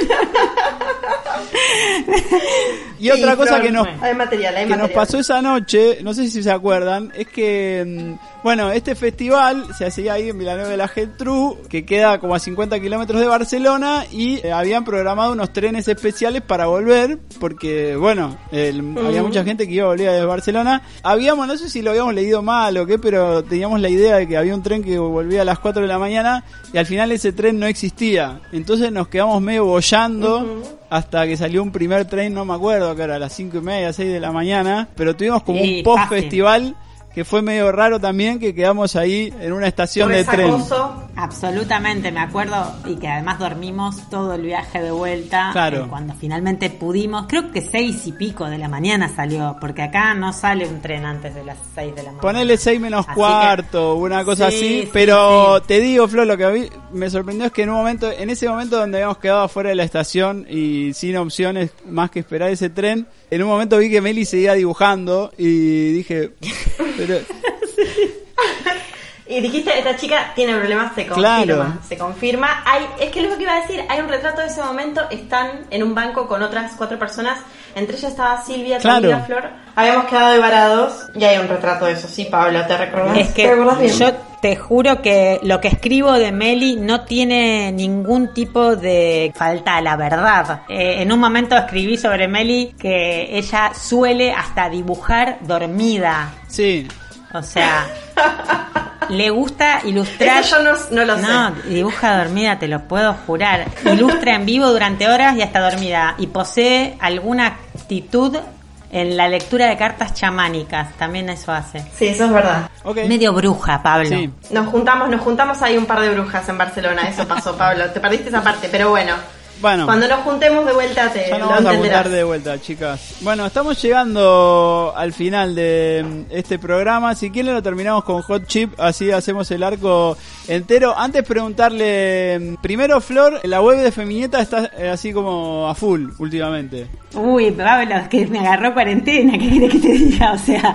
Speaker 2: Y
Speaker 4: Sí,
Speaker 2: otra cosa que nos,
Speaker 4: Hay material, hay
Speaker 2: que nos pasó esa noche, no sé si se acuerdan, es que, mm, bueno, este festival se hacía ahí en Villanueva de la Geltrú, que queda como a 50 kilómetros de Barcelona, y eh, habían programado unos trenes especiales para volver, porque, bueno, el- había mucha gente que iba a volver desde Barcelona. Habíamos, no sé si lo habíamos leído mal o qué, pero teníamos la idea de que había un tren que volvía a las 4 de la mañana, y al final ese tren no existía. Entonces nos quedamos medio bollando hasta que salió un primer tren, no me acuerdo, que era a las cinco y media, 6 de la mañana, pero tuvimos como
Speaker 3: Sí,
Speaker 2: un post-festival que fue medio raro también, que quedamos ahí en una estación de tren.
Speaker 3: Absolutamente, me acuerdo y que además dormimos todo el viaje de vuelta.
Speaker 2: Claro.
Speaker 3: eh, cuando finalmente pudimos, creo que seis y pico de la mañana salió, porque acá no sale un tren antes de las seis de la mañana.
Speaker 2: Ponele 6 menos
Speaker 3: Así
Speaker 2: cuarto, una cosa
Speaker 3: Sí,
Speaker 2: así,
Speaker 3: sí,
Speaker 2: pero
Speaker 3: sí.
Speaker 2: te digo, Flo, lo que a mí me sorprendió es que en un momento, en ese momento donde habíamos quedado afuera de la estación y sin opciones más que esperar ese tren, en un momento vi que Meli seguía dibujando y dije, [LAUGHS] pero [LAUGHS]
Speaker 4: Y dijiste, esta chica tiene problemas, se
Speaker 2: Claro.
Speaker 4: confirma. Se confirma. Hay, es que lo que iba a decir, hay un retrato de ese momento, están en un banco con otras cuatro personas, entre ellas estaba Silvia,
Speaker 2: Claro.
Speaker 4: Camila, Flor. Habíamos quedado de varados y hay un retrato de eso, sí, Pablo, ¿te recordás?
Speaker 3: Es
Speaker 4: ¿Te
Speaker 3: que
Speaker 4: bien?
Speaker 3: yo te juro que lo que escribo de Meli no tiene ningún tipo de falta a la verdad. Eh, en un momento escribí sobre Meli que ella suele hasta dibujar dormida.
Speaker 2: sí,
Speaker 3: O sea, [LAUGHS] le gusta ilustrar.
Speaker 4: Eso yo no, no lo sé.
Speaker 3: No, dibuja dormida, te lo puedo jurar. Ilustra en vivo durante horas y hasta dormida. Y posee alguna actitud en la lectura de cartas chamánicas. También eso hace.
Speaker 4: Sí, eso es verdad.
Speaker 2: ok.
Speaker 3: Medio bruja, Pablo.
Speaker 2: Sí.
Speaker 4: Nos juntamos, nos juntamos ahí un par de brujas en Barcelona, eso pasó, Pablo. Te perdiste esa parte, pero bueno.
Speaker 2: Bueno.
Speaker 4: Cuando nos juntemos de vuelta te
Speaker 2: Ya nos vamos a juntar de vuelta, chicas. Bueno, estamos llegando al final de mm, este programa. Si quieren lo terminamos con Hot Chip, así hacemos el arco entero. Antes preguntarle, mm, primero Flor, la web de Feminieta está eh, así como a full últimamente.
Speaker 3: Uy, Pablo, es que me agarró cuarentena, ¿qué querés que te diga? O sea,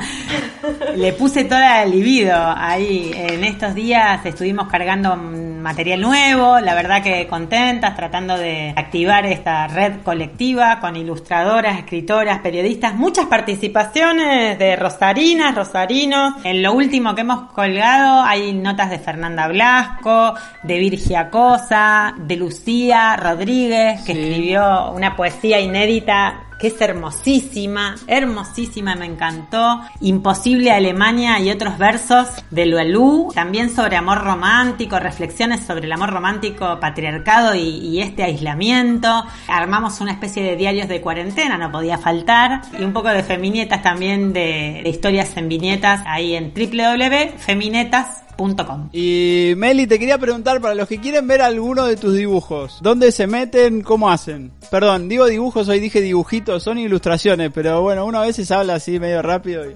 Speaker 3: le puse toda la libido ahí. En estos días estuvimos cargando material nuevo, la verdad que contentas, tratando de activar esta red colectiva con ilustradoras, escritoras, periodistas, muchas participaciones de rosarinas, rosarinos. En lo último que hemos colgado hay notas de Fernanda Blasco, de Virgia Cosa, de Lucía Rodríguez, que
Speaker 2: Sí.
Speaker 3: escribió una poesía inédita que es hermosísima, hermosísima, me encantó. Imposible Alemania y otros versos de Luelú, también sobre amor romántico, reflexiones sobre el amor romántico, patriarcado y, este aislamiento. Armamos una especie de diarios de cuarentena, no podía faltar. Y un poco de feminietas también, de, historias en viñetas, ahí en www.feminetas.com.
Speaker 2: Y Meli, te quería preguntar para los que quieren ver alguno de tus dibujos, ¿dónde se meten? ¿Cómo hacen? Perdón, digo dibujos, hoy dije dibujitos, son ilustraciones, pero bueno, uno a veces habla así medio rápido y...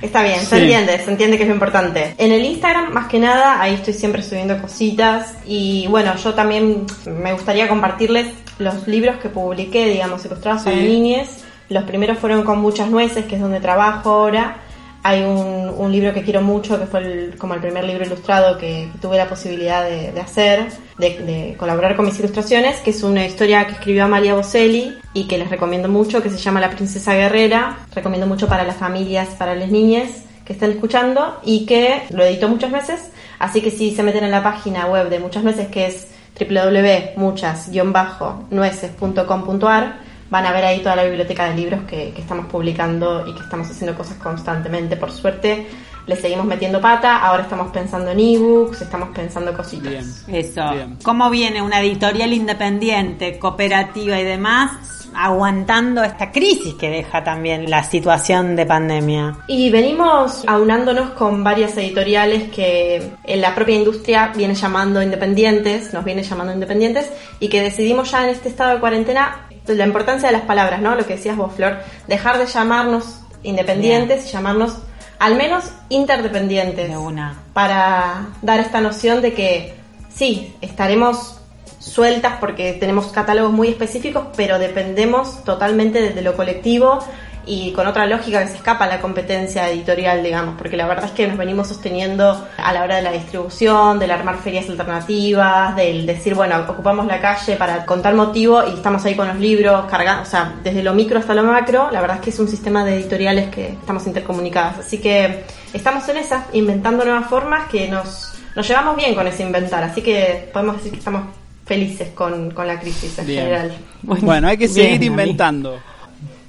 Speaker 4: Está bien, se entiende, se entiende que es lo importante. En el Instagram, más que nada, ahí estoy siempre subiendo cositas. Y bueno, yo también me gustaría compartirles los libros que publiqué, digamos, ilustrados
Speaker 2: Sí.
Speaker 4: niñes. Los primeros fueron con muchas nueces, que es donde trabajo ahora. Hay un, un libro que quiero mucho, que fue el- como el primer libro ilustrado que, tuve la posibilidad de, de hacer, de, de colaborar con mis ilustraciones, que es una historia que escribió Amalia Boselli y que les recomiendo mucho, que se llama La Princesa Guerrera. Recomiendo mucho para las familias, para las niñas que estén escuchando y que lo editó muchas veces. Así que si se meten en la página web de muchas veces, que es www.muchas-nueces.com.ar, van a ver ahí toda la biblioteca de libros que, que estamos publicando y que estamos haciendo cosas constantemente. Por suerte, le seguimos metiendo pata. Ahora estamos pensando en ebooks, estamos pensando cositas.
Speaker 2: Bien.
Speaker 3: Eso.
Speaker 2: Bien.
Speaker 3: ¿Cómo viene una editorial independiente, cooperativa y demás, aguantando esta crisis que deja también la situación de pandemia?
Speaker 4: Y venimos aunándonos con varias editoriales que en la propia industria viene llamando independientes, nos viene llamando independientes, y que decidimos ya en este estado de cuarentena la importancia de las palabras, ¿no? Lo que decías vos, Flor, dejar de llamarnos independientes y llamarnos al menos interdependientes.
Speaker 3: De una.
Speaker 4: Para dar esta noción de que sí, estaremos sueltas porque tenemos catálogos muy específicos, pero dependemos totalmente de lo colectivo
Speaker 9: y con otra lógica que se escapa a la competencia editorial, digamos, porque la verdad es que nos venimos sosteniendo a la hora de la distribución, del armar ferias alternativas, del decir, bueno, ocupamos la calle para con tal motivo y estamos ahí con los libros, cargando, o sea, desde lo micro hasta lo macro, la verdad es que es un sistema de editoriales que estamos intercomunicadas. Así que estamos en esas, inventando nuevas formas que nos, nos llevamos bien con ese inventar, así que podemos decir que estamos felices con, con la crisis en
Speaker 2: Bien.
Speaker 9: general.
Speaker 2: Bueno, hay que seguir
Speaker 3: Bien,
Speaker 2: inventando.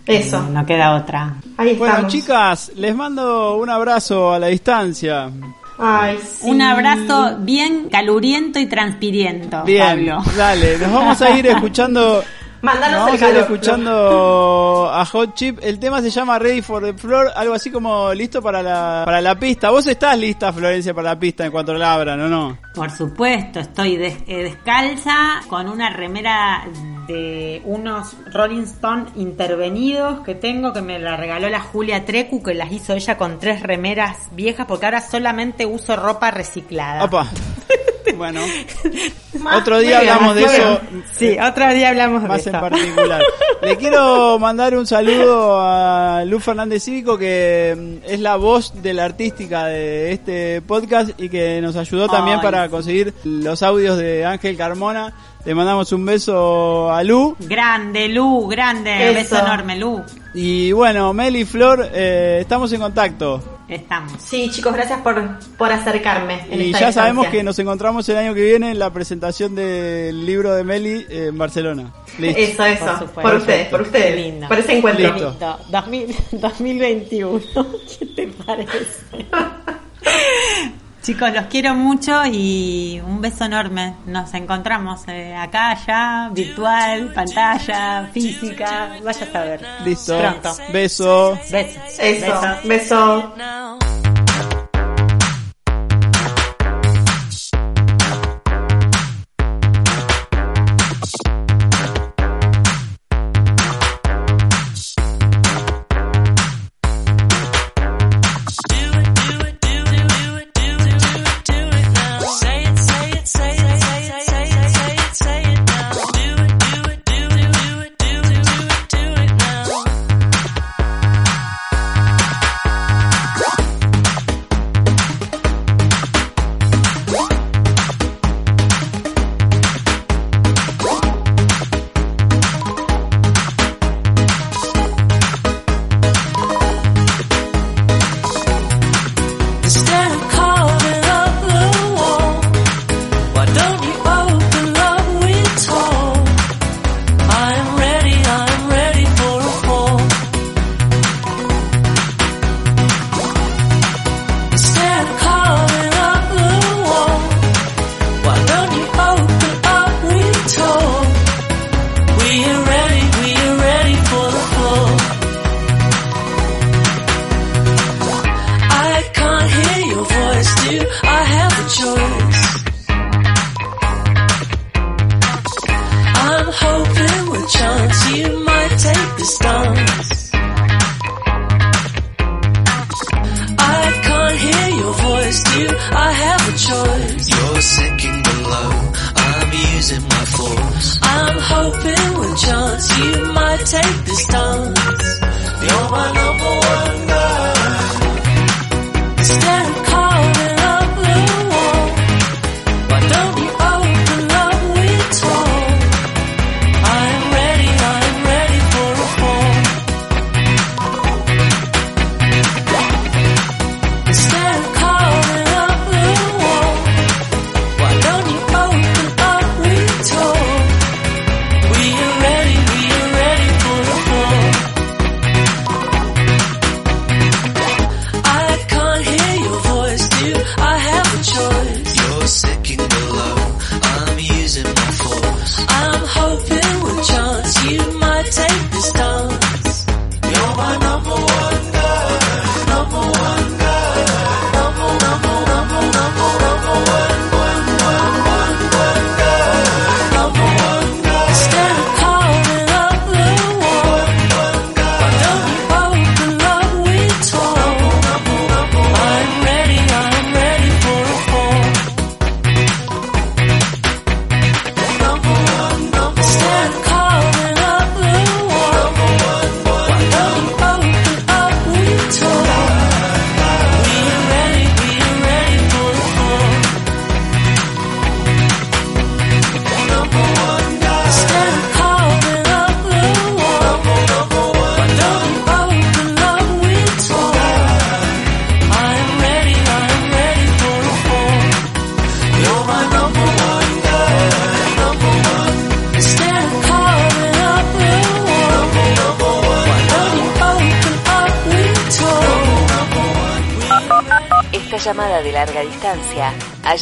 Speaker 9: Eso,
Speaker 3: No queda otra.
Speaker 9: ahí
Speaker 2: Bueno,
Speaker 9: estamos.
Speaker 2: chicas, les mando un abrazo a la distancia.
Speaker 9: Ay, sí.
Speaker 3: Un abrazo bien caluriento y transpiriento,
Speaker 2: Bien,
Speaker 3: Pablo.
Speaker 2: dale, nos vamos a ir [LAUGHS] escuchando.
Speaker 9: Mandanos
Speaker 2: nos
Speaker 9: el
Speaker 2: vamos a ir
Speaker 9: calor.
Speaker 2: escuchando a Hot Chip. El tema se llama Ready for the Floor, algo así como listo para la, para la pista. ¿Vos estás lista, Florencia, para la pista en cuanto la abran o no?
Speaker 3: Por supuesto, estoy des- eh, descalza con una remera de unos Rolling Stone intervenidos que tengo que me la regaló la Julia Trecu que las hizo ella con tres remeras viejas porque ahora solamente uso ropa reciclada.
Speaker 2: Opa. [LAUGHS] Bueno, [LAUGHS] otro día hablamos de eso.
Speaker 3: Sí, otro día hablamos de
Speaker 2: más en particular. Le quiero mandar un saludo a Luz Fernández Cívico, que mm, es la voz de la artística de este podcast y que nos ayudó también
Speaker 3: Ay,
Speaker 2: para conseguir los audios de Ángel Carmona. Le mandamos un beso a Lu.
Speaker 3: Grande, Lu, grande,
Speaker 9: Eso.
Speaker 3: beso enorme, Lu.
Speaker 2: Y bueno, Mel y Flor, eh, estamos en contacto.
Speaker 3: Estamos.
Speaker 9: Sí, chicos, gracias por, por acercarme. En
Speaker 2: Y
Speaker 9: esta
Speaker 2: ya sabemos que nos encontramos el año que viene en la presentación del libro de Meli en Barcelona. Listo.
Speaker 9: Eso, eso.
Speaker 3: Por
Speaker 9: Por,
Speaker 3: supuesto.
Speaker 9: ustedes, por ustedes.
Speaker 3: Lindo.
Speaker 9: Por ese encuentro.
Speaker 2: Listo.
Speaker 3: Listo. 2000 2021. [LAUGHS] [LAUGHS] ¿Qué te parece? [LAUGHS] Chicos, los quiero mucho y un beso enorme. Nos encontramos eh, acá, allá, virtual, pantalla, física. Vaya a saber.
Speaker 2: Listo.
Speaker 3: Pronto.
Speaker 2: Beso.
Speaker 3: Besos.
Speaker 9: Eso,
Speaker 3: Besos.
Speaker 9: beso.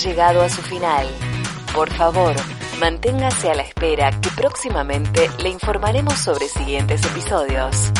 Speaker 1: Llegado a su final. Por favor, manténgase a la espera que próximamente le informaremos sobre siguientes episodios.